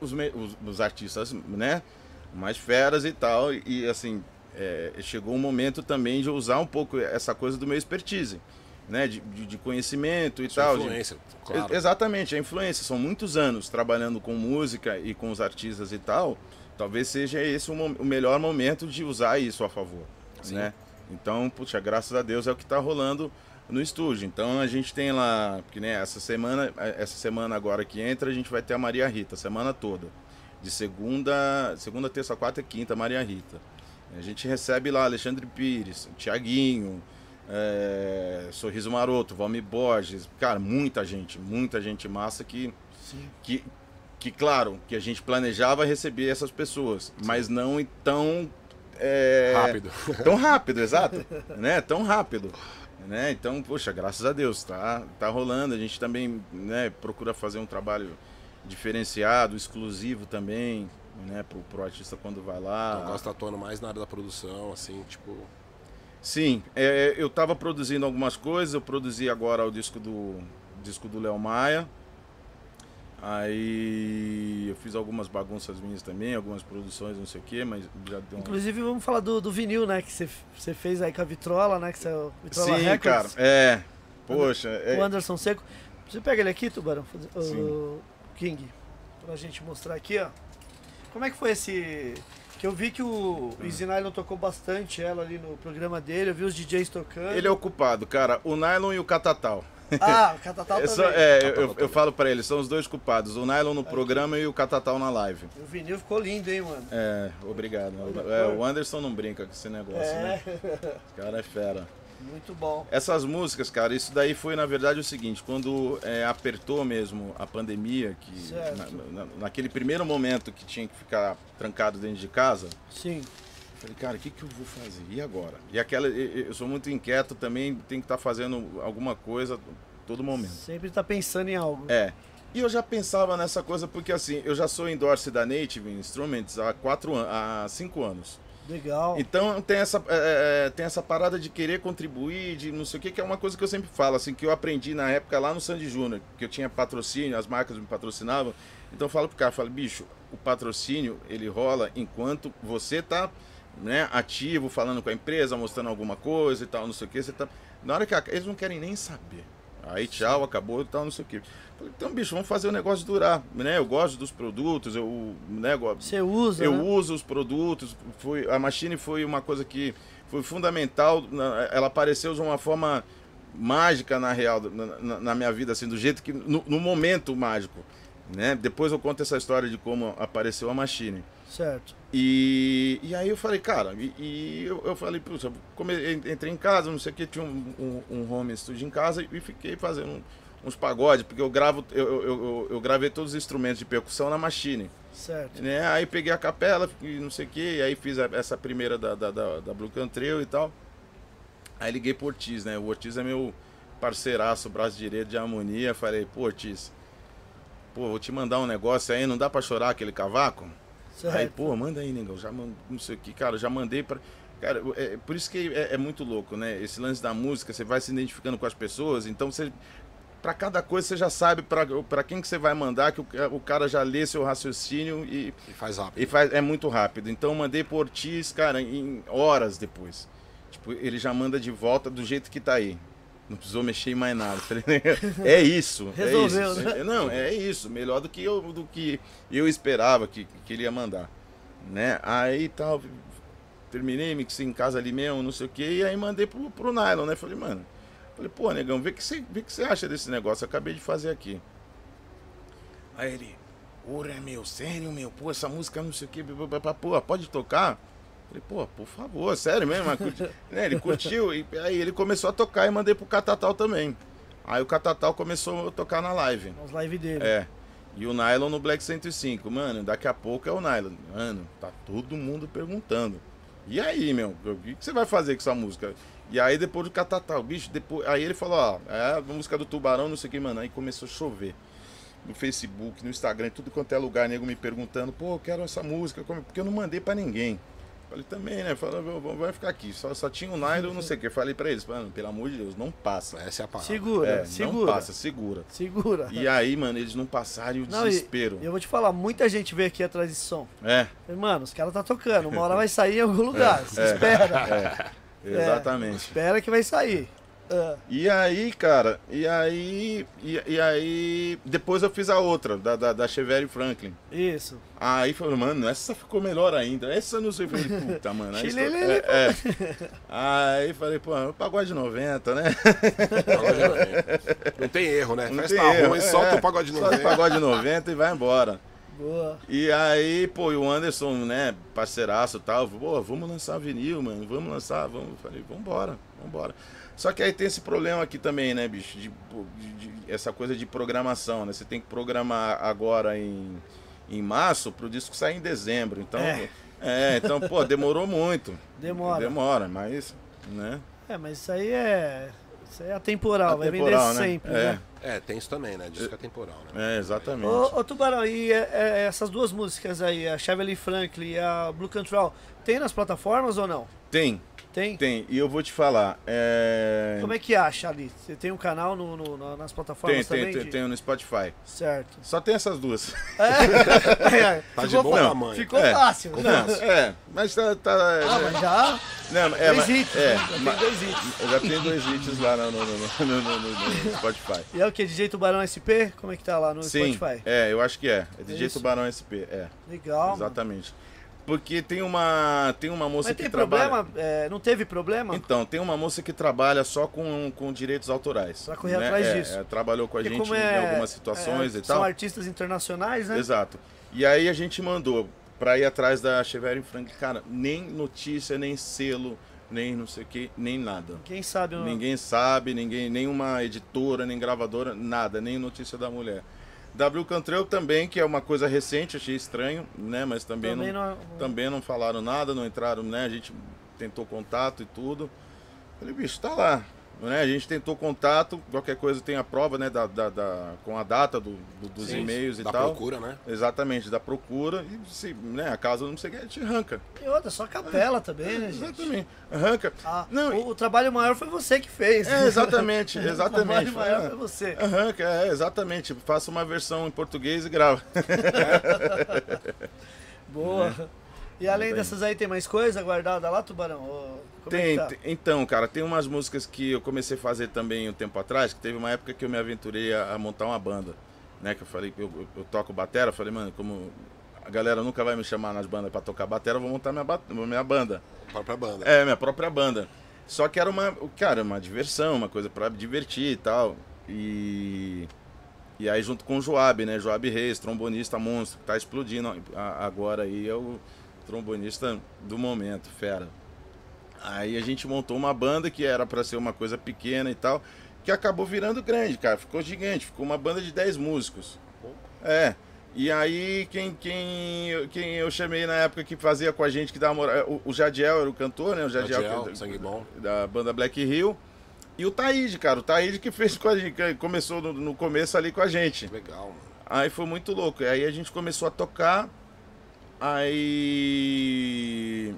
os, os, os artistas, né, mais feras e tal, e assim, é, chegou um momento também de usar um pouco essa coisa do meu expertise, né, de, de, de conhecimento e Sua tal. de- influência, claro. Ex- Exatamente, a influência. São muitos anos trabalhando com música e com os artistas e tal. Talvez seja esse o, o melhor momento de usar isso a favor, Sim. né? Então, puxa, graças a Deus é o que está rolando no estúdio. Então a gente tem lá, que né, essa semana, essa semana agora que entra, a gente vai ter a Maria Rita, a semana toda. De segunda, segunda, terça, quarta e quinta, Maria Rita. A gente recebe lá Alexandre Pires, Tiaguinho, é, Sorriso Maroto, Valmir Borges, cara, muita gente, muita gente massa que, Sim. que, que claro, que a gente planejava receber essas pessoas, mas não tão é, Rápido. tão rápido, exato, né? Tão rápido, né? Então, poxa, graças a Deus, tá, tá rolando. A gente também, né, procura fazer um trabalho diferenciado, exclusivo também, né, pro, pro artista quando vai lá. Então, gosta atuando mais na área da produção, assim, tipo. Sim, é, eu estava produzindo algumas coisas, eu produzi agora o disco do disco do Léo Maia. Aí eu fiz algumas bagunças minhas também, algumas produções, não sei o que, mas já deu um... Inclusive, vamos falar do, do vinil, né? Que você- você fez aí com a Vitrola, né? Que você, Vitrola Sim, Records, cara, é. Poxa, é, O Anderson Seco. Você pega ele aqui, Tubarão? O Sim. King. Pra gente mostrar aqui, ó. Como é que foi esse... Que eu vi que o Easy Nylon tocou bastante ela ali no programa dele, eu vi os DJs tocando. ele é ocupado, cara. O Nylon e o Catatal. Ah, o Catatal É também. só- é, eu, eu, eu falo pra ele, são os dois culpados. O Nylon no programa e o Catatal na live. O vinil ficou lindo, hein, mano? É, obrigado. É, o Anderson não brinca com esse negócio, né? É, O cara é fera. Muito bom. Essas músicas, cara, isso daí foi na verdade o seguinte, quando é, apertou mesmo a pandemia, que na- na- naquele primeiro momento que tinha que ficar trancado dentro de casa, Sim, falei, cara, o que, que eu vou fazer? E agora? E aquela, eu sou muito inquieto também, tem que estar fazendo alguma coisa todo momento. sempre tá pensando em algo. É. E eu já pensava nessa coisa porque assim, eu já sou endorse da Native Instruments há quatro há cinco anos. Legal. Então tem essa, é, é, tem essa parada de querer contribuir, de não sei o que, que é uma coisa que eu sempre falo, assim, que eu aprendi na época lá no Sandy Júnior, que eu tinha patrocínio, as marcas me patrocinavam. Então eu falo pro cara, eu falo, bicho, o patrocínio ele rola enquanto você tá né, ativo, falando com a empresa, mostrando alguma coisa e tal, não sei o que, você tá. Na hora que a- eles não querem nem saber. Aí tchau, acabou e tal, não sei o que. Falei, então, bicho, vamos fazer o negócio durar. Né? Eu gosto dos produtos, eu né, Você usa, eu né? uso os produtos. Foi, a Machine foi uma coisa que foi fundamental. Ela apareceu de uma forma mágica, na real, na, na- minha vida, assim, do jeito que. No, no momento mágico. Né? Depois eu conto essa história de como apareceu a Machine. Certo. E, e aí eu falei, cara, e, e eu, eu falei, puxa, come, entrei em casa, não sei o que, tinha um, um, um home studio em casa e fiquei fazendo uns pagodes, porque eu gravo, eu, eu, eu, gravei todos os instrumentos de percussão na Machine Certo. né? Aí peguei a capela e não sei o que, e aí fiz a- essa primeira da, da, da, da Blue Cantrell e tal. Aí liguei pro Ortiz, né? O Ortiz é meu parceiraço, braço direito de harmonia. Falei, pô, Ortiz, pô, vou te mandar um negócio aí, não dá pra chorar aquele cavaco? Aí, Certo. pô, manda aí, negão. Já mando, não sei o que, cara, já mandei pra. Cara, é, por isso que é, é muito louco, né? Esse lance da música, você vai se identificando com as pessoas, então você. Pra cada coisa você já sabe pra, pra quem que você vai mandar, que o, ca- o cara já lê seu raciocínio e, E faz rápido. e faz, é muito rápido. Então eu mandei por Ortiz, cara, em horas depois. Tipo, ele já manda de volta do jeito que tá aí. Não precisou mexer em mais nada. Falei, é isso. Resolveu, é isso. né? Não, é isso. Melhor do que eu, do que eu esperava que, que ele ia mandar. Né? Aí tal, terminei, mixei em casa ali mesmo, não sei o que, e aí mandei pro, pro Nylon, né? Falei, mano, falei, pô, negão, vê o que você vê que você acha desse negócio. Eu acabei de fazer aqui. Aí ele, ora, meu, sério, meu, pô, essa música não sei o que, pô, pode tocar? Falei, pô, por favor, sério mesmo? né, ele curtiu, e aí ele começou a tocar e mandei pro Catatal também. Aí o Catatal começou a tocar na live. As lives dele. É. E o Nylon no Black 105. Mano, daqui a pouco é o Nylon. Mano, tá todo mundo perguntando. E aí, meu? O que você vai fazer com essa música? E aí depois do Catatal, bicho, depois. Aí ele falou, ó, é a música do Tubarão, não sei o que, mano. Aí começou a chover. No Facebook, no Instagram, tudo quanto é lugar, nego me perguntando, pô, eu quero essa música, como- porque eu não mandei pra ninguém. Falei também, né? Falei, "Vou- vou- vai ficar aqui. Só, só tinha o Nylon, não sei o que. Falei pra eles, mano, pelo amor de Deus, não passa. Essa é a parada. Segura, É, não segura. passa, segura. Segura. E aí, mano, eles não passaram e o Não, desespero. E eu vou te falar, muita gente veio aqui atrás desse som. É, Falei, Mano, os caras tá tocando, uma hora vai sair em algum lugar. Você espera. é, exatamente. Espera que vai sair. Ah, E aí, cara, e aí. E, e aí. Depois eu fiz a outra, da, da, da Chevelle Franklin. isso. Aí falei, mano, essa ficou melhor ainda. Essa eu não sei. Falei, puta, mano. Aí, Chilelele, é, é. aí falei, pô, pagode 90, né? Pagode 90. Não tem erro, né? Não Festa tem erro, ruim, é. solta o pagode Só 90. pagode 90 e vai embora. Boa. E aí, pô, e o Anderson, né, parceiraço e tal, pô, vamos lançar vinil, mano, vamos lançar, vamos. Falei, vambora, vambora. Só que aí tem esse problema aqui também, né, bicho, de, de- de- essa coisa de programação, né? Você tem que programar agora em, em março pro disco sair em dezembro. Então, É. é, então, pô, demorou muito. Demora. Demora, mas, né? É, mas isso aí é. Isso é atemporal, vai Atemporal, vender né? sempre, É. né? É, tem isso também, né? Disco é temporal, né? É, exatamente. Ô, ô Tubarão, e é, é, essas duas músicas aí, a Chevrolet Franklin e a Blue Control, tem nas plataformas ou não? Tem, Tem? tem. E eu vou te falar, é... Como é que acha ali? Você tem um canal no, no- na- nas Tem, plataformas tem, também? tem, de- tem no Spotify. Certo. Só tem essas duas. É, Tá de ficou bom fa- tamanho. Ficou É. fácil. Não, é, mas tá. tá Ah, mas já não, é, dois hits, é, né? Já tem dois hits. eu já tenho dois hits lá no, no, no, no- no- no- no Spotify. E é o que? DJ Tubarão SP? Como é que tá lá no Sim, Spotify? é, eu acho que é. É DJ Isso. Tubarão SP, é. Legal. mano. Porque tem uma, tem uma moça Mas que tem trabalha. problema? É, não teve problema? Então, tem uma moça que trabalha só com, com direitos autorais. Pra correr atrás É, disso. é, trabalhou com a Porque gente em é- algumas situações é, e São tal. artistas internacionais, né? Exato. E aí a gente mandou pra ir atrás da Chevrolet Frank. Cara, nem notícia, nem selo, nem não sei o que, nem nada. Quem sabe? ó, Ninguém sabe, ninguém, nenhuma editora, nem gravadora, nada, nem notícia da mulher. W Cantrell também, que é uma coisa recente, achei estranho, né? Mas também, Também não, não- também não falaram nada, não entraram, né? A gente tentou contato e tudo. Falei, bicho, tá lá. Né? A gente tentou contato, qualquer coisa tem a prova, né? Da, da- da- com a data do- do- dos Sim, e-mails e da tal. procura, né? Exatamente, da procura. E se né, a casa não sei o que, a gente arranca. E outra, só capela também, né, gente? Exatamente. Arranca. Ah, Não, o, o trabalho maior foi você que fez. É, exatamente, o exatamente. trabalho maior Foi- foi você. Arranca, é, exatamente. Faça uma versão em português e grava. Boa. E além Bem. dessas aí, tem mais coisa guardada lá, Tubarão? Como é Tem, que tá? então, cara, tem umas músicas que eu comecei a fazer também um tempo atrás, que teve uma época que eu me aventurei a, a montar uma banda, né? Que eu falei, eu, eu, toco batera, eu falei, mano, como a galera nunca vai me chamar nas bandas pra tocar batera, eu vou montar minha, minha banda. A própria banda. É, minha própria banda. Só que era uma, cara, uma diversão, uma coisa pra divertir e tal. E e aí junto com o Joab, né? Joab Reis, trombonista monstro, que tá explodindo agora aí é o trombonista do momento, fera. Aí a gente montou uma banda que era pra ser uma coisa pequena e tal, que acabou virando grande, cara, ficou gigante, ficou uma banda de 10 músicos. É. E aí, quem, quem, quem eu chamei na época que fazia com a gente, que dava moral, o, o Jadiel era o cantor, né? O Jadiel, Jadiel, que- sangue bom. da banda Black Hill. E o Taíde, cara, o Taíde que fez com a gente, que começou no, no começo ali com a gente. Legal, mano. Aí foi muito louco. Aí a gente começou a tocar. Aí.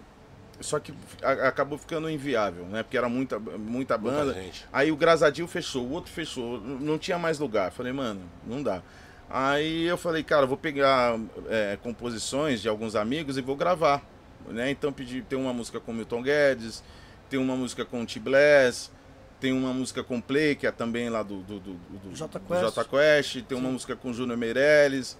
Só que a- acabou ficando inviável, né? Porque era muita, muita banda. Muita gente. Aí o Grasadil fechou, o outro fechou, não tinha mais lugar. Falei, mano, não dá. Aí eu falei, cara, vou pegar é, composições de alguns amigos e vou gravar. Né? Então pedi, tem uma música com o Milton Guedes, tem uma música com o T-Bless, tem uma música com o Play, que é também lá do, do, do, do, do Quest. Jota Quest, tem uma música com o Júnior Meirelles,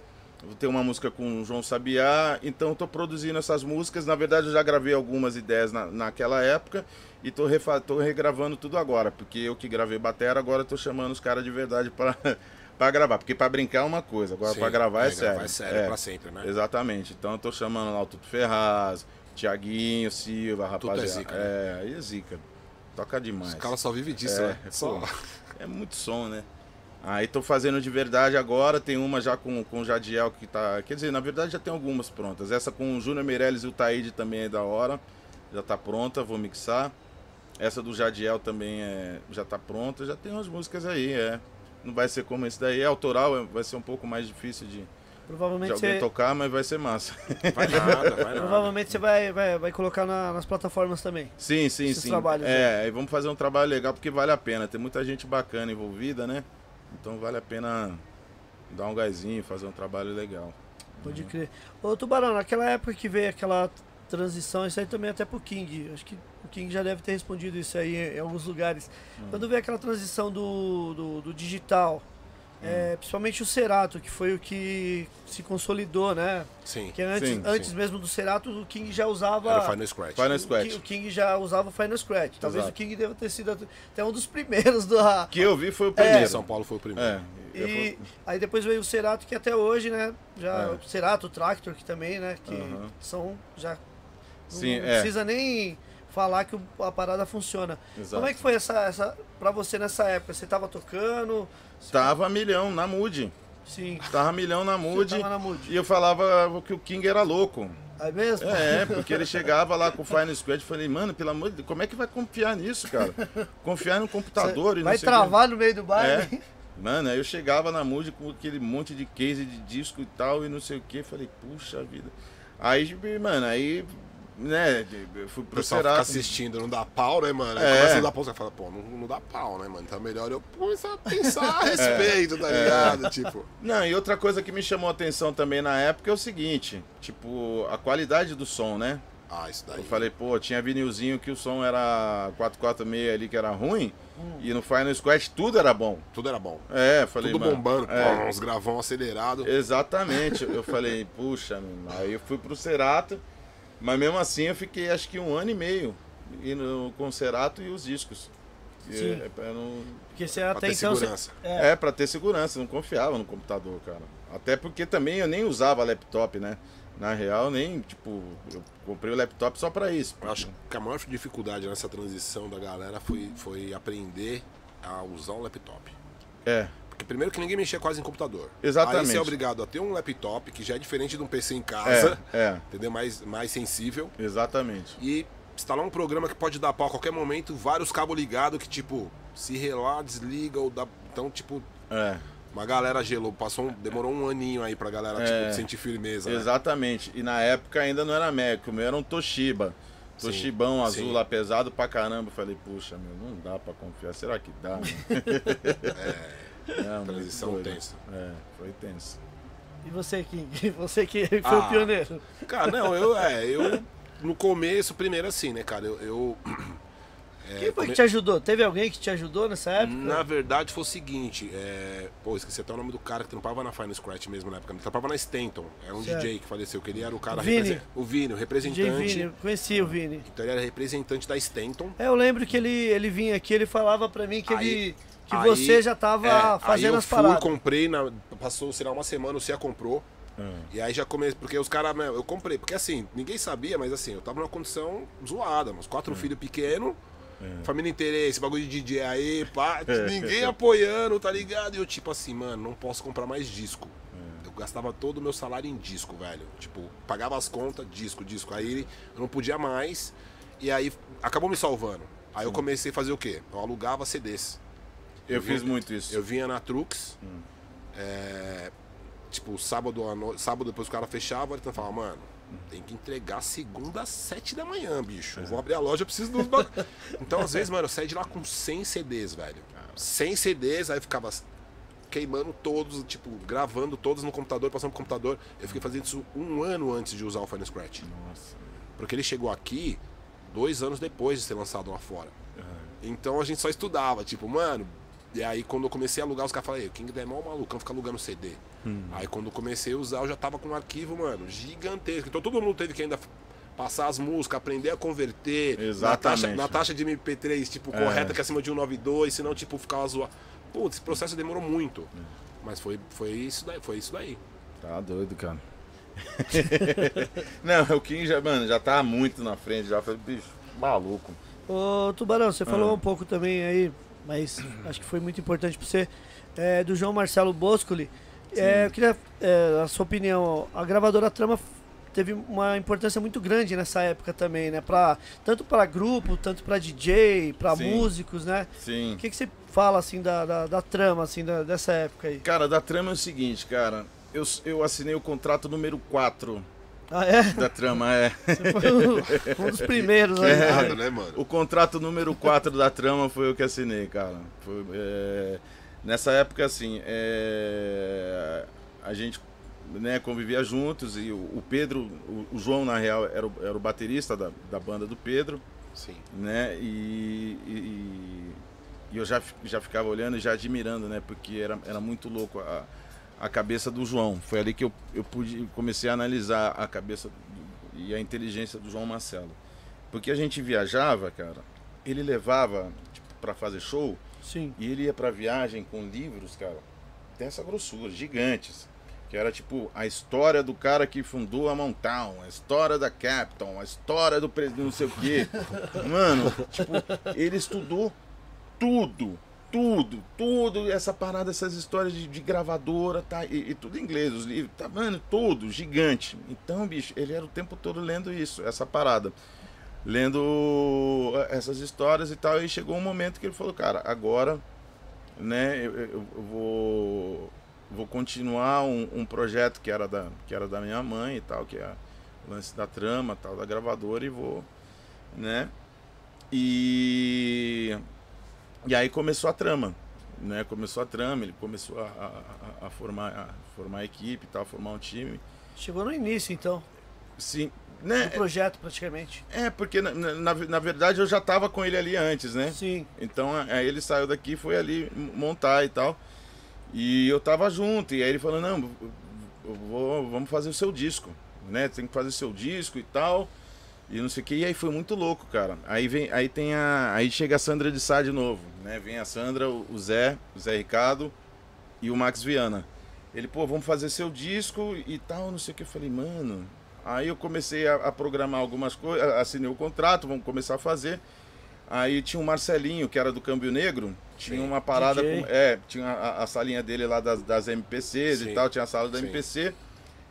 tem uma música com o João Sabiá. Então tô produzindo essas músicas. Na verdade, eu já gravei algumas ideias na, naquela época e tô, refa- regravando tudo agora, porque eu que gravei batera, agora tô chamando os caras de verdade para para gravar, porque para brincar é uma coisa, agora para gravar é, é, sério. gravar é sério, pra sempre, né? Exatamente. Então eu tô chamando lá o Tuto Ferraz, Tiaguinho, Silva, é rapaziada. zica, né? É, aí é zica. Toca demais. Os caras só vivem disso, É, né? Só. pô. É muito som, né? Aí tô fazendo de verdade agora, tem uma já com, com o Jadiel que tá. Quer dizer, na verdade já tem algumas prontas. Essa com o Júnior Meirelles e o Taíde também é da hora. Já tá pronta, vou mixar. Essa do Jadiel também é, já tá pronta, já tem umas músicas aí, é. Não vai ser como esse daí, é autoral, é- vai ser um pouco mais difícil de, de Provavelmente alguém você, tocar, mas vai ser massa. Vai nada, vai nada. provavelmente você vai, vai, vai colocar na- nas plataformas também. Sim, sim, Esses sim. trabalhos é, e vamos fazer um trabalho legal porque vale a pena. Tem muita gente bacana envolvida, né? Então vale a pena dar um gásinho, fazer um trabalho legal. Pode crer. Ô, Tubarão, naquela época que veio aquela transição, isso aí também até pro King. Acho que o King já deve ter respondido isso aí em, alguns lugares. Hum. Quando veio aquela transição do, do, do digital. É, principalmente o Cerato, que foi o que se consolidou, né? Sim. Que antes, Sim, antes sim. mesmo do Cerato, o King já usava. Era o Final Scratch. Final o Ki- Scratch. O King já usava o Final Scratch. Talvez Exato. o King deva ter sido até um dos primeiros da. Que eu vi foi o primeiro. São Paulo foi o primeiro. É. E aí depois veio o Cerato, que até hoje, né? Já, É. o Cerato, o Tractor, que também, né? Que são já. Sim, não é. precisa nem falar que o- a parada funciona. Exato. Como é que foi essa, essa. Pra você nessa época? Você tava tocando? Tava milhão na Mood. Sim. Tava milhão na Mood. na Mood. E eu falava que o King era louco. Aí mesmo? É, porque ele chegava lá com o Final Scratch e falei, mano, pelo amor de Deus, como é que vai confiar nisso, cara? Confiar no computador e não Vai sei o quê. travar no meio do baile? É. Mano, aí eu chegava na Mood com aquele monte de case de disco e tal, e não sei o que, falei, puxa vida. Aí, mano, aí, né, eu fui O pro Cerato. assistindo, não dá pau, né, mano? Aí É. começa a dar pau, você fala, pô, não, não dá pau, né, mano? Então é melhor eu começar a pensar a respeito, tá É. ligado? Tipo, Não, e outra coisa que me chamou a atenção também na época é o seguinte, tipo, a qualidade do som, né? ah, isso daí. Eu falei, pô, tinha vinilzinho que o som era 446 ali que era ruim, e no Final Scratch tudo era bom. Tudo era bom. É, falei, Tudo bombando, é. pô, uns gravão acelerado. Exatamente. Eu falei, puxa, aí eu fui pro Cerato, mas mesmo assim eu fiquei acho que um ano e meio indo com o Cerato e os discos. Sim. é, pra não- Porque você Pra até ter então. você- segurança. É. é, pra ter segurança, não confiava no computador, cara. Até porque também eu nem usava laptop, né? Na real, nem, tipo, eu comprei o laptop só pra isso. Eu acho que a maior dificuldade nessa transição da galera foi, foi aprender a usar um laptop. É, Porque primeiro que ninguém mexia quase em computador. Exatamente. Aí você é obrigado a ter um laptop, que já é diferente de um PC em casa, é, é, entendeu? Mais, mais sensível. exatamente. E instalar um programa que pode dar pau a qualquer momento, vários cabos ligados que, tipo, se relar, desliga ou dá. Então, tipo, É, uma galera gelou, passou um- demorou um aninho aí pra galera, É. tipo, sentir firmeza. né? exatamente. E na época ainda não era Mac, o meu era um Toshiba. Sim, Toshibão azul sim. lá pesado pra caramba. Falei, puxa, meu, não dá pra confiar. Será que dá? É, muito Transição doido. tensa. É, foi tenso. E você, King? Você que foi Ah. o pioneiro. Cara, não, eu, é, eu. No começo, primeiro assim, né, cara? Eu. eu é, Quem foi come- que te ajudou? Teve alguém que te ajudou nessa época? Na verdade, foi o seguinte, é... pô, esqueci até o nome do cara que trampava na Final Scratch mesmo na época. Ele trampava na Stanton, era um Certo. DJ que faleceu, que ele era o cara... Vini. represen- O Vini, o DJ representante. Vini, conheci o Vini. Então ele era representante da Stanton. É, eu lembro que ele, ele vinha aqui, ele falava pra mim que, Aí- ele, que aí- você já tava É, aí fazendo eu as fui, paradas. comprei, na... passou, sei lá, uma semana, o Cia comprou. É. E aí já comecei, porque os caras, eu comprei, porque assim, ninguém sabia, mas assim, eu tava numa condição zoada, uns É. quatro filhos pequenos, família inteira, esse bagulho de DJ aí, pá, É. ninguém apoiando, tá ligado? E eu tipo assim, mano, não posso comprar mais disco. É. Eu gastava todo o meu salário em disco, velho. Tipo, pagava as contas, disco, disco. Aí eu não podia mais, e aí acabou me salvando. Aí eu comecei a fazer o quê? Eu alugava CDs. Eu vi- fiz muito isso. Eu vinha na Trux, é, tipo, sábado, sábado depois o cara fechava, ele falava, mano, tem que entregar segunda às 7 da manhã, bicho. Eu vou abrir a loja, eu preciso dos Então, às vezes, mano, eu saí de lá com 100 CDs, velho. 100 CDs, aí ficava queimando todos, tipo, gravando todos no computador, passando pro computador. Eu fiquei fazendo isso um ano antes de usar o Final Scratch. Nossa. Porque ele chegou aqui dois anos depois de ser lançado lá fora. Então a gente só estudava, tipo, mano. E aí quando eu comecei a alugar, os caras falaram, "Ei, o King é mal malucão, fica alugando CD. Aí quando eu comecei a usar, eu já tava com um arquivo, mano, gigantesco. Então todo mundo teve que ainda passar as músicas, aprender a converter. Exatamente. Na taxa, na taxa de MP3, tipo, correta, que é acima de 192, senão, tipo, ficava zoado. Putz, esse processo demorou muito. Mas foi, foi isso daí, foi isso daí. Tá doido, cara. Não, o Kim já, mano, já tá muito na frente, já falei, bicho, maluco. Ô, Tubarão, você falou Ah. um pouco também aí, mas acho que foi muito importante pra você, é, do João Marcelo Boscoli. É, eu queria é, a sua opinião. A gravadora Trama teve uma importância muito grande nessa época também, né? Pra, tanto para grupo, tanto para DJ, para músicos, né? Sim. O que, que você fala assim da, da, da trama, assim, da- dessa época aí? Cara, da trama é o seguinte, cara. Eu, eu assinei o contrato número 4 Ah, é? da trama, é. Você foi um, um dos primeiros aí. É. Nada, né, mano? O contrato número 4 da trama foi eu que assinei, cara. Foi, é, nessa época, assim, é, a gente né, convivia juntos e o, o Pedro, o, o João, na real, era o, era o baterista da, da banda do Pedro, Sim. né? E, e- e eu já, já ficava olhando e já admirando, né? Porque era, era muito louco a, a cabeça do João. Foi ali que eu, eu pude, comecei a analisar a cabeça do- e a inteligência do João Marcelo. Porque a gente viajava, cara, ele levava tipo, para fazer show Sim. e ele ia pra viagem com livros, cara, dessa grossura, gigantes. Que era tipo a história do cara que fundou a Mountain, a história da Capitol, a história do presidente não sei o quê. Mano, tipo, ele estudou tudo, tudo, tudo, essa parada, essas histórias de, de gravadora, tá? E, e tudo em inglês, os livros, tá, mano, tudo, gigante. Então, bicho, ele era o tempo todo lendo isso, essa parada. Lendo eh, essas histórias e tal, e chegou um momento que ele falou, cara, agora, né, eu, eu- eu vou, vou continuar um, um projeto que era, da, que era da minha mãe e tal, que é o lance da trama, tal, da gravadora, e vou, né, e, e aí começou a trama, né, começou a trama, ele começou a, a- a- formar, a formar a equipe e tal, formar um time, Chegou no início, então, sim, né, do projeto praticamente. é, porque na, na, na verdade eu já tava com ele ali antes, né, Sim. Então aí ele saiu daqui e foi ali montar e tal. E eu tava junto, e aí ele falou, não, vou, vamos fazer o seu disco, né? Tem que fazer o seu disco e tal. E não sei o que. E aí foi muito louco, cara. Aí vem, aí tem a. Aí chega a Sandra de Sá de novo, né? Vem a Sandra, o Zé, o Zé Ricardo e o Max Viana. Ele, pô, vamos fazer seu disco e tal, não sei o que. Eu falei, mano. Aí eu comecei a, a programar algumas coisas, assinei o contrato, vamos começar a fazer. Aí tinha o Marcelinho, que era do Câmbio Negro, tinha Sim. uma parada com. É, tinha a, a salinha dele lá das, das MPCs Sim. e tal, tinha a sala da Sim. MPC.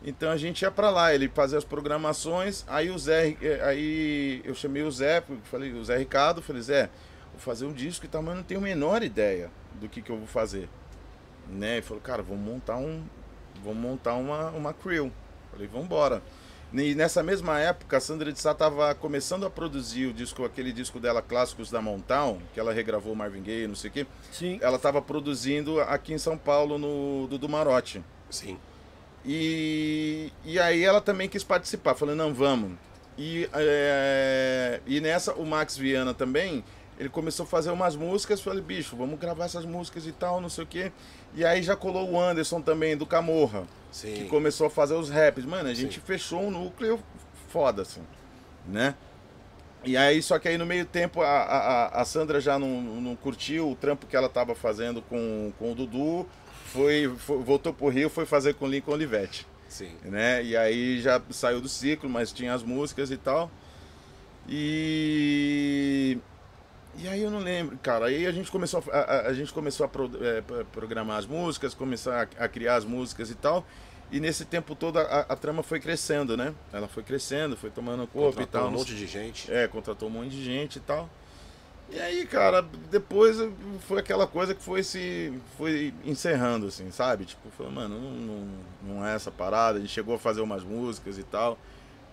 Então a gente ia pra lá, ele fazia as programações, aí o Zé, eh, aí eu chamei o Zé, falei, o Zé Ricardo, falei, Zé, vou fazer um disco e tal, mas não tenho a menor ideia do que, que eu vou fazer. Né? Ele falou, cara, vamos montar um. Vamos montar uma, uma crew. Falei, vamos embora. E nessa mesma época, a Sandra de Sá estava começando a produzir o disco, aquele disco dela, Clássicos da Mountain, que ela regravou Marvin Gaye, não sei o quê. Sim. Ela estava produzindo aqui em São Paulo, no do Marote. Sim. E, e aí ela também quis participar. Falei, não, vamos. E, é, e nessa, o Max Viana também, ele começou a fazer umas músicas. Falei, bicho, vamos gravar essas músicas e tal, não sei o quê. E aí já colou o Anderson também, do Camorra, Sim. que começou a fazer os raps. Mano, a gente Sim. fechou um núcleo foda, assim, né? E aí, só que aí no meio tempo a, a, a Sandra já não, não curtiu o trampo que ela tava fazendo com, com o Dudu, foi, foi- voltou pro Rio, foi fazer com o Lincoln Olivetti, Sim. né? E aí já saiu do ciclo, mas tinha as músicas e tal. E e aí eu não lembro, cara. Aí a gente começou a, a, a gente começou a pro- é, programar as músicas, começar a, a criar as músicas e tal. E nesse tempo todo a, trama foi crescendo, né? Ela foi crescendo, foi tomando corpo e Contratou tal. um não monte de gente. é, contratou um monte de gente e tal. E aí, cara, depois foi aquela coisa que foi se. foi encerrando, assim, sabe? Tipo, falou, mano, não, não, não é essa parada. A gente chegou a fazer umas músicas e tal,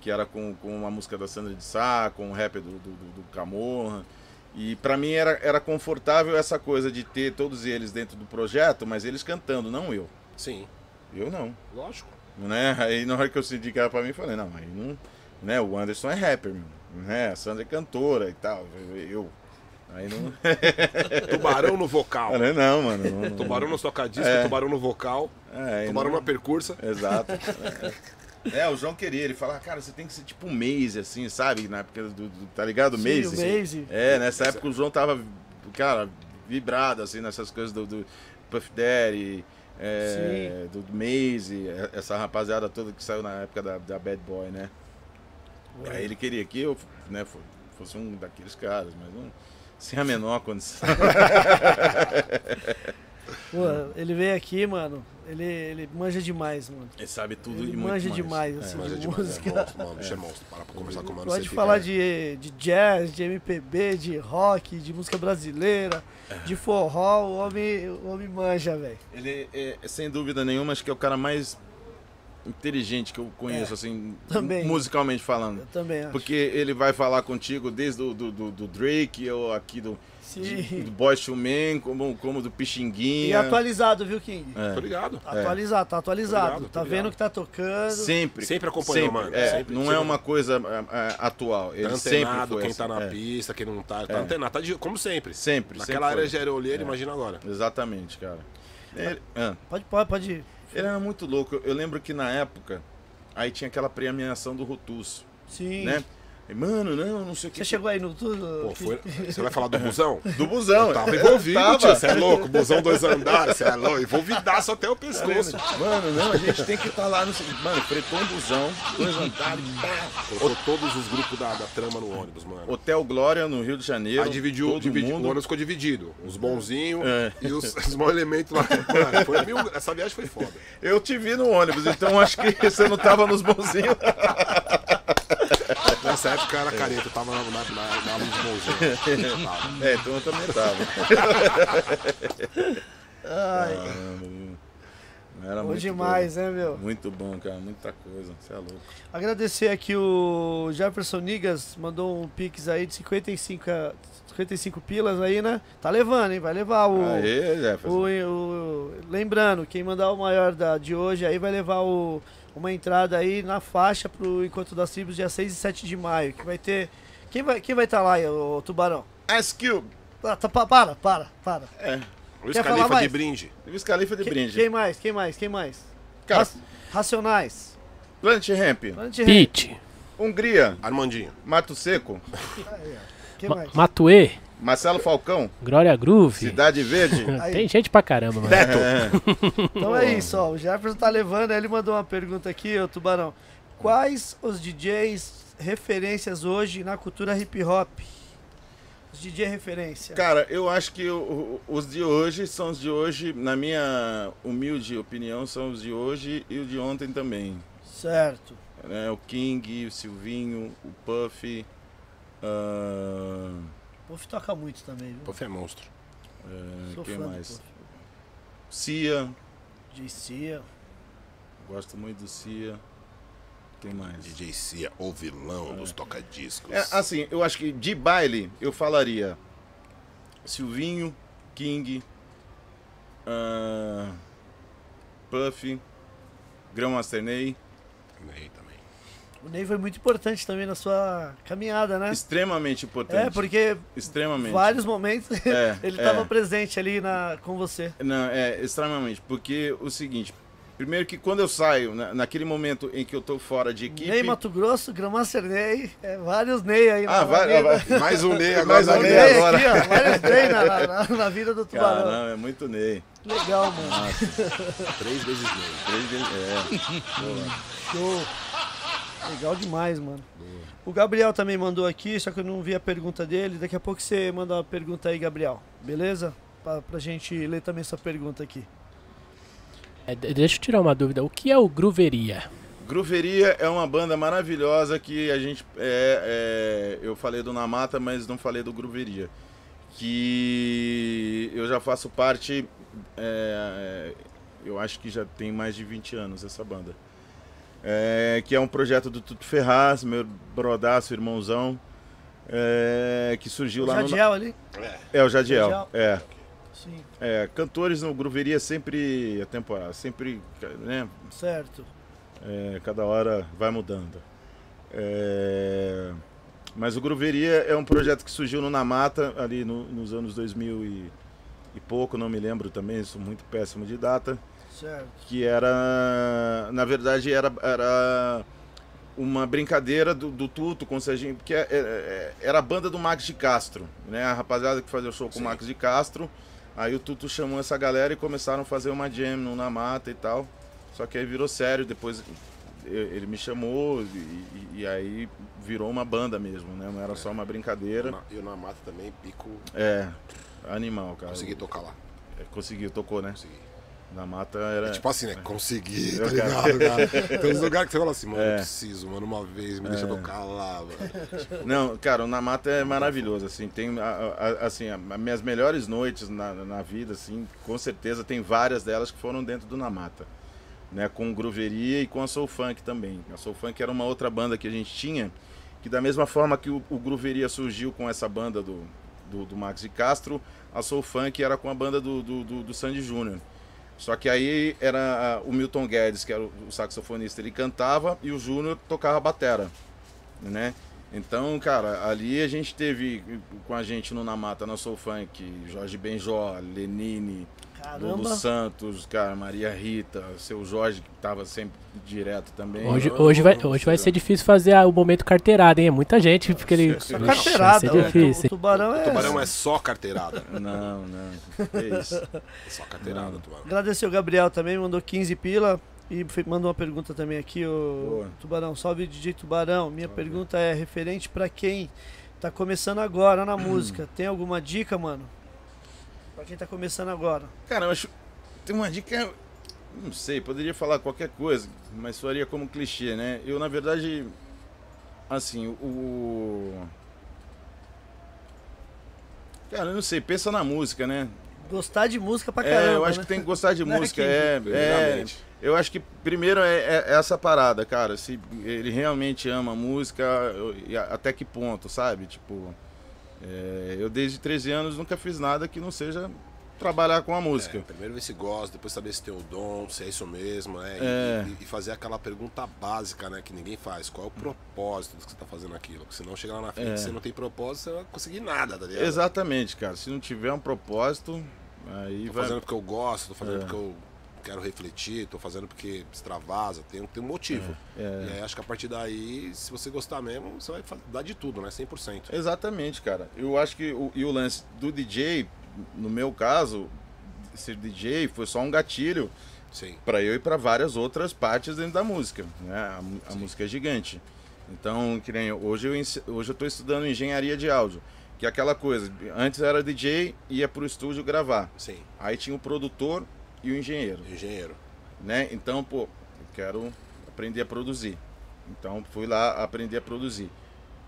que era com, com uma música da Sandra de Sá, com o rap do, do, do, Camorra. E pra mim era, era confortável essa coisa de ter todos eles dentro do projeto, mas eles cantando, não eu. Sim, Eu não. lógico. Né? Aí na hora que eu senti que era pra mim, eu falei, não, aí não. Né? O Anderson é rapper, meu. Né? A Sandra é cantora e tal. Eu. Aí não. Tubarão no vocal. Falei, não, mano. Não, não- Tubarão no tocadisco, É. tubarão no vocal, É, tubarão não- na percursa. Exato. É. É, o João queria, ele falava, cara, você tem que ser tipo um Maze, assim, sabe? Na época do, do- tá ligado? Sim, Maze. o. Maze. É, nessa época o João tava, cara, vibrado, assim, nessas coisas do, do Puff Daddy, é, do, Maze, essa rapaziada toda que saiu na época da, da Bad Boy, né? Aí ele queria que eu né, fo- fosse um daqueles caras, mas não, sem a menor condição. Pô, ele veio aqui, mano. Ele, ele manja demais, mano. Ele sabe tudo Ele e muito manja mais. demais, É. assim, é de demais, é música. monstro, mano, bicho é monstro. Para pra conversar com o mano. Pode você falar fica- de, de jazz, de MPB, de rock, de música brasileira, É. de forró, o homem, o homem manja, velho. Ele é, sem dúvida nenhuma, acho que é o cara mais inteligente que eu conheço, É, assim, também. musicalmente falando. Eu também acho. Porque ele vai falar contigo desde o do, do, do Drake, ou aqui do, de- do Boyz II Men, como, como do E Pixinguinha. atualizado, viu, King? É. Tô ligado. Atualizado, tá atualizado. Tô ligado, tô tá ligado. vendo o que tá tocando. Sempre. Sempre acompanhou, sempre. mano. É, Sempre, não sempre. é uma coisa é, é, atual. Ele Tá sempre antenado, foi quem assim. tá na É, pista, quem não tá. Tá É. antenado, tá de, como sempre. Sempre. Naquela sempre área foi. já era olheiro, imagina agora. Exatamente, cara. Ele, ah, Pode, pode, pode ir. Ele era muito louco. Eu- lembro que na época, aí tinha aquela premiação do Rotus, Sim. né? Mano, não, não sei o que. Você chegou aí no tudo? Pô, foi... Você vai falar do busão? Do busão. Eu tava envolvido, Tava. tio. Você é louco? Busão dois andares, você é louco. Envolvidaço até o pescoço. Mano, não, a gente tem que estar lá no. Mano, fretou um busão, dois andares. Colocou todos os grupos da, da trama no ônibus, mano. Hotel Glória no Rio de Janeiro. Aí dividiu, dividiu o ônibus ficou dividido. Os bonzinhos É. e os, os mau elementos lá. Mano, foi essa viagem foi foda. Eu te vi no ônibus, então acho que você não tava nos bonzinhos. Nessa época eu era careta, eu tava na, na, na, na luz. É, então eu também tava. Ai, Caramba, Era bom muito demais, né, meu? bom. Muito bom, cara, muita coisa. Você é louco. Agradecer aqui o Jefferson Nigas, mandou um pix aí de 55, a- 55 pilas aí, né? Tá levando, hein? Vai levar o... Aê, Jefferson. O, o- lembrando, quem mandar o maior da, de hoje aí vai levar o, uma entrada aí na faixa pro Encontro das Tribos dia 6 e 7 de maio, que vai ter... Quem vai estar vai tá lá, o, Tubarão? Ice Cube. Ah, tá, pa- para, para, para. É. Luiz Quer Califa de mais? brinde. Luiz Califa de Que- brinde. Quem mais? Quem mais? Quem mais? Cara, Rac- Racionais. Planet Ramp. Planet Ramp. Pete, Hungria. Armandinho. Mato Seco. Quem Ma mais? Marcelo Falcão. Glória Groove. Cidade Verde. Aí. Tem gente pra caramba, mano. É. Então é isso, ó. O Jefferson tá levando, aí ele mandou uma pergunta aqui, ô Tubarão. Quais os DJs referências hoje na cultura hip hop? Os DJ referência. Cara, eu acho que o- os de hoje são os de hoje, na minha humilde opinião, são os de hoje e o de ontem também. Certo. né? o King, o Silvinho, o Puff. O Puff toca muito também, viu? Puff é monstro. ah, Sou quem fã do mais? Puff. Cia. DJ Cia. Gosto muito do Cia. Quem mais? DJ Cia, o vilão dos tocadiscos. É, assim, eu acho que de baile eu falaria Silvinho, King, ah, Puff, Grão Master Ney. Ney também. O Ney foi muito importante também na sua caminhada, né? Extremamente importante. É, porque Extremamente. vários momentos É, ele é. estava presente ali na, com você. Não, é, extremamente. Porque o seguinte, primeiro que quando eu saio, na- naquele momento em que eu tô fora de equipe. Ney Mato Grosso, Gramaster Ney, é, vários Ney aí Ah, vai. Mais um Ney agora. Mais um Ney Ney agora. aqui, ó, vários Ney na, na- na vida do Tubarão. Caramba, é muito Ney. Legal, mano. Nossa, Três vezes Ney. três vezes. É. Show. Legal demais, mano. O Gabriel também mandou aqui, só que eu não vi a pergunta dele. Daqui a pouco você manda uma pergunta aí, Gabriel. Beleza? Pra, pra gente ler também sua pergunta aqui. É, de- deixa eu tirar uma dúvida. O que é o Grooveria? Grooveria é uma banda maravilhosa que a gente. É, é, eu falei do Namata, mas não falei do Grooveria. que eu já faço parte, é, eu acho que já tem mais de 20 anos essa banda. É, que é um projeto do Tuto Ferraz, meu brodaço, irmãozão, é, que surgiu O lá Jadiel ali? no... É, o Jadiel, Jadiel. é. Sim, É, cantores no Grooveria sempre, a temporada, sempre, né, certo. é, cada hora vai mudando. É, mas o Grooveria é um projeto que surgiu no Namata, ali no- nos anos 2000 e, e pouco, não me lembro também, sou muito péssimo de data, Certo. que era, na verdade, era, era uma brincadeira do, do Tuto com o Serginho, porque é- é- era a banda do Max de Castro, né? A rapaziada que fazia o show com Sim. o Max de Castro, aí o Tuto chamou essa galera e começaram a fazer uma jam no Namata e tal, só que aí virou sério, depois e- ele me chamou e, e- e aí virou uma banda mesmo, né? Não era só uma brincadeira. Na- Eu na mata também, pico, É, animal, cara. consegui tocar lá. É, Conseguiu, tocou, né? Consegui. Na mata era... Tipo assim, né? Consegui, tá ligado, cara? Tem uns lugares que você fala assim, mano, É. eu preciso, mano, uma vez, me deixa tocar lá, mano. Não, cara, o Namata é maravilhoso, assim, tem, a- a- assim, a- as minhas melhores noites na, na vida, assim, com certeza tem várias delas que foram dentro do Namata, né, com o Grooveria e com a Soul Funk também. A Soul Funk era uma outra banda que a gente tinha, que da mesma forma que o, o Grooveria surgiu com essa banda do, do, do Max de Castro, a Soul Funk era com a banda do, do, do, do Sandy Júnior. Só que aí era o Milton Guedes, que era o saxofonista, ele cantava e o Júnior tocava batera, né? Então, cara, ali a gente teve com a gente no Namata, na Soul Funk, Jorge Benjó, Lenine, Lulu Caramba. Santos, cara, Maria Rita, seu Jorge, que tava sempre direto também. Hoje, hoje, vai, hoje vai ser difícil fazer a- o momento carteirada, hein? É muita gente, porque ele. Só Ixi, carteirada. O- difícil. O tubarão é. Tubarão é só carteirada. Não, não. Que isso. Só carteirada, tubarão. Agradecer o Gabriel também, mandou 15 pila. E mandou uma pergunta também aqui, o Boa. Tubarão. Salve DJ Tubarão. Minha pergunta é referente pra quem tá começando agora na música. Tem alguma dica, mano? Pra quem tá começando agora. Cara, eu acho. Tem uma dica. Não sei, poderia falar qualquer coisa, mas soaria como clichê, né? Eu, na verdade. Assim, o. Cara, eu não sei, pensa na música, né? Gostar de música pra caramba. É, eu acho né? que tem que gostar de Né, música. É, é, Primeiramente. eu acho que primeiro é, é essa parada, cara. Se ele realmente ama música, eu- até que ponto, sabe? Tipo, é, eu desde 13 anos nunca fiz nada que não seja trabalhar com a música. É, primeiro ver se gosta, depois saber se tem o dom, se é isso mesmo, né? E- É. E, e fazer aquela pergunta básica, né? Que ninguém faz. Qual é o propósito do que você tá fazendo aquilo? Porque senão chega lá na frente, É. você não tem propósito, você não vai conseguir nada, tá ligado? Exatamente, cara. Se não tiver um propósito, aí Tô vai. fazendo porque eu gosto, tô fazendo É. porque eu quero refletir, tô fazendo porque extravasa, tem, tem um motivo. É. E aí acho que a partir daí, se você gostar mesmo, você vai dar de tudo, né? 100%. Exatamente, cara. Eu acho que o, e o lance do DJ, no meu caso, ser DJ foi só um gatilho para eu e para várias outras partes dentro da música. Né? A, a música é gigante. Então, que nem hoje eu hoje eu estou estudando engenharia de áudio, que é aquela coisa. Antes era DJ, ia pro estúdio gravar. Sim. Aí tinha o produtor e o engenheiro, Engenheiro. né? Então, pô, eu quero aprender a produzir. Então, fui lá aprender a produzir.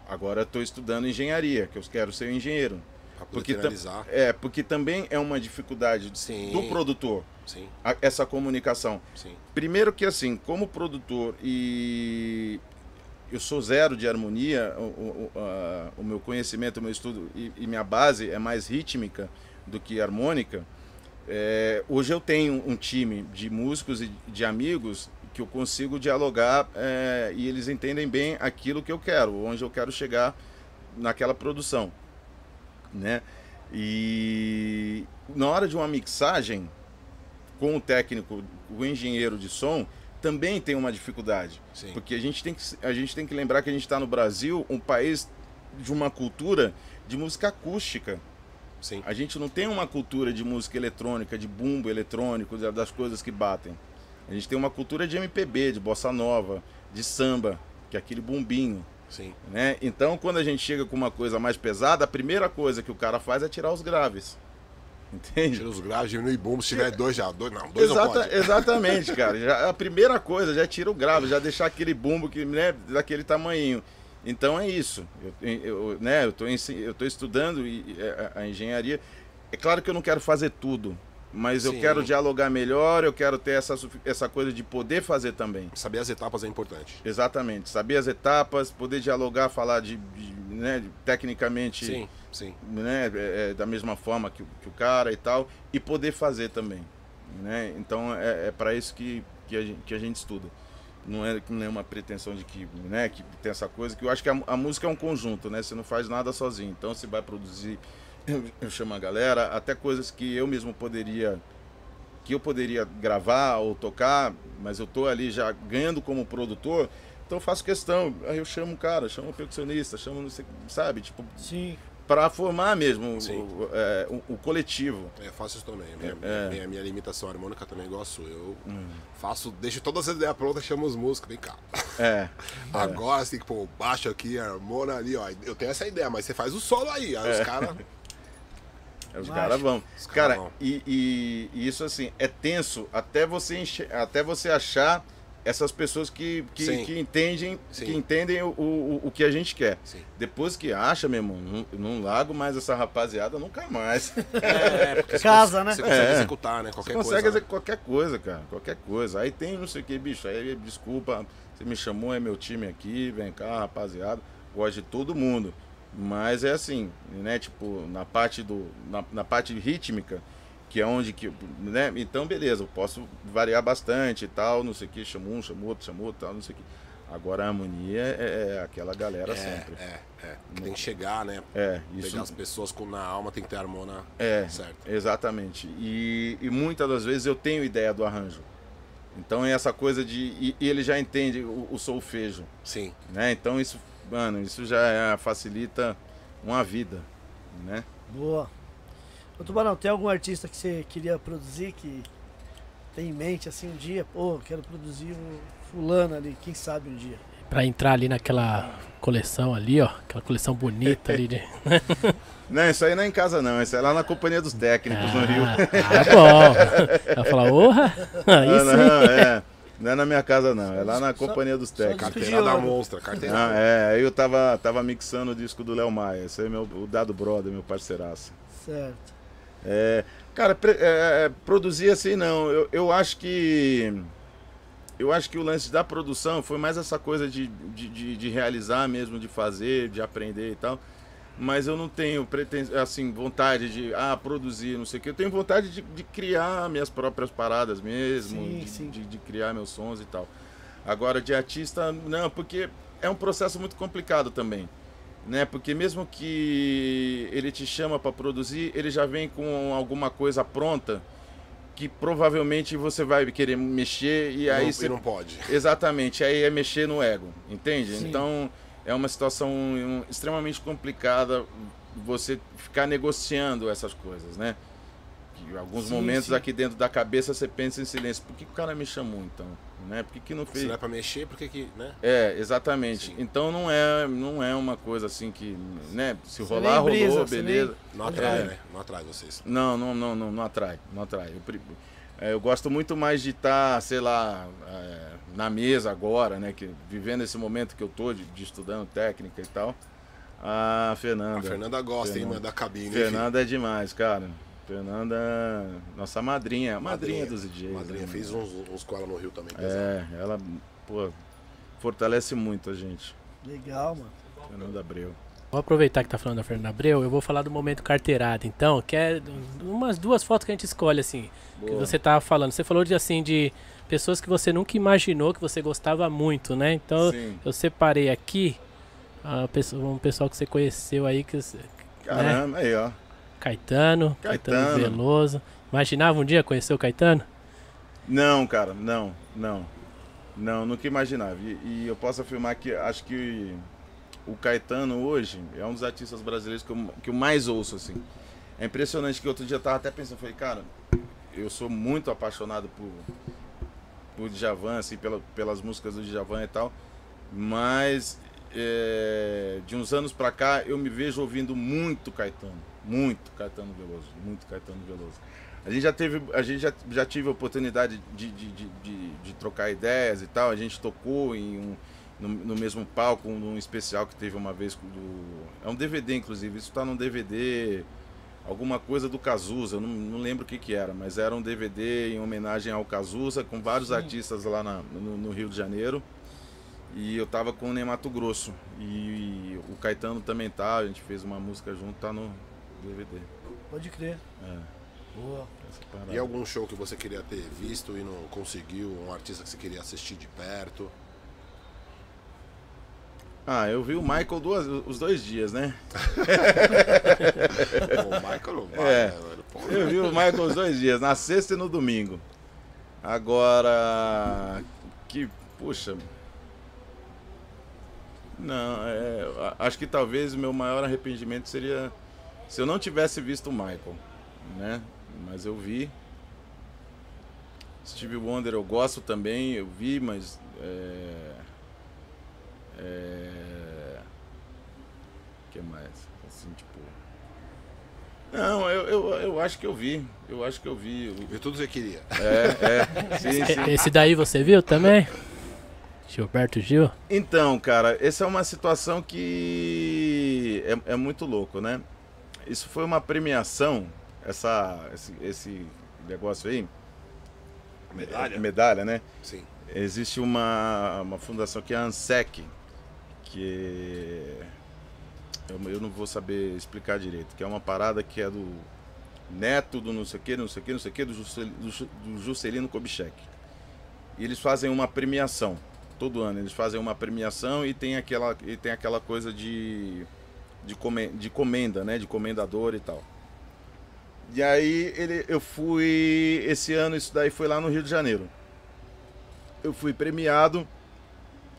Agora estou estudando engenharia, que eu quero ser um engenheiro. Pra Porque, finalizar. é, porque também é uma dificuldade Sim. do produtor, Sim, a- essa comunicação. sim. Primeiro que assim, como produtor e eu sou zero de harmonia, o, o- a- o meu conhecimento, o meu estudo e, e minha base é mais rítmica do que harmônica. É, hoje eu tenho um time de músicos e de amigos que eu consigo dialogar é, e eles entendem bem aquilo que eu quero, onde eu quero chegar naquela produção, né? E na hora de uma mixagem com o técnico, o engenheiro de som, também tem uma dificuldade. Sim. Porque a gente tem que, a gente tem que lembrar que a gente está no Brasil, um país de uma cultura de música acústica. Sim. A gente não tem uma cultura de música eletrônica, de bumbo eletrônico, da- das coisas que batem. A gente tem uma cultura de MPB, de bossa nova, de samba, que é aquele bumbinho. Sim. Né? Então, quando a gente chega com uma coisa mais pesada, a primeira coisa que o cara faz é tirar os graves. Entende? Tira os graves, diminui bumbo, se tiver dois já. Dois, não, dois não Exata- pode. exatamente, cara. Já- a primeira coisa, já tira o grave, já deixar aquele bumbo que, né, daquele tamanho. Então é isso. Eu, eu, né, eu tô, eu estudando e, a, engenharia. É claro que eu não quero fazer tudo, mas eu Sim. quero dialogar melhor, eu quero ter essa, essa coisa de poder fazer também. Saber as etapas é importante. Exatamente. Saber as etapas, poder dialogar, falar de, de, né, tecnicamente Sim, sim. né, é, é, da mesma forma que, o- que o cara e tal, e poder fazer também. Né? Então é, é para isso que, que, a gente, que a gente estuda. Não é, não é uma pretensão de que, né, que tem essa coisa, que eu acho que a, a música é um conjunto, né? Você não faz nada sozinho. Então você vai produzir, eu, eu chamo a galera, até coisas que eu mesmo poderia que eu poderia gravar ou tocar, mas eu tô ali já ganhando como produtor, então eu faço questão. Aí eu chamo o cara, chamo o percussionista, chamo, não sei, sabe? Tipo, Sim. Para formar mesmo o, é, o- o coletivo. É, eu faço isso também. Minha, É. minha, minha limitação harmônica também é igual a sua. Eu Hum. faço, deixo todas as ideias prontas, chamo os músicos, vem cá. É, Agora você tem que pôr o baixo aqui, a harmona ali, ó. Eu tenho essa ideia, mas você faz o solo aí. Aí É. os caras. os caras vão. Os Cara, caras vão. e, e- e isso assim, é tenso até você, enche- até você achar essas pessoas que, que, que entendem, Sim. que entendem o, o, o que a gente quer. Sim. Depois que acha, meu irmão, não, não largo mais essa rapaziada nunca mais. É, porque você Casa, né? Você consegue É. executar, né? Você Qualquer consegue coisa. fazer qualquer coisa, cara. Qualquer coisa. Aí tem não sei o que, bicho. Aí, desculpa, você me chamou, é meu time aqui, vem cá, rapaziada. Gosto de todo mundo. Mas é assim, né? Tipo, na parte do. Na, na parte rítmica, que é onde que. Né? Então, beleza, eu posso variar bastante e tal, não sei o que, chamo um, chamo outro, chamo outro, tal, não sei o que. Agora a harmonia é, é aquela galera É, sempre. é, é. Que tem que chegar, né? É, isso. Pegar as pessoas com na alma, tem que ter a harmona É, certa. exatamente. E, e muitas das vezes eu tenho ideia do arranjo. Então é essa coisa de. E, e ele já entende o, o solfejo, Sim. né? Então isso, mano, isso já é- facilita uma vida, né? Boa. Ô Tubarão, tem algum artista que você queria produzir que tem em mente assim um dia? Pô, quero produzir um fulano ali, quem sabe um dia. Pra entrar ali naquela coleção ali, ó. Aquela coleção bonita ali de. Não, isso aí não é em casa não, isso é lá na companhia dos técnicos no Rio. Ah, bom. Ela fala, orra! Aí não, sim. não, é. Não é na minha casa não, é lá na companhia dos técnicos. Carteira da monstra, carteira. Ah, é, aí eu tava, tava mixando o disco do Léo Maia, esse aí é meu, o Dado Brother, meu parceiraço. Certo. É, cara, pre- é, é, produzir assim não. Eu, eu acho que. Eu acho que o lance da produção foi mais essa coisa de, de, de, de realizar mesmo, de fazer, de aprender e tal. Mas eu não tenho preten assim, vontade de ah, produzir, não sei o que. Eu tenho vontade de, de criar minhas próprias paradas mesmo, Sim, de, sim. De, de criar meus sons e tal. Agora, de artista, não, porque é um processo muito complicado também né? Porque mesmo que ele te chama para produzir, ele já vem com alguma coisa pronta que provavelmente você vai querer mexer e aí não, você e não pode. exatamente, aí é mexer no ego, entende? Sim. Então é uma situação extremamente complicada você ficar negociando essas coisas, né? Que alguns Sim, momentos sim. aqui dentro da cabeça você pensa em silêncio, por que o cara me chamou então? Né? Por que, que não Se fez? não é pra mexer, por que que, né? É, exatamente. Sim. Então não é, não é uma coisa assim que, né? Se rolar, nem brisa, rolou, você beleza. Não atrai, É. né? Não atrai vocês. Não, não, não, não, não atrai, não atrai. Eu, é, eu gosto muito mais de estar, sei lá, é, na mesa agora, né? Que, vivendo esse momento que eu tô de, de estudando técnica e tal. A Fernanda. A Fernanda gosta, hein, Fernanda. mano, da cabine. Fernanda é demais, cara. Fernanda, nossa madrinha, madrinha, dos DJs. Madrinha, né, fez uns, uns com ela no Rio também. pesado. É, ela, pô, fortalece muito a gente. Legal, mano. Fernanda Abreu. Vou aproveitar que tá falando da Fernanda Abreu, eu vou falar do momento carteirada, então, que é umas duas fotos que a gente escolhe, assim, que Boa. você tava falando. Você falou de, assim, de pessoas que você nunca imaginou que você gostava muito, né? Então, Sim. eu separei aqui a pessoa- um pessoal que você conheceu aí, que, você- Caramba, aí, ó. Caetano, Caetano, Caetano. Veloso. Imaginava um dia conhecer o Caetano? Não, cara, não, não. Não, nunca imaginava. E, e eu posso afirmar que acho que o Caetano hoje é um dos artistas brasileiros que eu, que eu mais ouço, assim. É impressionante que outro dia eu tava até pensando, falei, cara, eu sou muito apaixonado por, por Djavan, assim, pela, pelas músicas do Djavan e tal, mas é, de uns anos pra cá eu me vejo ouvindo muito Caetano, muito Caetano Veloso, muito Caetano Veloso. A gente já teve, a gente já, já tive a oportunidade de, de, de, de, de trocar ideias e tal. A gente tocou em, um, no, no mesmo palco, num especial que teve uma vez do. É um DVD, inclusive. Isso tá num DVD. Alguma coisa do Cazuza, eu não, não lembro o que, que era, mas era um DVD em homenagem ao Cazuza, com vários artistas lá na- no, no Rio de Janeiro. E eu tava com o Ney Mato Grosso. E, o Caetano também tá, a gente fez uma música junto, tá no DVD. Pode crer. É, Boa. E algum show que você queria ter visto e não conseguiu? Um artista que você queria assistir de perto? Ah, eu vi o Michael duas, os dois dias, né? O Michael não vai, É. né, Eu vi o Michael os dois dias, na sexta e no domingo. Agora. Que. Puxa. Não, é, acho que talvez o meu maior arrependimento seria se eu não tivesse visto o Michael, né? Mas eu vi. Steve Wonder eu gosto também, eu vi, mas. É. É. que mais? Assim, tipo. Não, eu, eu, eu acho que eu vi. Eu acho que eu vi. Eu- Viu tudo que você queria. É, é. Sim, sim. Esse daí você viu também? Gilberto Gil? Então, cara, essa é uma situação que é, é muito louco, né? Isso foi uma premiação, essa, esse, esse negócio aí. Medalha? Medalha, né? Sim. Existe uma, uma fundação que é a ANSEC, que eu, eu não vou saber explicar direito, que é uma parada que é do neto do não sei o que, não sei o que, não sei o que, do, Juscel, do, do Juscelino Kubitschek. E eles fazem uma premiação, todo ano eles fazem uma premiação e tem aquela, e tem aquela coisa de, de, come- de comenda, né, de comendador e tal. E aí ele, eu fui, esse ano isso daí foi lá no Rio de Janeiro eu fui premiado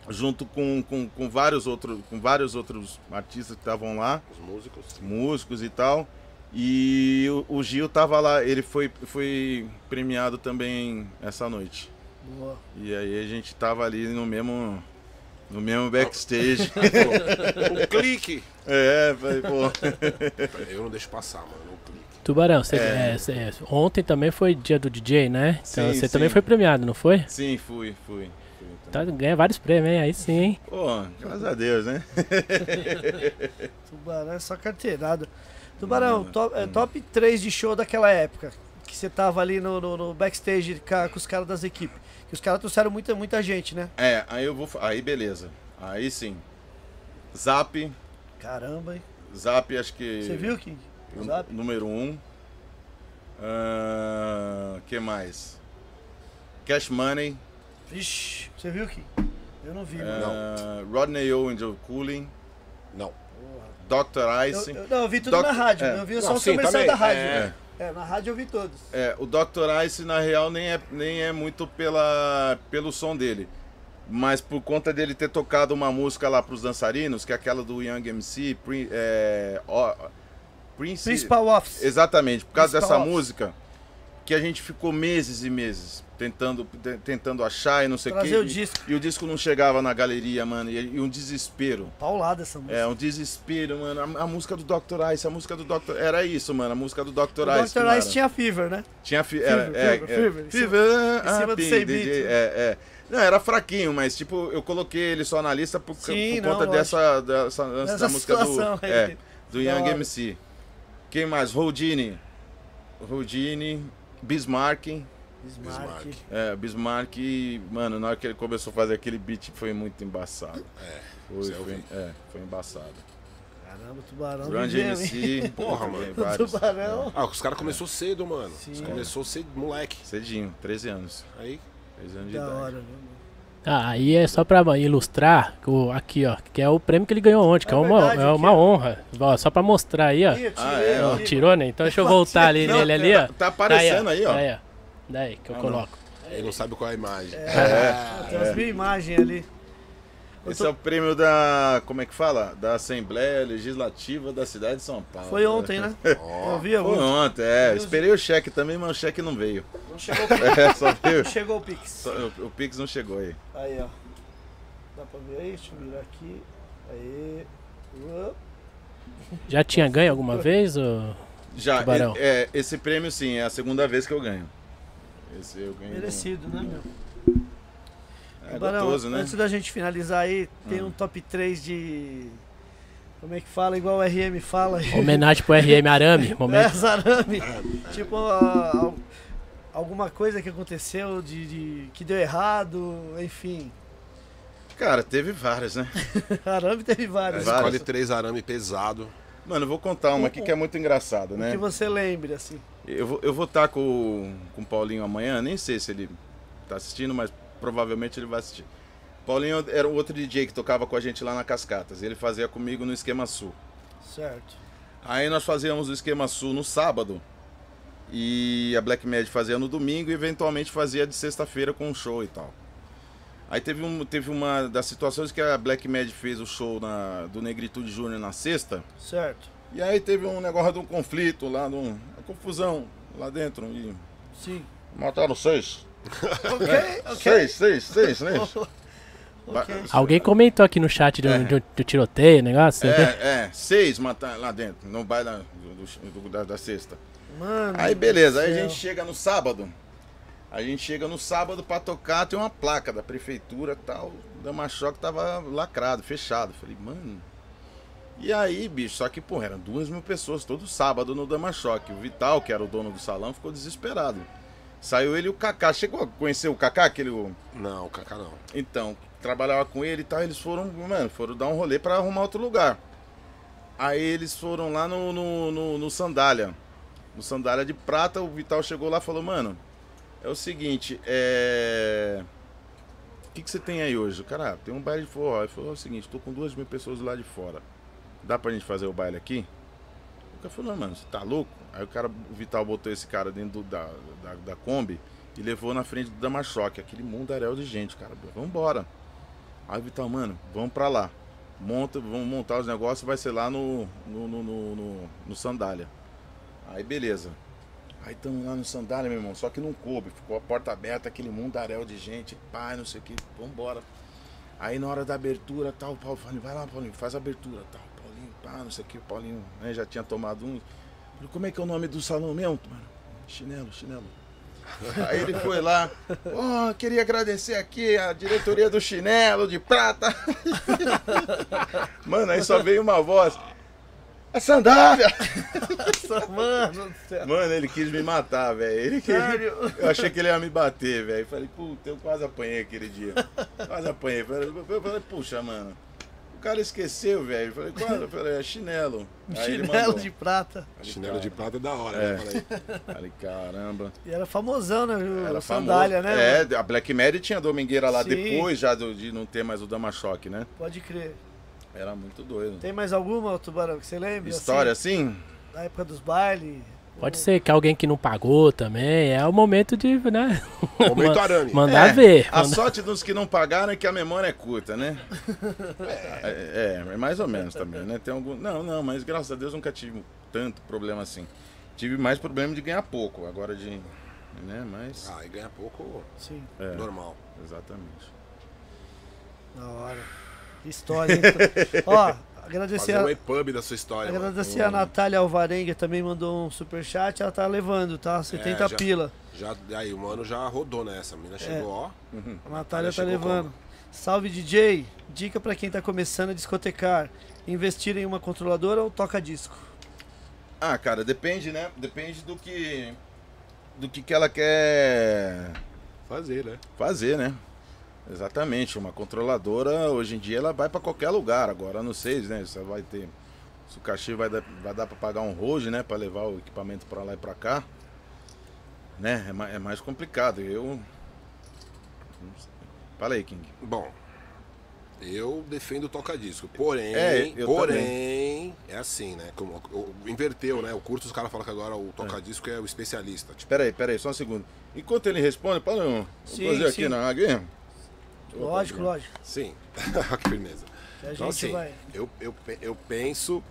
junto com, com, com vários outros com vários outros artistas que estavam lá Os músicos. músicos e tal e o, o Gil tava lá ele foi foi premiado também essa noite Boa. e aí a gente tava ali no mesmo no mesmo backstage Um clique! é falei, pô Eu não deixo passar, mano. Um clique. Tubarão, você, É. é, cê- ontem também foi dia do DJ, né? Então Sim, você também foi premiado, não foi? sim fui fui, fui Tá, ganha vários prêmios, hein? Aí sim, hein? pô graças a Deus né Tubarão é só carteirada. Tubarão, Hum, top, é, top 3 de show daquela época. Que você tava ali no, no- no backstage ca- com os caras das equipes. Que os caras trouxeram muita, muita gente, né? é aí eu vou aí beleza aí sim Zap Caramba, hein? Zap acho que Você viu, King? O Zap? Número 1. Um. Ah, que mais? Cash Money. Vixe, você viu, King? Eu não vi, É. mano. ah, Rodney Owen Joe Cooling. Não. Dr. Eu, Ice. eu- não, eu vi tudo Doc- na rádio. é. Eu vi Não, só o sim, comercial também, da rádio. é. É, na rádio eu vi todos. É, o Dr. Ice, na real, nem é, nem é muito pela, pelo som dele. Mas por conta dele ter tocado uma música lá pros dançarinos, que é aquela do Young MC, Prin- é, ó, Prince, Principal Office. Exatamente, por causa Principal dessa Office. música, que a gente ficou meses e meses tentando, te- tentando achar e não sei o quê. o disco. E o disco não chegava na galeria, mano, e, e um desespero. Paulada essa música. É, um desespero, mano. A, a música do Dr. Ice, a música do Dr. Era isso, mano, a música do Dr. o Ice. não Dr. Ice tinha Fever, né? Tinha fi... era, Fever, é, Fever, é, Fever, em cima- Fever, em cima do ah, DJ, Beat, né? é, é. Não, era fraquinho, mas tipo, eu coloquei ele só na lista por, Sim, por não, conta dessa, dessa, dessa Essa música do, é, do Young. MC. Quem mais? Rodini. Rodini, Bismarck. Bismarck. Bismarck. É, Bismarck, mano, na hora que ele começou a fazer aquele beat foi muito embaçado. É. Foi, foi, é, foi embaçado. Caramba, Tubarão. Grande? MC. Porra, mano. vários. Tubarão. Ah, os caras começou cedo, mano. Sim. Os Começou cedo, moleque. Cedinho, 13 anos. Aí, 13 anos de Da idade. hora, viu? mano? Ah, aí é só pra ilustrar, o- aqui ó, que é o prêmio que ele ganhou ontem, que é, É uma, verdade, é uma honra. Ó, só pra mostrar aí, ó. Ah, é, ó. Tirou, né? Então deixa eu voltar ali Não, nele ali, ó. Tá aparecendo aí, ó. Daí, ó. Daí que eu Ah, não. coloco. ele não sabe qual é a imagem. Ah, Tem umas mil imagens ali. Esse tô- é o prêmio da. Como é que fala? Da Assembleia Legislativa da cidade de São Paulo. Foi ontem, né? Ó, Eu vi a Foi ontem, é. Deus Esperei o cheque também, mas o cheque não veio. Não chegou o Pix. É, só veio. Não chegou o Pix. só- o, o Pix não chegou aí. Aí, ó. Dá pra ver aí? Deixa eu virar aqui. Aí. Já tinha ganho alguma vez? Ou... Já, Tubarão. é, é, esse prêmio sim, é a segunda vez que eu ganho. Esse eu ganhei. Merecido, né, meu? É Barão, gostoso, né? Antes da gente finalizar aí, tem Hum. um top 3 de. Como é que fala? Igual o RM fala. Homenagem pro RM Arame. É, Momento. Zarame. tipo, a- al- alguma coisa que aconteceu de, de- que deu errado, enfim. Cara, teve várias, né? Arame teve vários. Várias. Escolhe três arame pesado. Mano, eu vou contar uma aqui que é muito engraçada, O né? que você lembre, assim. Eu vou estar eu vou tá com, com o Paulinho amanhã, nem sei se ele tá assistindo, mas provavelmente ele vai assistir. Paulinho era o outro DJ que tocava com a gente lá na Cascatas. Ele fazia comigo no Esquema Sul. Certo. Aí nós fazíamos o Esquema Sul no sábado. E a Black Mad fazia no domingo e eventualmente fazia de sexta-feira com um show e tal. Aí teve, um, teve uma das situações que a Black Mad fez o show na- do Negritude Júnior na sexta. Certo. E aí teve um negócio de um conflito lá, de um- uma confusão lá dentro. E Sim. mataram seis. Ok, ok. Seis, seis, seis, né? Ok. Alguém comentou aqui no chat do, É. do- do tiroteio, negócio. né? É, é, seis mataram lá dentro, no baile da, do- do- da, da sexta. Mano. Aí beleza, aí a gente chega no sábado. A gente chega no sábado pra tocar, tem uma placa da prefeitura tal. O Damachoque tava lacrado, fechado. Falei, mano. E aí, bicho, só que, porra, eram duas mil pessoas todo sábado no Damachoque. O Vital, que era o dono do salão, ficou desesperado. Saiu ele e o Kaká. Chegou a conhecer o Kaká, aquele. o- Não, Kaká não. Então, trabalhava com ele e tal, eles foram, mano, foram dar um rolê pra arrumar outro lugar. Aí eles foram lá no, no, no, no Sandália. No Sandália de Prata, o Vital chegou lá e falou, mano, é o seguinte, é. O que, que você tem aí hoje? O cara, ah, tem um baile de forró. Ele falou, é o seguinte, tô com duas mil pessoas lá de fora. Dá pra gente fazer o baile aqui? Cara falou, não, mano, você tá louco? Aí o cara, o Vital botou esse cara dentro do- da, da, da Kombi e levou na frente do Damachoque, aquele mundaréu de gente, cara. Vambora. Aí o Vital, mano, vamos pra lá. Monta, vamos montar os negócios, vai ser lá no, no, no, no, no- Sandália. Aí beleza. Aí estamos lá no Sandália, meu irmão, só que não coube, ficou a porta aberta, aquele mundaréu de gente, pai, não sei o que, vambora. Aí na hora da abertura, tal, o Paulo falou, vai lá, Paulinho, faz a abertura, tal, pá, não sei o que, Paulinho, né, já tinha tomado um. Falei, como é que é o nome do salão mesmo, mano? Chinelo, chinelo. Aí ele foi lá, ó, queria agradecer aqui a diretoria do chinelo de prata. Mano, aí só veio uma voz. A sandália! Nossa, mano do céu. Mano, ele quis me matar, velho. Ele quis... Eu achei que ele ia me bater, velho. Falei, puta, eu quase apanhei aquele dia. Quase apanhei. Eu falei, puxa, mano. O cara esqueceu, velho. Falei, qual? Eu falei, é chinelo. Aí Chinelo de prata. Falei, Chinelo de prata é da hora, É. né? Falei, Falei, caramba. E era famosão, né? O Era sandália, famoso. né? É, a Black Mary tinha domingueira lá Sim. depois já do- de não ter mais o Dama Choque, né? Pode crer. Era muito doido. Tem mais alguma, Tubarão, que você lembra? História assim, assim? da época dos bailes? Pode ser que alguém que não pagou também. É o momento de, né? Momento arame. Mandar É, ver. A Mandar- sorte dos que não pagaram é que a memória é curta, né? É, é, é mais ou menos também, né? Tem algum... Não, não, mas graças a Deus nunca tive tanto problema assim. Tive mais problema de ganhar pouco, agora de. Né? Mas. Ah, e ganha pouco, Sim, É, normal. exatamente. da hora. História, hein? Ó, agradecer Fazer a, um EPUB da sua história. mano. agradecer a Natália Alvarenga, também mandou um superchat. Ela tá levando, tá? 70 É, já- pila. Já, aí, o mano já rodou nessa. A mina chegou, ó. A Natália tá levando. como? Salve DJ, dica pra quem tá começando a discotecar. Investir em uma controladora ou toca disco? Ah, cara, depende, né? Depende do que. Do que, que ela quer Fazer, né? fazer, né? Exatamente. Uma controladora, hoje em dia, ela vai pra qualquer lugar. Agora, não sei, né? Você vai ter. Se o cachê vai dar, vai dar pra pagar um rojo, né? Pra levar o equipamento pra lá e pra cá. Né? É, ma- é mais complicado. Eu. Fala aí, King. Bom, eu defendo o toca-disco. Porém, É, eu porém, é assim, né? Como, inverteu, né? O curso, os caras falam que agora o toca-disco é o especialista. Tipo, Pera aí, pera aí, só um segundo. Enquanto ele responde, para um. Sim, Vou fazer sim. aqui na água. Lógico, lógico. sim. que firmeza. A Então, assim, vai. eu, eu, eu penso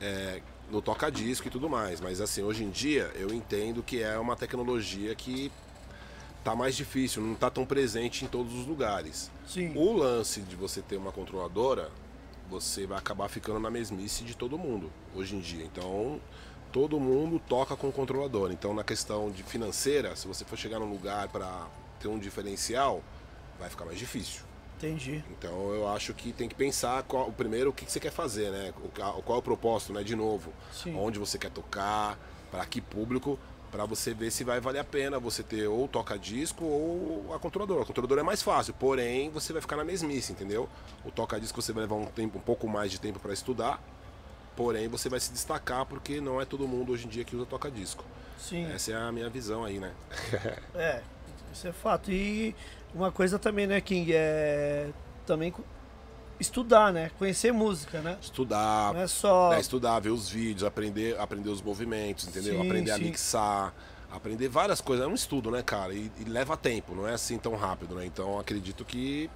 é, no toca-disco e tudo mais, mas assim, hoje em dia eu entendo que é uma tecnologia que tá mais difícil, não tá tão presente em todos os lugares. Sim. O lance de você ter uma controladora, você vai acabar ficando na mesmice de todo mundo hoje em dia. Então, todo mundo toca com controlador. Então, na questão de financeira, se você for chegar num lugar para ter um diferencial, vai ficar mais difícil. Entendi. Então eu acho que tem que pensar qual, primeiro o que, que você quer fazer, né? O, qual é o propósito, né? De novo, Sim. onde você quer tocar, para que público, para você ver se vai valer a pena você ter ou toca-disco ou a controladora. A controladora é mais fácil, porém você vai ficar na mesmice, entendeu? O toca-disco você vai levar um tempo, um pouco mais de tempo para estudar, porém você vai se destacar porque não é todo mundo hoje em dia que usa toca-disco. Sim. Essa é a minha visão aí, né? É, isso é fato. E uma coisa também, né, King, é também estudar, né? Conhecer música, né? Estudar, Não é só. É, estudar, ver os vídeos, aprender, aprender os movimentos, entendeu? Sim, aprender a sim. mixar, aprender várias coisas. É um estudo, né, cara? E, e leva tempo, não é assim tão rápido, né? Então acredito que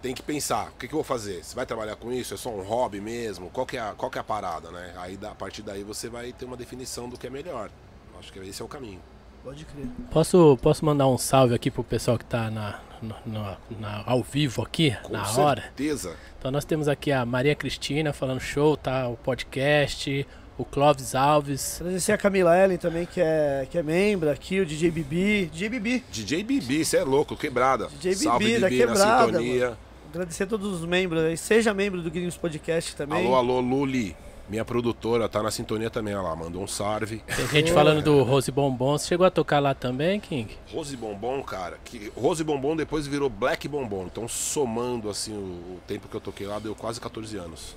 tem que pensar, o que, que eu vou fazer? Você vai trabalhar com isso? É só um hobby mesmo? Qual que é a, qual que é a parada, né? Aí da- a partir daí você vai ter uma definição do que é melhor. Acho que esse é o caminho. Pode crer. Posso, posso mandar um salve aqui pro pessoal que tá na, no- na- na- ao vivo aqui, Com na hora? certeza. Então nós temos aqui a Maria Cristina falando show, tá? O podcast, o Clóvis Alves. Agradecer a Camila Ellen também, que é, que é membro aqui, o DJ Bibi. DJ Bibi. DJ Bibi, você é louco, quebrada. DJ Bibi, Salve da Bibi na quebrada, sintonia. Agradecer a todos os membros aí. Seja membro do Gringos Podcast também. Alô, alô, Luli. Minha produtora tá na sintonia também, olha lá. Mandou um salve. Tem gente falando do Rose Bombom. Você chegou a tocar lá também, King? Rose Bombom, cara, que Rose Bombom depois virou Black Bombom. Então, somando assim o, o tempo que eu toquei lá, deu quase 14 anos.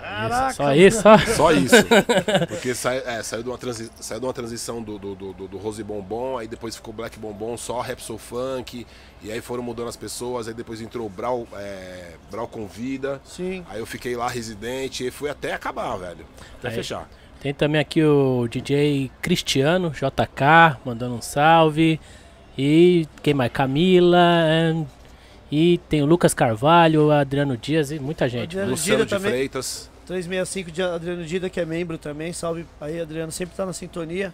Caraca, Só isso, só? Só isso. Porque sai- é, saiu, de uma transi- saiu de uma transição do, do, do, do- Rose Bombom, aí depois ficou Black Bombom, só Rap Soul Funk, e aí foram mudando as pessoas, aí depois entrou o Brau, é, Brau Convida, Sim. aí eu fiquei lá residente, e fui até acabar, velho. Até Aí. fechar. Tem também aqui o DJ Cristiano JK mandando um salve. E quem mais? Camila. é, E tem o Lucas Carvalho, o Adriano Dias e muita gente. Adriano Luciano Dida de também. Freitas. 365 de Adriano Dida, que é membro também. Salve aí, Adriano. Sempre tá na sintonia.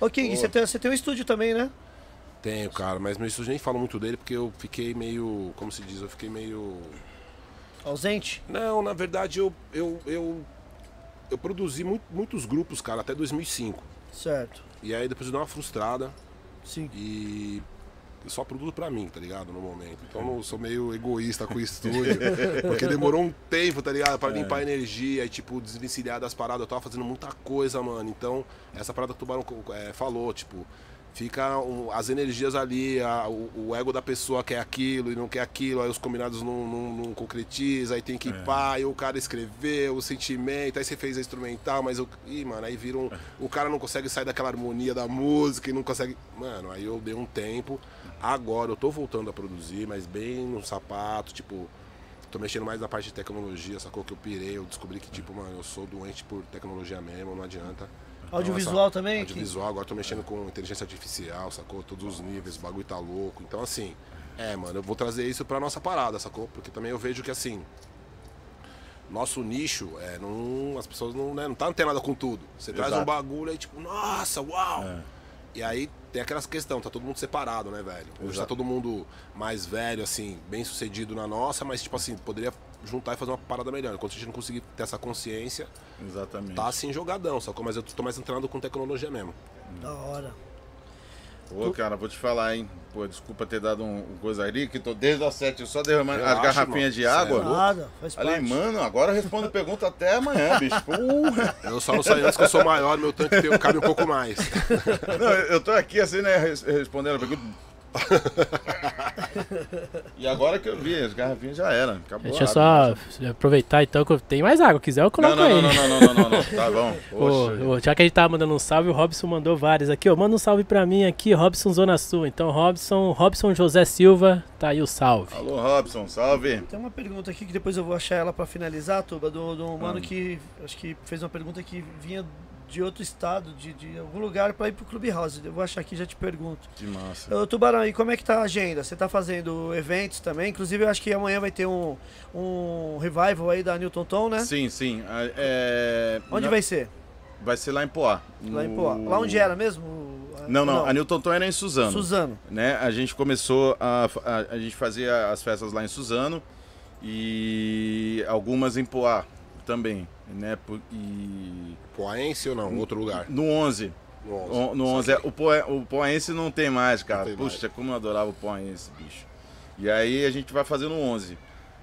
Ô, King, você tem, você tem um estúdio também, né? Tenho, cara, mas meu estúdio nem falo muito dele porque eu fiquei meio. Como se diz? Eu fiquei meio. Ausente? Não, na verdade eu. Eu, eu, eu produzi muito- muitos grupos, cara, até 2005. Certo. E aí depois eu dei uma frustrada Sim. e. Só produzo pra mim, tá ligado? No momento. Então eu sou meio egoísta com o estúdio. porque demorou um tempo, tá ligado? Pra limpar a energia e, tipo, desvencilhar das paradas. Eu tava fazendo muita coisa, mano. Então, essa parada que o Tubarão é, falou, tipo, fica um- as energias ali, a- o, o ego da pessoa quer aquilo e não quer aquilo, aí os combinados não, não, não concretiza, aí tem que ir pá, aí o cara escreveu o sentimento, aí você fez a instrumental, mas eu. Ih, mano, aí vira um. O cara não consegue sair daquela harmonia da música e não consegue. Mano, aí eu dei um tempo. Agora eu tô voltando a produzir, mas bem no sapato, tipo. Tô mexendo mais na parte de tecnologia, sacou? Que eu pirei, eu descobri que, tipo, mano, eu sou doente por tecnologia mesmo, não adianta. Então, Audiovisual também? Audiovisual, agora tô mexendo com inteligência artificial, sacou? Todos os níveis, o bagulho tá louco. Então, assim, é, mano, eu vou trazer isso pra nossa parada, sacou? Porque também eu vejo que, assim, nosso nicho, é, não, as pessoas não, né, não tá antenada com tudo. Você traz um Exato. bagulho aí, tipo, nossa, uau! É. E aí tem aquelas questões, tá todo mundo separado, né, velho? Hoje tá Exato. todo mundo mais velho, assim, bem sucedido na nossa, mas, tipo assim, poderia juntar e fazer uma parada melhor. Enquanto a gente não conseguir ter essa consciência, Exatamente. tá assim jogadão, sacou? Mas eu tô mais antenado com tecnologia mesmo. Da hora. Ô, cara, vou te falar, hein? Pô, desculpa ter dado um, um coisa ali, que tô desde as sete só derramando as garrafinhas de água. É. Nada, faz parte. Falei, mano, agora eu respondo pergunta até amanhã, bicho. Porra. Eu só não saio antes que eu sou maior, meu tanque tem, cabe um pouco mais. Não, eu tô aqui assim, né, res- respondendo a pergunta. E agora que eu vi, as garrafinhas já eram. Acabou. Deixa eu só aproveitar então que eu tenho mais água. Quiser eu Não, coloco não, aí. não, não, não, não, não, não, Tá bom. Ô, Poxa. ô, já que a gente tava mandando um salve, o Robson mandou vários aqui, ó. Manda um salve pra mim aqui, Robson Zona Sul. Então, Robson, Robson José Silva, tá aí o salve. Alô, Robson, salve. Tem uma pergunta aqui que depois eu vou achar ela pra finalizar, Tuba, do, do Ah. mano que acho que fez uma pergunta que vinha de outro estado, de, de algum lugar pra ir pro Clubhouse. Eu vou achar aqui e já te pergunto. Que massa. Ô, Tubarão, e como é que tá a agenda? Você tá fazendo eventos também? Inclusive, eu acho que amanhã vai ter um, um revival aí da Newton Tom, né? Sim, sim. É... Onde na- vai ser? Vai ser lá em Poá. Lá em no- Poá. Lá onde era mesmo? Não, não, a Newton Tom era em Suzano. Suzano. né? A gente começou a, a, a gente fazia as festas lá em Suzano e algumas em Poá também, né? E Poense ou não? Outro lugar. no 11, No o- no 11 é, o, o Poense não tem mais, cara. tem Puxa, como eu adorava o Poense, bicho. E aí a gente vai fazer no 11.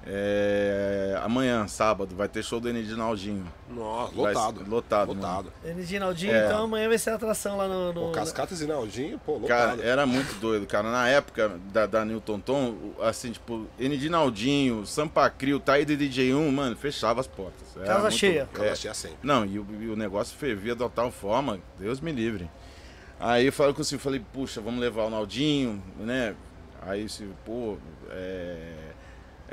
É, amanhã, sábado, vai ter show do Enedinaldinho. Nossa, Vai lotado. ser- lotado. Lotado. Reginaldinho, É. então amanhã vai ser a atração lá no. no... Pô, Cascatas e Naldinho, pô, Cara, lotado. era muito doido, cara. Na época da, da Newton Tom, o- assim, tipo, Enedinaldinho, Sampa Crio, Taída e DJ1, mano, fechava as portas. Era Casa muito- cheia. Casa é. cheia sempre. Não, e o, e o negócio fervia de tal forma, Deus me livre. Aí eu falei com o Silvio, falei, puxa, vamos levar o Naldinho, né? Aí o Silvio, pô, é,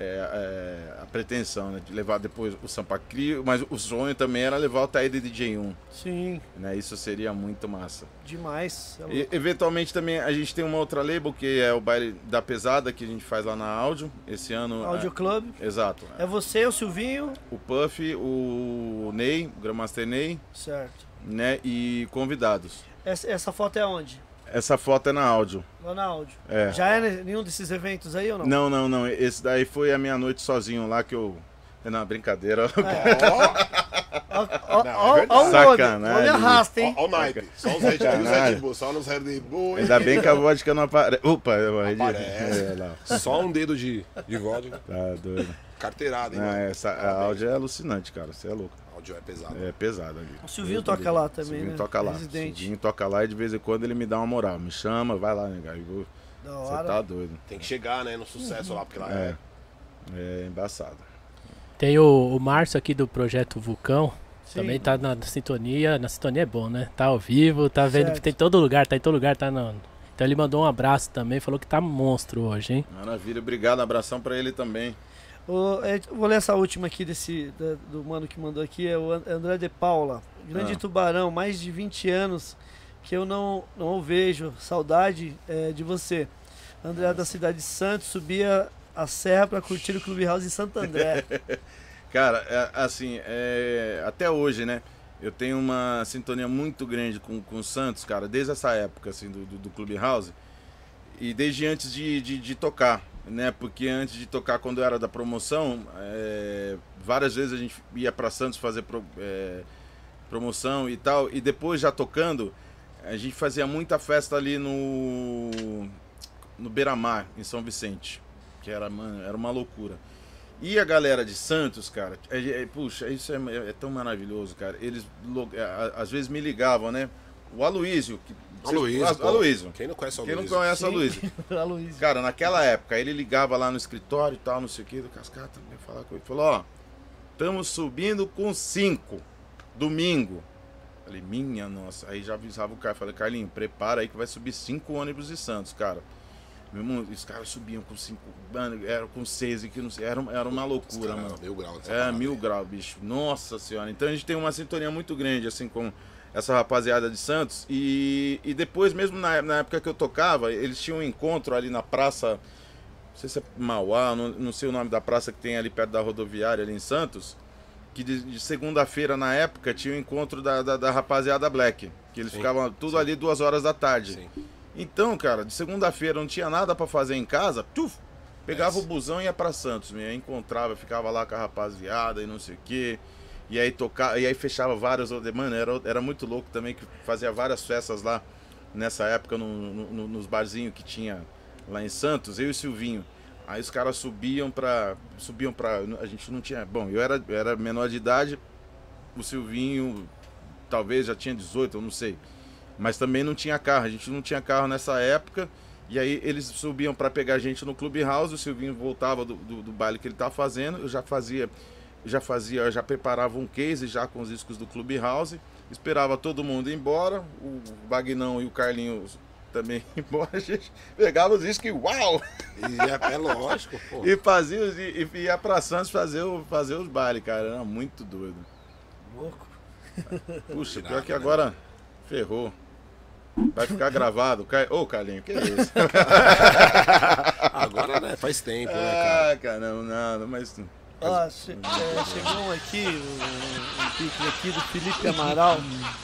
é, é, a pretensão, né? De levar depois o Sampa Crio, mas o sonho também era levar o Taída e DJ1, Sim, né? Isso seria muito massa. demais. É E, eventualmente também a gente tem uma outra label que é o baile da pesada que a gente faz lá na áudio. Esse ano. Audio Club. é, exato. É você, o Silvinho. O Puff, o Ney, o Grandmaster Ney, Certo. né? E convidados. Essa, essa foto é onde? Essa foto é na áudio. Lá na áudio. É. Já é nenhum desses eventos aí ou não? Não, não, não. Esse daí foi a minha noite sozinho lá que eu. Não, brincadeira. Ó, ó, Não, é ó, ó, verdade. o. Sacanagem. O nome arrasta, hein? Ó o naipe. Só os Red, os Sacanagem. Red Bull, só nos Red Bull. Ainda bem que a vodka não aparece. Opa, eu Aparece. É, lá. Só um dedo de, de vodka. Tá doido. Carteirada, hein? Não, essa, a áudio é alucinante, cara. Você é louco. Áudio é pesado. É pesado ali. O Silvinho toca lá também, Silvinho né? toca lá. Residente. Silvinho toca lá e de vez em quando ele me dá uma moral. Me chama, vai lá, né, Da Você tá doido. Tem que chegar, né, no sucesso lá, porque lá É. é. É embaçado. Tem o, o Márcio aqui do Projeto Vulcão. Sim. Também tá na sintonia. Na sintonia é bom, né? Tá ao vivo, tá vendo Certo. que tem em todo lugar, tá em todo lugar, tá no. Então ele mandou um abraço também, falou que tá monstro hoje, hein? Maravilha, obrigado. Abração pra ele também. O- é, vou ler essa última aqui desse, da- do mano que mandou aqui, é o An- André de Paula. Grande Ah. tubarão, mais de 20 anos que eu não, não o vejo. Saudade é, de você. André da cidade de Santos subia a serra para curtir o Clubhouse em Santo André. Cara, é, assim, é, até hoje, né? Eu tenho uma sintonia muito grande com, com o Santos, cara, desde essa época, assim, do, do, do Clubhouse. E desde antes de, de, de tocar, né? Porque antes de tocar, quando eu era da promoção, é, várias vezes a gente ia pra Santos fazer pro- é, promoção e tal. E depois, já tocando, a gente fazia muita festa ali no, no Beira-Mar, em São Vicente. Que era, mano, era uma loucura. E a galera de Santos, cara, é, é- puxa, isso é, é tão maravilhoso, cara. Eles é, às vezes me ligavam, né? O Aloísio. Que, Aloysio. Aloysio. Quem não conhece o Quem não Aloysio? conhece o. Aloysio? a Luiz. Cara, naquela época, ele ligava lá no escritório e tal, não sei o que, do Cascata, ia falar com ele. Falou, ó, estamos subindo com cinco, domingo. Falei, minha nossa. Aí já avisava o cara, falei, Carlinho, prepara aí que vai subir cinco ônibus de Santos, cara. Meu irmão, os caras subiam com cinco, mano, era com seis e que não sei, era, era uma loucura, mano. Mil graus. É, mil graus, bicho. Nossa senhora. Então a gente tem uma sintonia muito grande, assim, com essa rapaziada de Santos. E, e depois, mesmo na, na época que eu tocava, eles tinham um encontro ali na praça. Não sei se é Mauá, não, não sei o nome da praça que tem ali perto da rodoviária, ali em Santos. Que de, de segunda-feira, na época, tinha o encontro da, da, da rapaziada Black. Que eles Sim, ficavam tudo sim. ali duas horas da tarde. Sim. Então, cara, de segunda-feira não tinha nada pra fazer em casa, tuf, pegava Yes. o busão e ia pra Santos, me encontrava, ficava lá com a rapaziada e não sei o quê. E aí tocava, e aí fechava vários, mano, era, era muito louco também que fazia várias festas lá nessa época no, no- nos barzinhos que tinha lá em Santos, eu e o Silvinho. Aí os caras subiam pra. Subiam pra. A gente não tinha. Bom, eu era, eu era menor de idade, o Silvinho talvez já tinha 18, eu não sei. Mas também não tinha carro, a gente não tinha carro nessa época. E aí eles subiam para pegar a gente no Clubhouse, o Silvinho voltava do, do, do baile que ele tava fazendo, eu já fazia, já fazia, já preparava um case já com os discos do Clubhouse, esperava todo mundo ir embora, o Bagnão e o Carlinhos também ir embora, a gente pegava os discos e uau! E é, lógico, pô. E fazia e, e ia pra Santos fazer, o, fazer os bailes, cara, era muito doido. Louco. Puxa, pior que né? agora ferrou. Vai ficar gravado. Ô, Carlinho, que é isso? Agora, né, faz tempo, né, cara? ah, caramba, nada, mas Ó, che- é, chegou um aqui, um, um pique aqui do Felipe Amaral,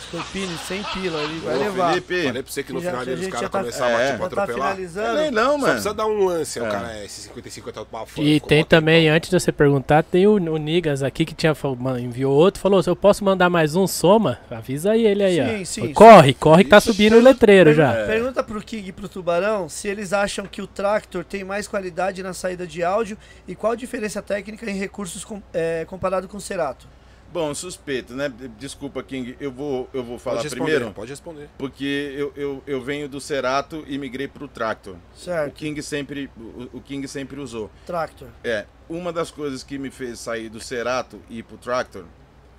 Scorpini, sem pila, ele vai Ô, levar. Felipe, Falei pra você que no Já final a ali os gente caras tá- começavam É. a tipo, Já tá atropelar. finalizando. Nem não, Só mano. precisa dar um lance, aí É. o cara é esse 55 tá pra E tem também, antes de você perguntar, tem o, o Nigas aqui que tinha fal- man- enviou outro, falou, se eu posso mandar mais um soma, avisa ele aí, Sim, ó. sim, corre, corre que tá Ixi, subindo o letreiro já. Pergunta, pergunta pro King e pro Tubarão se eles acham que o Tractor tem mais qualidade na saída de áudio e qual a diferença técnica em recursos com- é, comparado com o Cerato. Bom, suspeito, né? Desculpa, King, eu vou, eu vou falar pode responder, primeiro, Pode responder. porque eu, eu, eu venho do Cerato e migrei pro Tractor. O Certo, King sempre, o, o King sempre usou. Tractor. É, uma das coisas que me fez sair do Cerato e ir pro Tractor,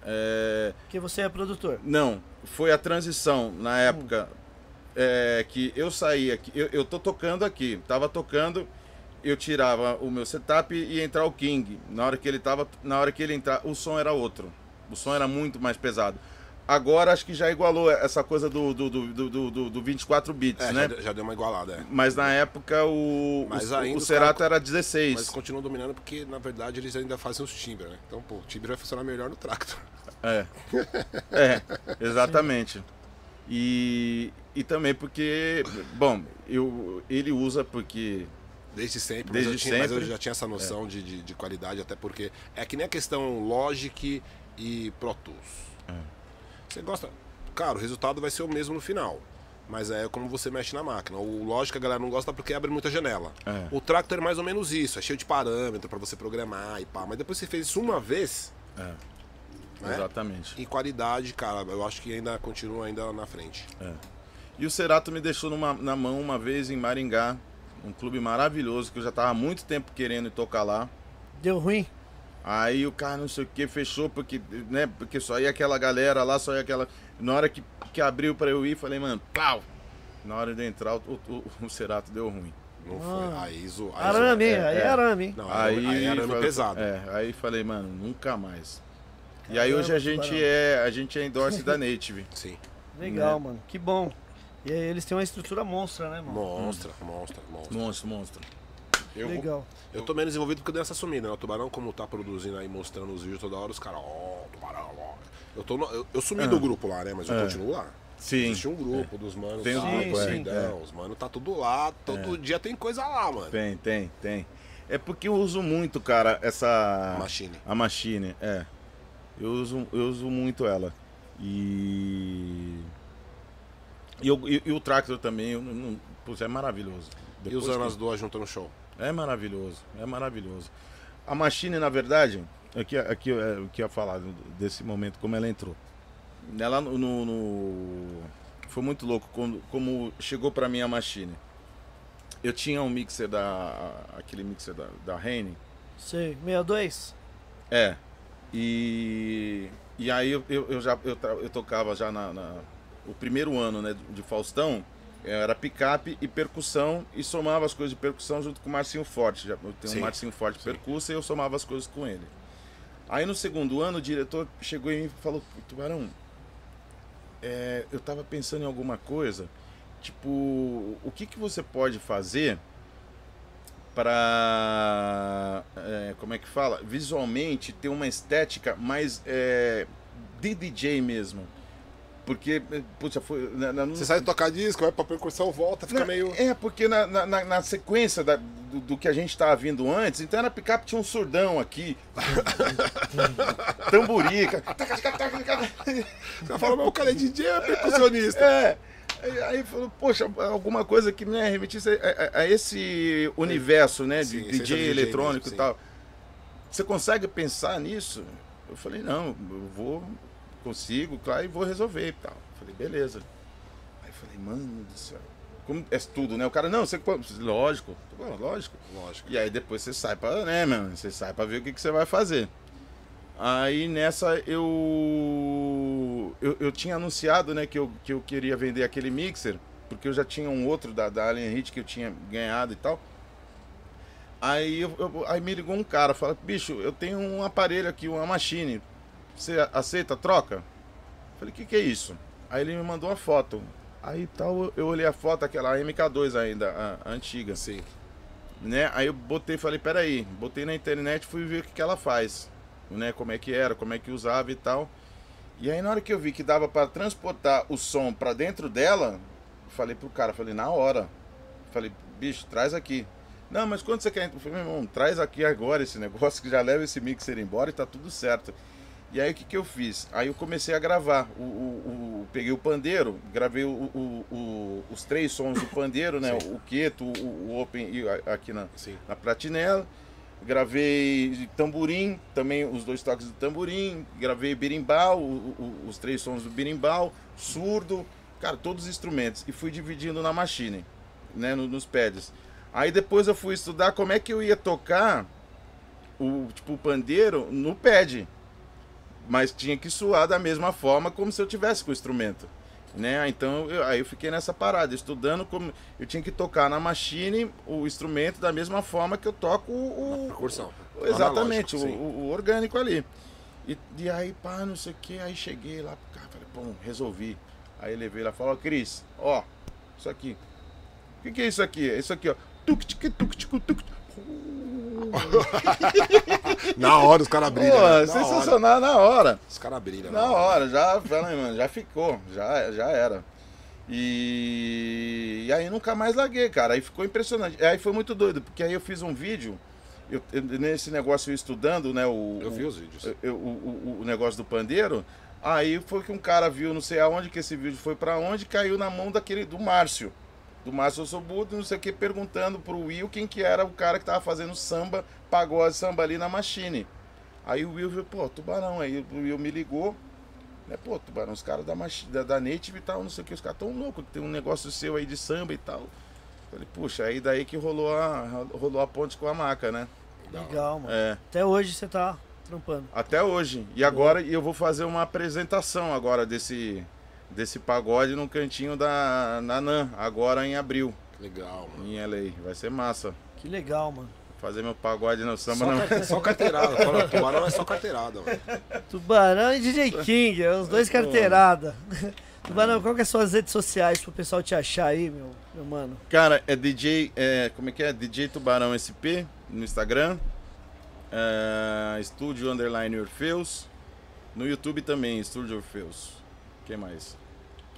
é, Porque você é produtor. não, foi a transição na época é, que eu saía aqui, eu, eu tô tocando aqui, tava tocando, eu tirava o meu setup e ia entrar o King. Na hora que ele tava, na hora que ele entrar, o som era outro. O som era muito mais pesado. Agora acho que já igualou essa coisa do, do, do, do, do, do 24 bits, É, né? já, deu- já deu uma igualada, é. Mas na época o, Mas o, ainda o Cerato caras- era 16. Mas continuam dominando porque, na verdade, eles ainda fazem os timbre, né? Então, pô, o timbre vai funcionar melhor no Tractor. É. É, exatamente. E, e também porque, bom, eu, ele usa porque. Desde sempre, Desde mas, eu tinha, mas eu sempre. já tinha essa noção de, de, de qualidade, até porque é que nem a questão Logic e Pro Tools. É. Você gosta. Cara, o resultado vai ser o mesmo no final. Mas é como você mexe na máquina. O Logic a galera não gosta porque abre muita janela. É. O Tractor é mais ou menos isso, é cheio de parâmetro pra você programar e pá. Mas depois você fez isso uma vez, É, né? Exatamente. Em qualidade, cara, eu acho que ainda continua ainda na frente. E o Cerato me deixou numa- na mão uma vez em Maringá, um clube maravilhoso que eu já tava há muito tempo querendo tocar lá. Deu ruim? Aí o cara não sei o que fechou, porque, né, porque só ia aquela galera lá, só ia aquela. Na hora que, que abriu pra eu ir, falei, mano, pau! Na hora de entrar, o, o, o Cerato deu ruim. Não Ah. foi. Aí zo... aí Arame, hein? zo- aí é, é. arame, hein? Não, aí, aí falei- pesado. É, aí falei, mano, nunca mais. E aí Caramba, hoje a gente é, a gente é endorse da Native. Sim. Legal, Né? mano. Que bom. E aí eles têm uma estrutura monstra, né, mano? Monstra, monstra, monstra. Monstro, monstro. Eu, Legal. eu tô menos envolvido porque eu dei essa sumida, né? O Tubarão, como tá produzindo aí, mostrando os vídeos toda hora, os caras, ó, Tubarão, ó. Eu, tô no- eu, eu sumi do grupo lá, né? Mas eu É. continuo lá. Sim. Existe um grupo dos manos Tem um grupo, com é. Os manos tá tudo lá, todo dia tem coisa lá, mano. Tem, tem, tem. É porque eu uso muito, cara, essa. Machine. A machine, é. Eu uso, eu uso muito ela. E. E, eu- e- e o tractor também, eu não, é maravilhoso. E Depois usando que- as duas juntas no show. É maravilhoso, é maravilhoso. A machine, na verdade, aqui, aqui é o que eu ia falar desse momento, como ela entrou. Ela no. no- no- foi muito louco quando, como chegou pra mim a machine. Eu tinha um mixer da. aquele mixer da, da Rene. Sei. 62? É. E. E aí eu, eu, eu já eu, eu tocava já na, na- o primeiro ano né, de Faustão, era picape e percussão e somava as coisas de percussão junto com o Marcinho Forte. Já, eu tenho Sim. um Marcinho Forte percussa e eu somava as coisas com ele. Aí no segundo ano o diretor chegou em mim e falou, Tubarão, é, eu tava pensando em alguma coisa, tipo, o que, que você pode fazer para como é que fala visualmente ter uma estética mais é, de DJ mesmo porque putz, foi na- na- Você sai tocar disco, vai pra percussão, volta, fica Não, meio. É, porque na, na, na- na sequência da- do, do que a gente estava vindo antes, então era picape, tinha um surdão aqui. Tamburica. Você fala, mas o cara é DJ é percussionista? É. Aí- Aí falou, poxa, alguma coisa que né, remetisse a, a- a esse universo, né, de Sim, essência DJ DJ eletrônico mesmo, e tal. Você consegue pensar nisso? Eu falei, não, eu vou, consigo, claro, e vou resolver e tal. Falei, beleza. Aí falei, mano do céu. Como é tudo, né? O cara, não, você. Lógico, lógico. Lógico. E aí depois você sai pra, né, mano? Você sai pra ver o que, que você vai fazer. Aí nessa eu, eu. Eu tinha anunciado, né, que eu, que eu queria vender aquele mixer, porque eu já tinha um outro da, da Alien Hit que eu tinha ganhado e tal. Aí, eu, eu- aí me ligou um cara, fala, bicho, eu tenho um aparelho aqui, uma machine. Você aceita, troca? Falei, o que, que é isso? Aí ele me mandou uma foto. Aí tal, eu- eu olhei a foto, aquela MK2 ainda, a, a antiga. Sim. né? Aí eu botei, falei, peraí, botei na internet, fui ver o que, que ela faz, né? Como é que era, como é que usava e tal. E aí na hora que eu vi que dava para transportar o som para dentro dela, falei pro cara, falei, na hora. Falei, bicho, traz aqui. Não, mas quando você quer? Eu falei, meu irmão, traz aqui agora esse negócio que já leva esse mixer embora e tá tudo certo. E aí o que, que eu fiz? Aí eu comecei a gravar. O, o- o- peguei o pandeiro, gravei o- os três sons do pandeiro, né? Sim. O queto, o, open e aqui na, Sim. na platinela. Gravei tamborim, também os dois toques do tamborim. Gravei berimbau, os três sons do berimbau, surdo, cara, todos os instrumentos. E fui dividindo na machine, né, no- nos pads. Aí depois eu fui estudar como é que eu ia tocar o tipo o pandeiro no pad. Mas tinha que suar da mesma forma como se eu tivesse com o instrumento. Né? Então eu- aí eu fiquei nessa parada, estudando como eu tinha que tocar na machine o instrumento da mesma forma que eu toco o, o- Percussão. Exatamente, o, sim. o- o orgânico ali. E, e aí, pá, não sei o que, aí cheguei lá pro cara, falei, bom, resolvi. Aí levei lá e falei, ó, Cris, ó, isso aqui. O que, que é isso aqui? É isso aqui, ó. Tuc, tic, tuc, tic, tuc. Na hora os caras brilham. Pô, né? Na hora. sensacional na hora. Os caras brilham. Na hora, já, fala aí, mano, já ficou, já, já era. E, e aí nunca mais larguei, cara. Aí ficou impressionante. Aí foi muito doido, porque aí eu fiz um vídeo, eu, eu- nesse negócio eu estudando, né? O, Eu vi os vídeos. eu- o, o, o negócio do pandeiro. Aí foi que um cara viu, não sei aonde que esse vídeo foi pra onde, caiu na mão daquele do Márcio. Do Márcio Sobudo, não sei o que, perguntando pro Will quem que era o cara que tava fazendo samba, pagode samba ali na machine. Aí o Will viu, pô, tubarão. Aí o Will me ligou, né, pô, tubarão, os caras da, da, da Native e tal, não sei o que, os caras tão loucos, tem um negócio seu aí de samba e tal. Falei, puxa, aí daí que rolou a, rolou a ponte com a maca, né? Legal, mano. É. Até hoje você tá trampando. Até hoje. E agora eu vou fazer uma apresentação agora desse, desse pagode no cantinho da na NAN, agora em abril, Legal, mano. em LA. Vai ser massa. Que legal, mano. Fazer meu pagode no samba Só, não. só carteirada. Tubarão é só carteirada, mano. Tubarão e DJ King, é os dois carteirada. Tubarão, qual que é as suas redes sociais pro pessoal te achar aí, meu, meu mano? Cara, é DJ. É, como é que é? DJ Tubarão SP no Instagram. É, Estúdio Underline Orfeus. No YouTube também, Estúdio Orfeus. Quem mais?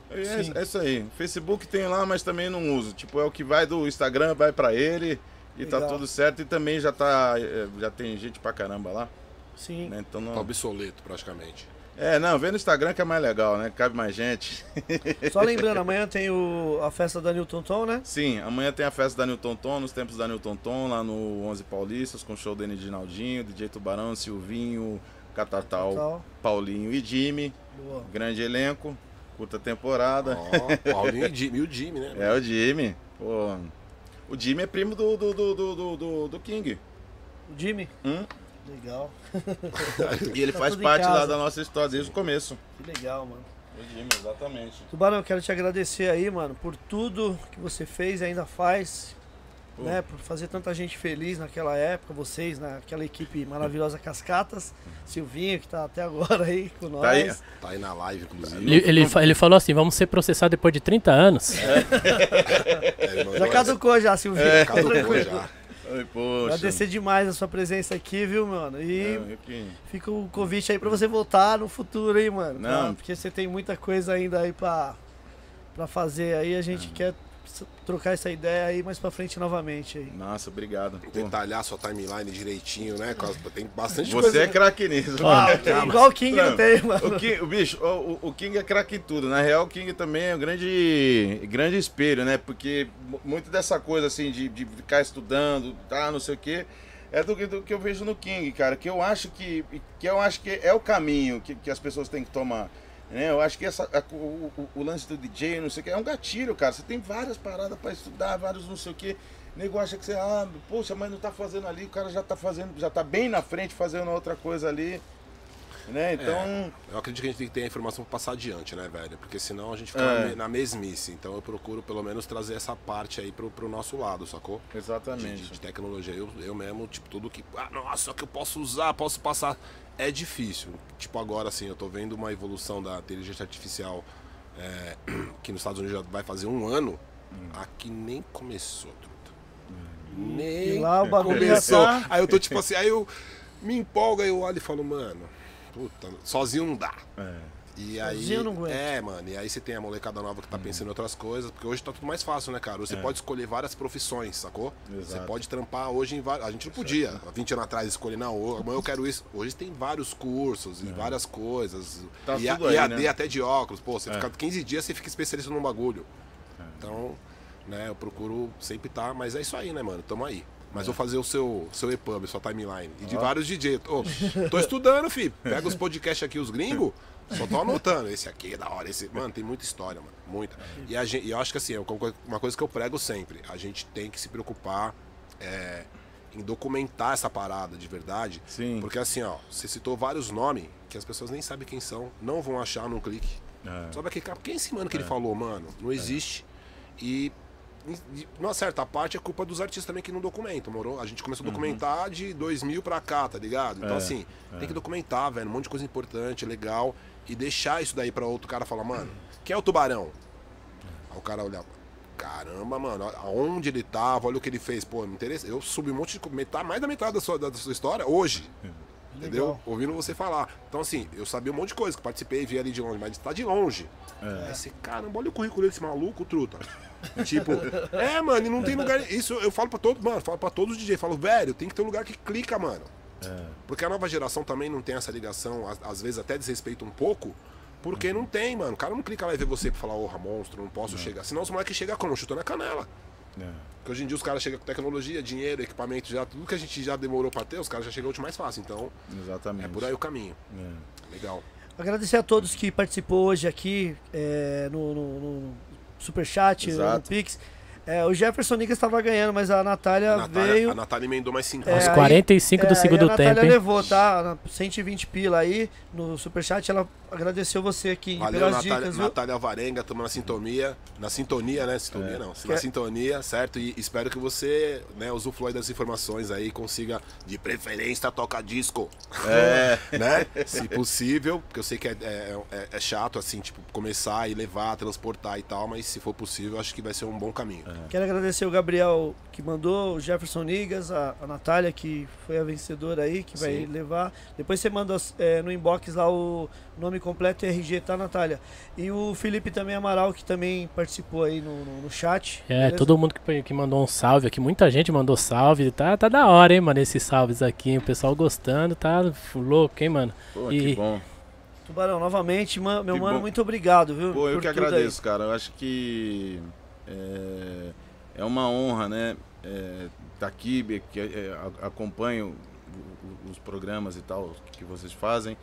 É, é isso aí. Facebook tem lá, mas também não uso. Tipo, é o que vai do Instagram, vai pra ele. E tá Legal. tudo certo. E também já tá. é, Já tem gente pra caramba lá. Sim. Né? Então Tá não. obsoleto, praticamente. É, não, vê no Instagram que é mais legal, né? Cabe mais gente. Só lembrando, amanhã tem o, a festa da Newton Tom, né? Sim, amanhã tem a festa da Newton Tom, nos tempos da Newton Tom, lá no 11 Paulistas, com show do Naldinho, DJ Tubarão, Silvinho, Catatal, Tal. Paulinho e Jimmy. Boa. Grande elenco, curta temporada. Ó, Paulinho e Jimmy, e o Jimmy, né? É o Jimmy. Pô, o Jimmy é primo do, do, do, do, do- King. O Jimmy? Hum? Legal. E ele Tá faz parte lá da nossa história desde o começo. Que legal, mano. O Jimmy, exatamente. Tubarão, eu quero te agradecer aí, mano, por tudo que você fez e ainda faz. Pô. Né, por fazer tanta gente feliz naquela época, vocês, naquela equipe maravilhosa Cascatas, Silvinho, que tá até agora aí com nós. Tá aí. Tá aí na live, inclusive. Ele, ele, ele falou assim: vamos ser processados depois de 30 anos. É, mandou Já caducou já, Silvinho. Caducou Tranquilo. já. Ai, poxa. Agradecer demais a sua presença aqui, viu, mano? E É, eu que- fica o convite aí pra você voltar no futuro aí, mano. Não. tá? Porque você tem muita coisa ainda aí pra, pra fazer aí. A gente quer s- trocar essa ideia aí mais pra frente novamente aí. Nossa, obrigado. Pô. Detalhar sua timeline direitinho, né? Tem bastante Você coisa. é craque nisso. Ah, tem- igual o King não, tem, mano. O, King, o bicho, o, o- King é craque em tudo. Na real, o King também é um grande, grande espelho, né? Porque mu- muito dessa coisa assim de, de ficar estudando, tá, não sei o quê, é do, que- do que eu vejo no King, cara. Que eu acho que, que eu acho que é o caminho que, que as pessoas têm que tomar. Né? Eu acho que essa, a- o, o- o lance do DJ, não sei o que, é um gatilho, cara. Você tem várias paradas pra estudar, vários não sei o que. Nego acha que você, ah, poxa, mas não tá fazendo ali, o cara já tá fazendo, já tá bem na frente fazendo outra coisa ali. Né? Então. Eu acredito que a gente tem que ter a informação pra passar adiante, né, velho? Porque senão a gente fica É. na me- na mesmice. Então eu procuro pelo menos trazer essa parte aí pro, pro nosso lado, sacou? De, Exatamente. de- de tecnologia. Eu, eu mesmo, tipo, tudo que. Ah, nossa, só que eu posso usar, posso passar. É difícil. Tipo, agora assim, eu tô vendo uma evolução da inteligência artificial é, que nos Estados Unidos já vai fazer um ano. Aqui nem começou, truta. Nem E lá o bagulho começou. tá- Aí eu tô tipo assim, aí eu me empolgo, aí eu olho e falo, mano, puta, sozinho não dá. E aí, eu não aguento. é, mano, e aí você tem a molecada nova que tá pensando em outras coisas, porque hoje tá tudo mais fácil, né, cara? Você pode escolher várias profissões, sacou? Você Exato. pode trampar hoje em várias. A gente não podia, há 20 anos atrás, escolher, não, amanhã eu quero isso. Hoje tem vários cursos e várias coisas. Tá e, a- tudo aí, e AD né? até de óculos, pô, você É. fica 15 dias, você fica especialista num bagulho. Então, né, eu procuro sempre estar, mas é isso aí, né, mano? Tamo aí. Mas vou fazer o seu, seu EPUB, sua timeline. E de vários DJ. Ô, tô estudando, filho. Pega os podcasts aqui, os gringos. Só tô anotando. Esse aqui é da hora. Esse... Mano, tem muita história, mano. Muita. E, a gente, e eu acho que assim, é uma coisa que eu prego sempre. A gente tem que se preocupar é, em documentar essa parada de verdade. Sim. Porque assim, ó, você citou vários nomes que as pessoas nem sabem quem são, não vão achar num clique. É. Sabe aquele cara? Quem é esse mano que ele falou, mano? Não existe. E de uma certa parte é culpa dos artistas também que não documentam, morou? A gente começou a documentar de 2000 pra cá, tá ligado? Então, Uhum. É, assim, tem que documentar, velho, um monte de coisa importante, legal, e deixar isso daí pra outro cara falar, mano, quem é o tubarão? Aí o cara olhar, caramba, mano, aonde ele tava, olha o que ele fez, pô, me interessa. Eu subi um monte de. Metade, mais da metade da sua, da sua história hoje. Entendeu? Legal. Ouvindo você falar. Então, assim, eu sabia um monte de coisa, que participei, vi ali de longe, mas tá de longe. É. Aí você, caramba, olha o currículo desse maluco, truta. tipo, é, mano, e não tem lugar. Isso eu falo pra todo, mano, falo pra todos os DJs. Falo, velho, tem que ter um lugar que clica, mano. É. Porque a nova geração também não tem essa ligação, às, vezes até desrespeita um pouco, porque não tem, mano. O cara não clica lá e vê você pra falar, porra, monstro, não posso chegar. Senão os moleques chegam como? Chutando a canela. É. Porque hoje em dia os caras chegam com tecnologia, dinheiro, equipamento, já, tudo que a gente já demorou pra ter, os caras já chegam hoje mais fácil. Então, Exatamente. é por aí o caminho. É. Legal. Agradecer a todos que participou hoje aqui é, no, no, no Superchat, no Exato. Pix. É, o Jefferson Nicas estava ganhando, mas a Natália, A Natália, veio. a Natália emendou mais cinco. É, Aos aí- 45 do é, segundo aí a Natália tempo, levou, tá? Na- 120 pila aí no Superchat. Ela agradeceu você aqui Valeu, pelas Natália, dicas, viu? Natália Varenga, estamos na sintonia. Na sintonia, né? Sintonia não. Na Que- sintonia, certo? E espero que você, né, usufrua das informações aí e consiga, de preferência, tocar disco. É. né? Se possível, porque eu sei que é, é, é- é chato, assim, tipo, começar e levar, transportar e tal, mas se for possível, acho que vai ser um bom caminho. Quero agradecer o Gabriel que mandou, o Jefferson Nigas, a, a Natália que foi a vencedora aí, que vai Sim. levar. Depois você manda é, no inbox lá o nome completo e RG, tá, Natália? E o Felipe também Amaral, que também participou aí no, no, no chat. É, beleza? todo mundo que, que mandou um salve aqui, muita gente mandou salve, tá, tá da hora, hein, mano, esses salves aqui, o pessoal gostando, tá louco, hein, mano. Pô, E- que bom. Tubarão, novamente, man- meu Que mano, bom. muito obrigado, viu? Pô, eu que tudo aí. agradeço, cara. Eu acho que é, é uma honra, né? É, tá aqui, que é, a- acompanho os programas e tal que vocês fazem.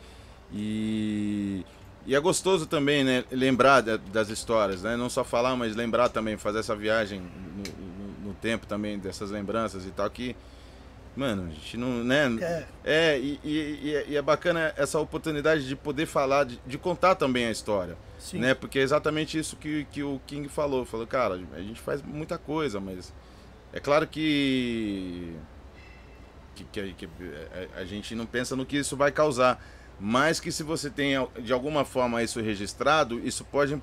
E, e é gostoso também, né? Lembrar da- das histórias, né? Não só falar, mas lembrar também, fazer essa viagem no, no- no tempo também dessas lembranças e tal que. Mano, a gente não. Né? É. É, e, e- e é- e é bacana essa oportunidade de poder falar, de, de contar também a história. Sim. Né? Porque é exatamente isso que, que o King falou. Falou, cara, a gente faz muita coisa, mas é claro que. que, que- que a, a gente não pensa no que isso vai causar. Mas que se você tem de alguma forma isso registrado, isso pode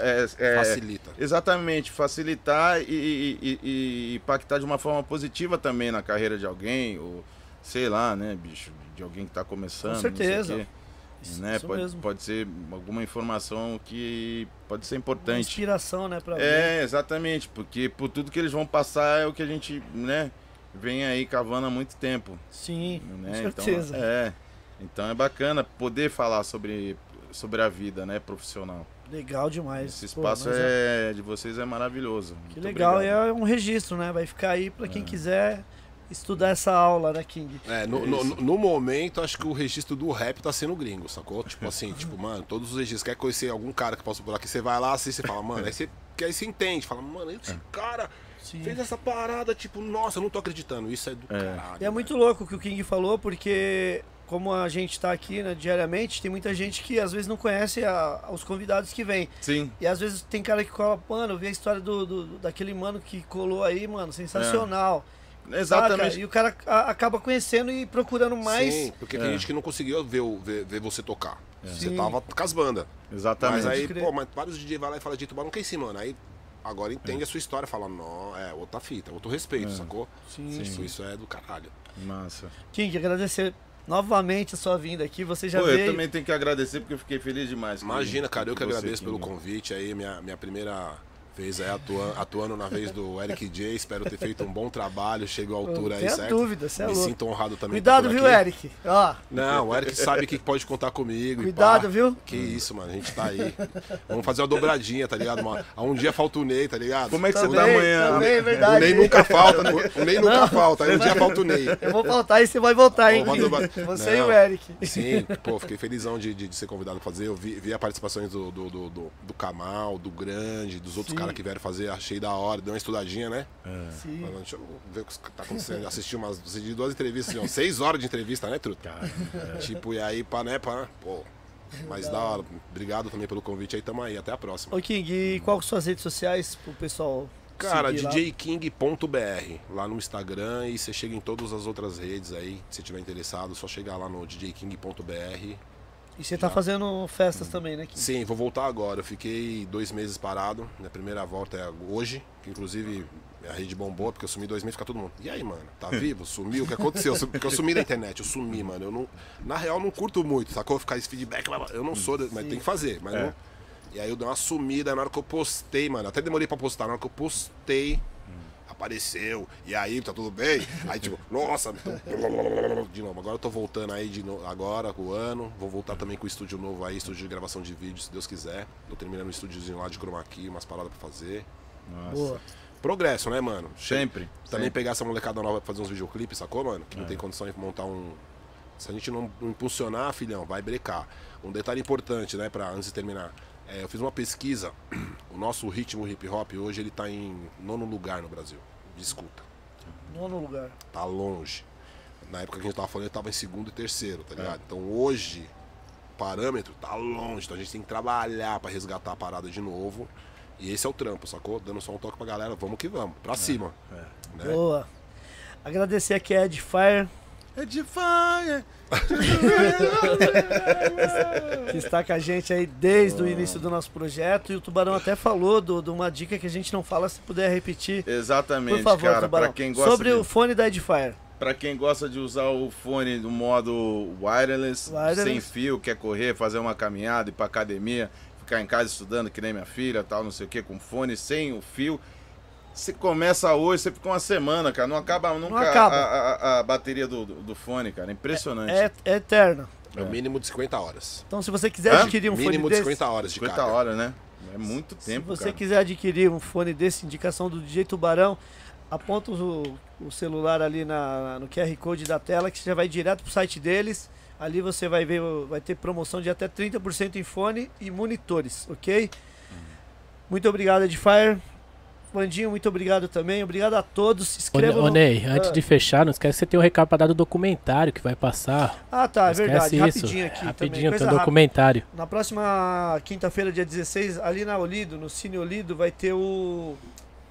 é, é, Facilita. Exatamente, facilitar e, e- e- e impactar de uma forma positiva também na carreira de alguém, ou sei lá, né, bicho, de alguém que está começando. Com não sei o certeza. quê, Isso, né? isso pode, mesmo. pode ser alguma informação que pode ser Uma importante. inspiração, né, pra alguém. É, exatamente, porque por tudo que eles vão passar é o que a gente, né, vem aí cavando há muito tempo. Sim, Né? com certeza. Então, é, então é bacana poder falar sobre, sobre a vida, né, profissional. Legal demais. Esse Pô, espaço mas é, de vocês é maravilhoso. Que Muito legal, e obrigado. é um registro, né? Vai ficar aí pra quem quiser estudar essa aula, né, King? É, no, no, no momento, acho que o registro do rap tá sendo gringo, sacou? Tipo assim, tipo, mano, todos os registros. Quer conhecer algum cara que possa por aqui, você vai lá, assim, você fala, mano, aí você, que aí você entende, fala, mano, esse cara Sim. fez essa parada, tipo, nossa, eu não tô acreditando, isso é do caralho. E é muito louco o que o King falou, porque como a gente tá aqui né, diariamente, tem muita gente que às vezes não conhece a- os convidados que vêm. Sim, E às vezes tem cara que cola, mano, eu vi a história do, do- daquele mano que colou aí, mano, sensacional. Saca? exatamente. E o cara a- acaba conhecendo e procurando mais. Sim, porque tem É. gente que não conseguiu ver, ver, ver você tocar. Você Sim. tava com as bandas. Exatamente. Mas aí, pô, mas vários DJ vai lá e fala de tubarão, que é esse, mano? Aí agora entende a sua história, fala, não, é outra fita, outro respeito, sacou? Sim, Isso, sim. isso é do caralho. Massa. King, agradecer novamente a sua vinda aqui. Você já Pô, eu veio. também tenho que agradecer porque eu fiquei feliz demais. Imagina, cara, eu que agradeço aqui, pelo meu. convite aí, minha, minha primeira vez aí atuando, atuando na vez do Eric J. Espero ter feito um bom trabalho, chego à altura aí, Sem certo? dúvida, você é Me louco. sinto honrado também. Cuidado, por viu, aqui. Eric? Ó, Não, o Eric sabe que pode contar comigo. e Cuidado, pá. viu? Que isso, mano, a gente tá aí. Vamos fazer uma dobradinha, tá ligado? Uma, a um dia falta o Ney, tá ligado? Como é que você também, tá amanhã? também, é O verdade. Ney nunca falta, o Ney nunca Não. falta, aí um dia falta o Ney. Eu vou voltar e você vai voltar, hein, Você e Não. o Eric. Sim, pô, fiquei felizão de, de, de ser convidado pra fazer. Eu vi, vi a participações do, do, do, do, do Kamal, do Grande, dos outros Sim. Caras que vieram fazer, achei da hora, deu uma estudadinha, né? Sim. Falando, Deixa eu ver o que tá acontecendo. Assisti umas assisti duas entrevistas, assim, ó, seis horas de entrevista, né, Truta? Tipo, e aí, pá, né, pá, pô. Mas da hora. Obrigado também pelo convite aí, tamo aí. Até a próxima. Ô, King, e qual que são suas redes sociais pro pessoal? Cara, djking.br lá no Instagram e você chega em todas as outras redes aí. Se tiver interessado, só chegar lá no djking.br. E você tá fazendo festas também, né, King? Sim, vou voltar agora. Eu fiquei dois meses parado. Minha primeira volta é hoje, que inclusive a rede bombou, porque eu sumi dois meses, fica todo mundo. E aí, mano? Tá vivo? Sumiu? O que aconteceu? Porque eu sumi da internet, eu sumi, mano. Eu não, na real, não curto muito, sacou? Ficar esse feedback, eu não sou, mas tem que fazer. Mas É. não- E aí eu dei uma sumida na hora que eu postei, mano. Até demorei pra postar, na hora que eu postei. Apareceu, e aí, tá tudo bem? Aí, tipo, nossa, de novo. Agora eu tô voltando aí de novo, agora com o ano. Vou voltar também com o estúdio novo aí, estúdio de gravação de vídeo, se Deus quiser. Tô terminando um estúdiozinho lá de chroma key, umas paradas pra fazer. Nossa. Boa. Progresso, né, mano? Sempre. Também sempre. pegar essa molecada nova pra fazer uns videoclipes, sacou, mano? Que não É. tem condição de montar um. Se a gente não, não impulsionar, filhão, vai brecar. Um detalhe importante, né, pra, antes de terminar. É, eu fiz uma pesquisa. O nosso ritmo hip hop hoje ele tá em nono lugar no Brasil. De escuta. Nono lugar. Tá longe. Na época que a gente tava falando, ele tava em segundo e terceiro, tá ligado? Então hoje, o parâmetro tá longe. Então a gente tem que trabalhar pra resgatar a parada de novo. E esse é o trampo, sacou? Dando só um toque pra galera, vamos que vamos. Pra cima. Né? Boa. Agradecer aqui a Edfire, É de fire. Que está com a gente aí desde o início do nosso projeto. E o Tubarão até falou do- de uma dica que a gente não fala, se puder repetir. Exatamente, Por favor, cara. Tubarão. Quem gosta Sobre de... o fone da Edfire. Pra quem gosta de usar o fone no modo wireless, Wireless. sem fio, quer correr, fazer uma caminhada, ir pra academia, ficar em casa estudando, que nem minha filha, tal, não sei o que, com fone, sem o fio. Você começa hoje, você fica uma semana, cara. Não acaba nunca a- acaba. A, a- a bateria do, do, do fone, cara. Impressionante. É, é eterna. É o mínimo de 50 horas. Então, se você quiser Hã? adquirir um fone mínimo de desse, 50 horas de 50 carga. horas, né? É muito se tempo, você cara. quiser adquirir um fone desse, indicação do DJ Tubarão, aponta o, o celular ali na, no QR Code da tela, que você já vai direto pro site deles. Ali você vai ver, vai ter promoção de até 30% em fone e monitores, ok? Muito obrigado, Edifier. Vandinho, muito obrigado também. Obrigado a todos. Se inscrevam ô no- Ney, antes Ah. de fechar, não esquece que você tem um recado pra dar do documentário que vai passar. Ah, tá, é verdade. esquece Rapidinho isso. aqui também. Rapidinho, Coisa tem um documentário. Na próxima quinta-feira, dia 16, ali na Olido, no Cine Olido, vai ter o.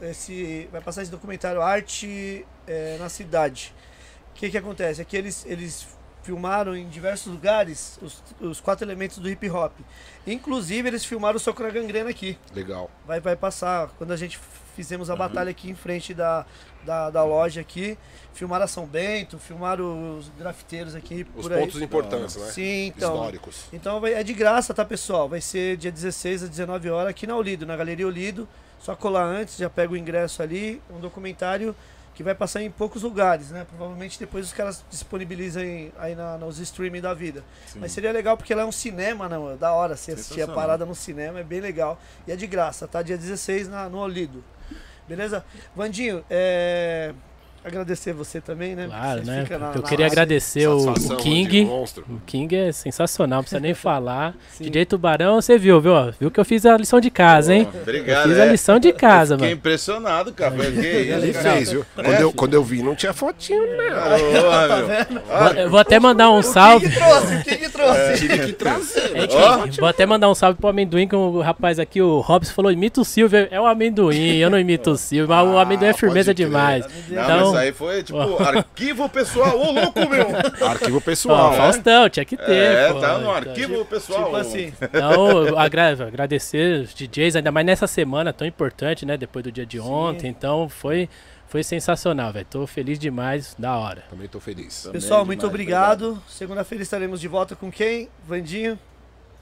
Esse, vai passar esse documentário Arte eh, na Cidade. O que, que acontece? É que eles, eles filmaram em diversos lugares os, os quatro elementos do hip hop. Inclusive, eles filmaram o Soco na Gangrena aqui. Legal. Vai, vai passar quando a gente fizemos a batalha aqui em frente da, da, da loja aqui. Filmaram a São Bento, filmaram os grafiteiros aqui Os por aí. pontos importantes, né? Sim, então. Históricos. Então vai- é de graça, tá, pessoal? Vai ser dia 16 às 19 horas aqui na Olido, na Galeria Olido. Só colar antes, já pega o ingresso ali. Um documentário que vai passar em poucos lugares, né? Provavelmente depois os caras disponibilizam em- aí na, nos streaming da vida. Mas seria legal porque lá é um cinema, né? mano? Da hora você assistir a parada no cinema, é bem legal. E é de graça, tá? Dia 16 na, no Olido. Beleza? Vandinho, é. Agradecer você também, né? Claro, Você né? fica na- Eu na queria raça. agradecer o, o King. O King é sensacional, não precisa nem falar. Sim. DJ Tubarão, você viu, viu? Viu que eu fiz a lição de casa, hein? Pô, Eu Obrigado. fiz é. a lição de casa, Fiquei mano. impressionado, cara. Que Ele isso, cara? fez, viu? Quando, eu, quando eu vi, não tinha fotinho, né? Meu. Vou, eu vou até mandar um salve. Quem que trouxe? Quem que trouxe? Tive que trazer. É que- Ó. Vou até mandar um salve pro amendoim, que o rapaz aqui, o Robson, falou: imita o Silvio. É o amendoim, eu não imito o Silvio, mas o Ah, amendoim é firmeza demais. Não, Então, Isso aí foi tipo arquivo pessoal, ô louco, meu! Arquivo Ó, pessoal. Faustão, tinha que ter. É, pô. tá no Então, arquivo pessoal. Tipo assim. Então, agra- agradecer os DJs, ainda mais nessa semana tão importante, né? Depois do dia de ontem. Então, foi, foi sensacional, velho. Tô feliz demais, da hora. Também tô feliz. Também Pessoal, demais, muito obrigado. Segunda-feira estaremos de volta com quem? Vandinho.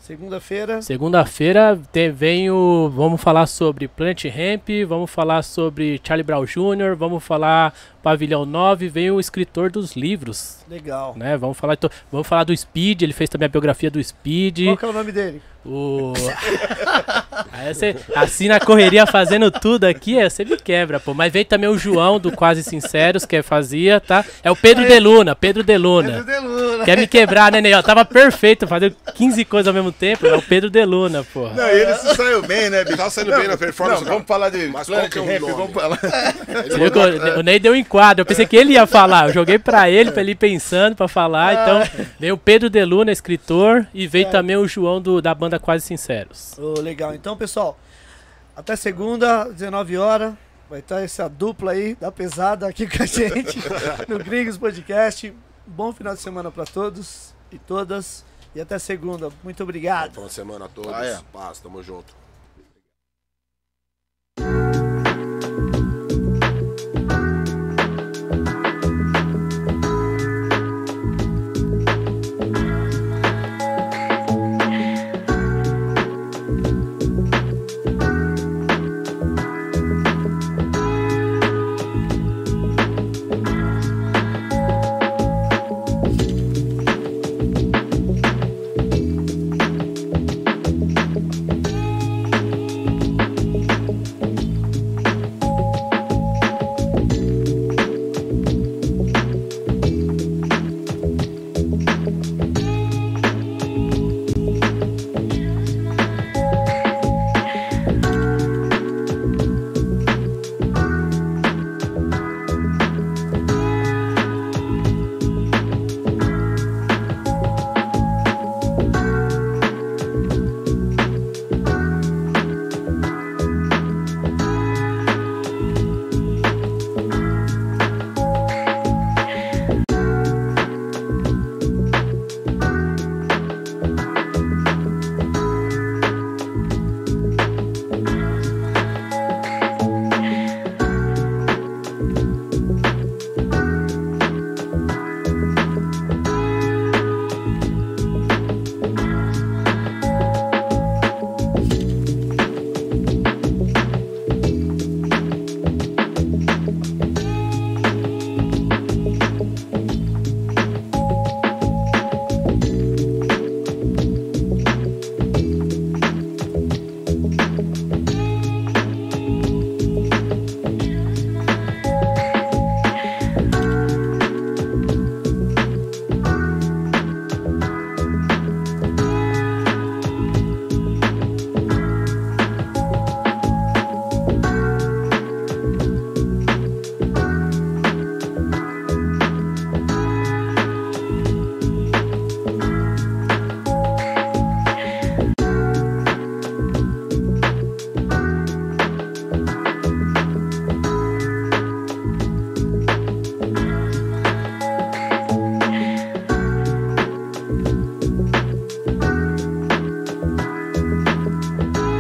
Segunda-feira. Segunda-feira vem o. Vamos falar sobre Plant Ramp, vamos falar sobre Charlie Brown Jr., vamos falar Pavilhão 9, vem o escritor dos livros, Legal. né? Vamos falar, vamos falar do Speed, ele fez também a biografia do Speed. Qual que é o nome dele? O... Aí você, assim na correria fazendo tudo aqui, é, você me quebra, pô. Mas veio também o João do Quase Sinceros, que fazia, tá? É o Pedro Deluna, Pedro Deluna. Quer me quebrar, né, Ney? Tava perfeito, fazendo 15 coisas ao mesmo tempo. É o Pedro Deluna, pô. Não, e ele se saiu bem, né, bicho? Tá saindo bem na performance, Não, vamos falar de Mas qual que é o Ramp, nome? vamos falar. Que o, Ney deu um enquadro. Eu pensei que ele ia falar. Eu joguei pra ele, pra ele ir pensando pra falar. Então, veio o Pedro Deluna, escritor, e veio também o João do, da banda Quase Sinceros. Ô, legal. Então, pessoal, até segunda, 19 horas. Vai estar essa dupla aí da pesada aqui com a gente no Gringos Podcast. Bom final de semana para todos e todas. E até segunda. Muito obrigado. Bom final de semana a todos. Ah, é. Paz, tamo junto.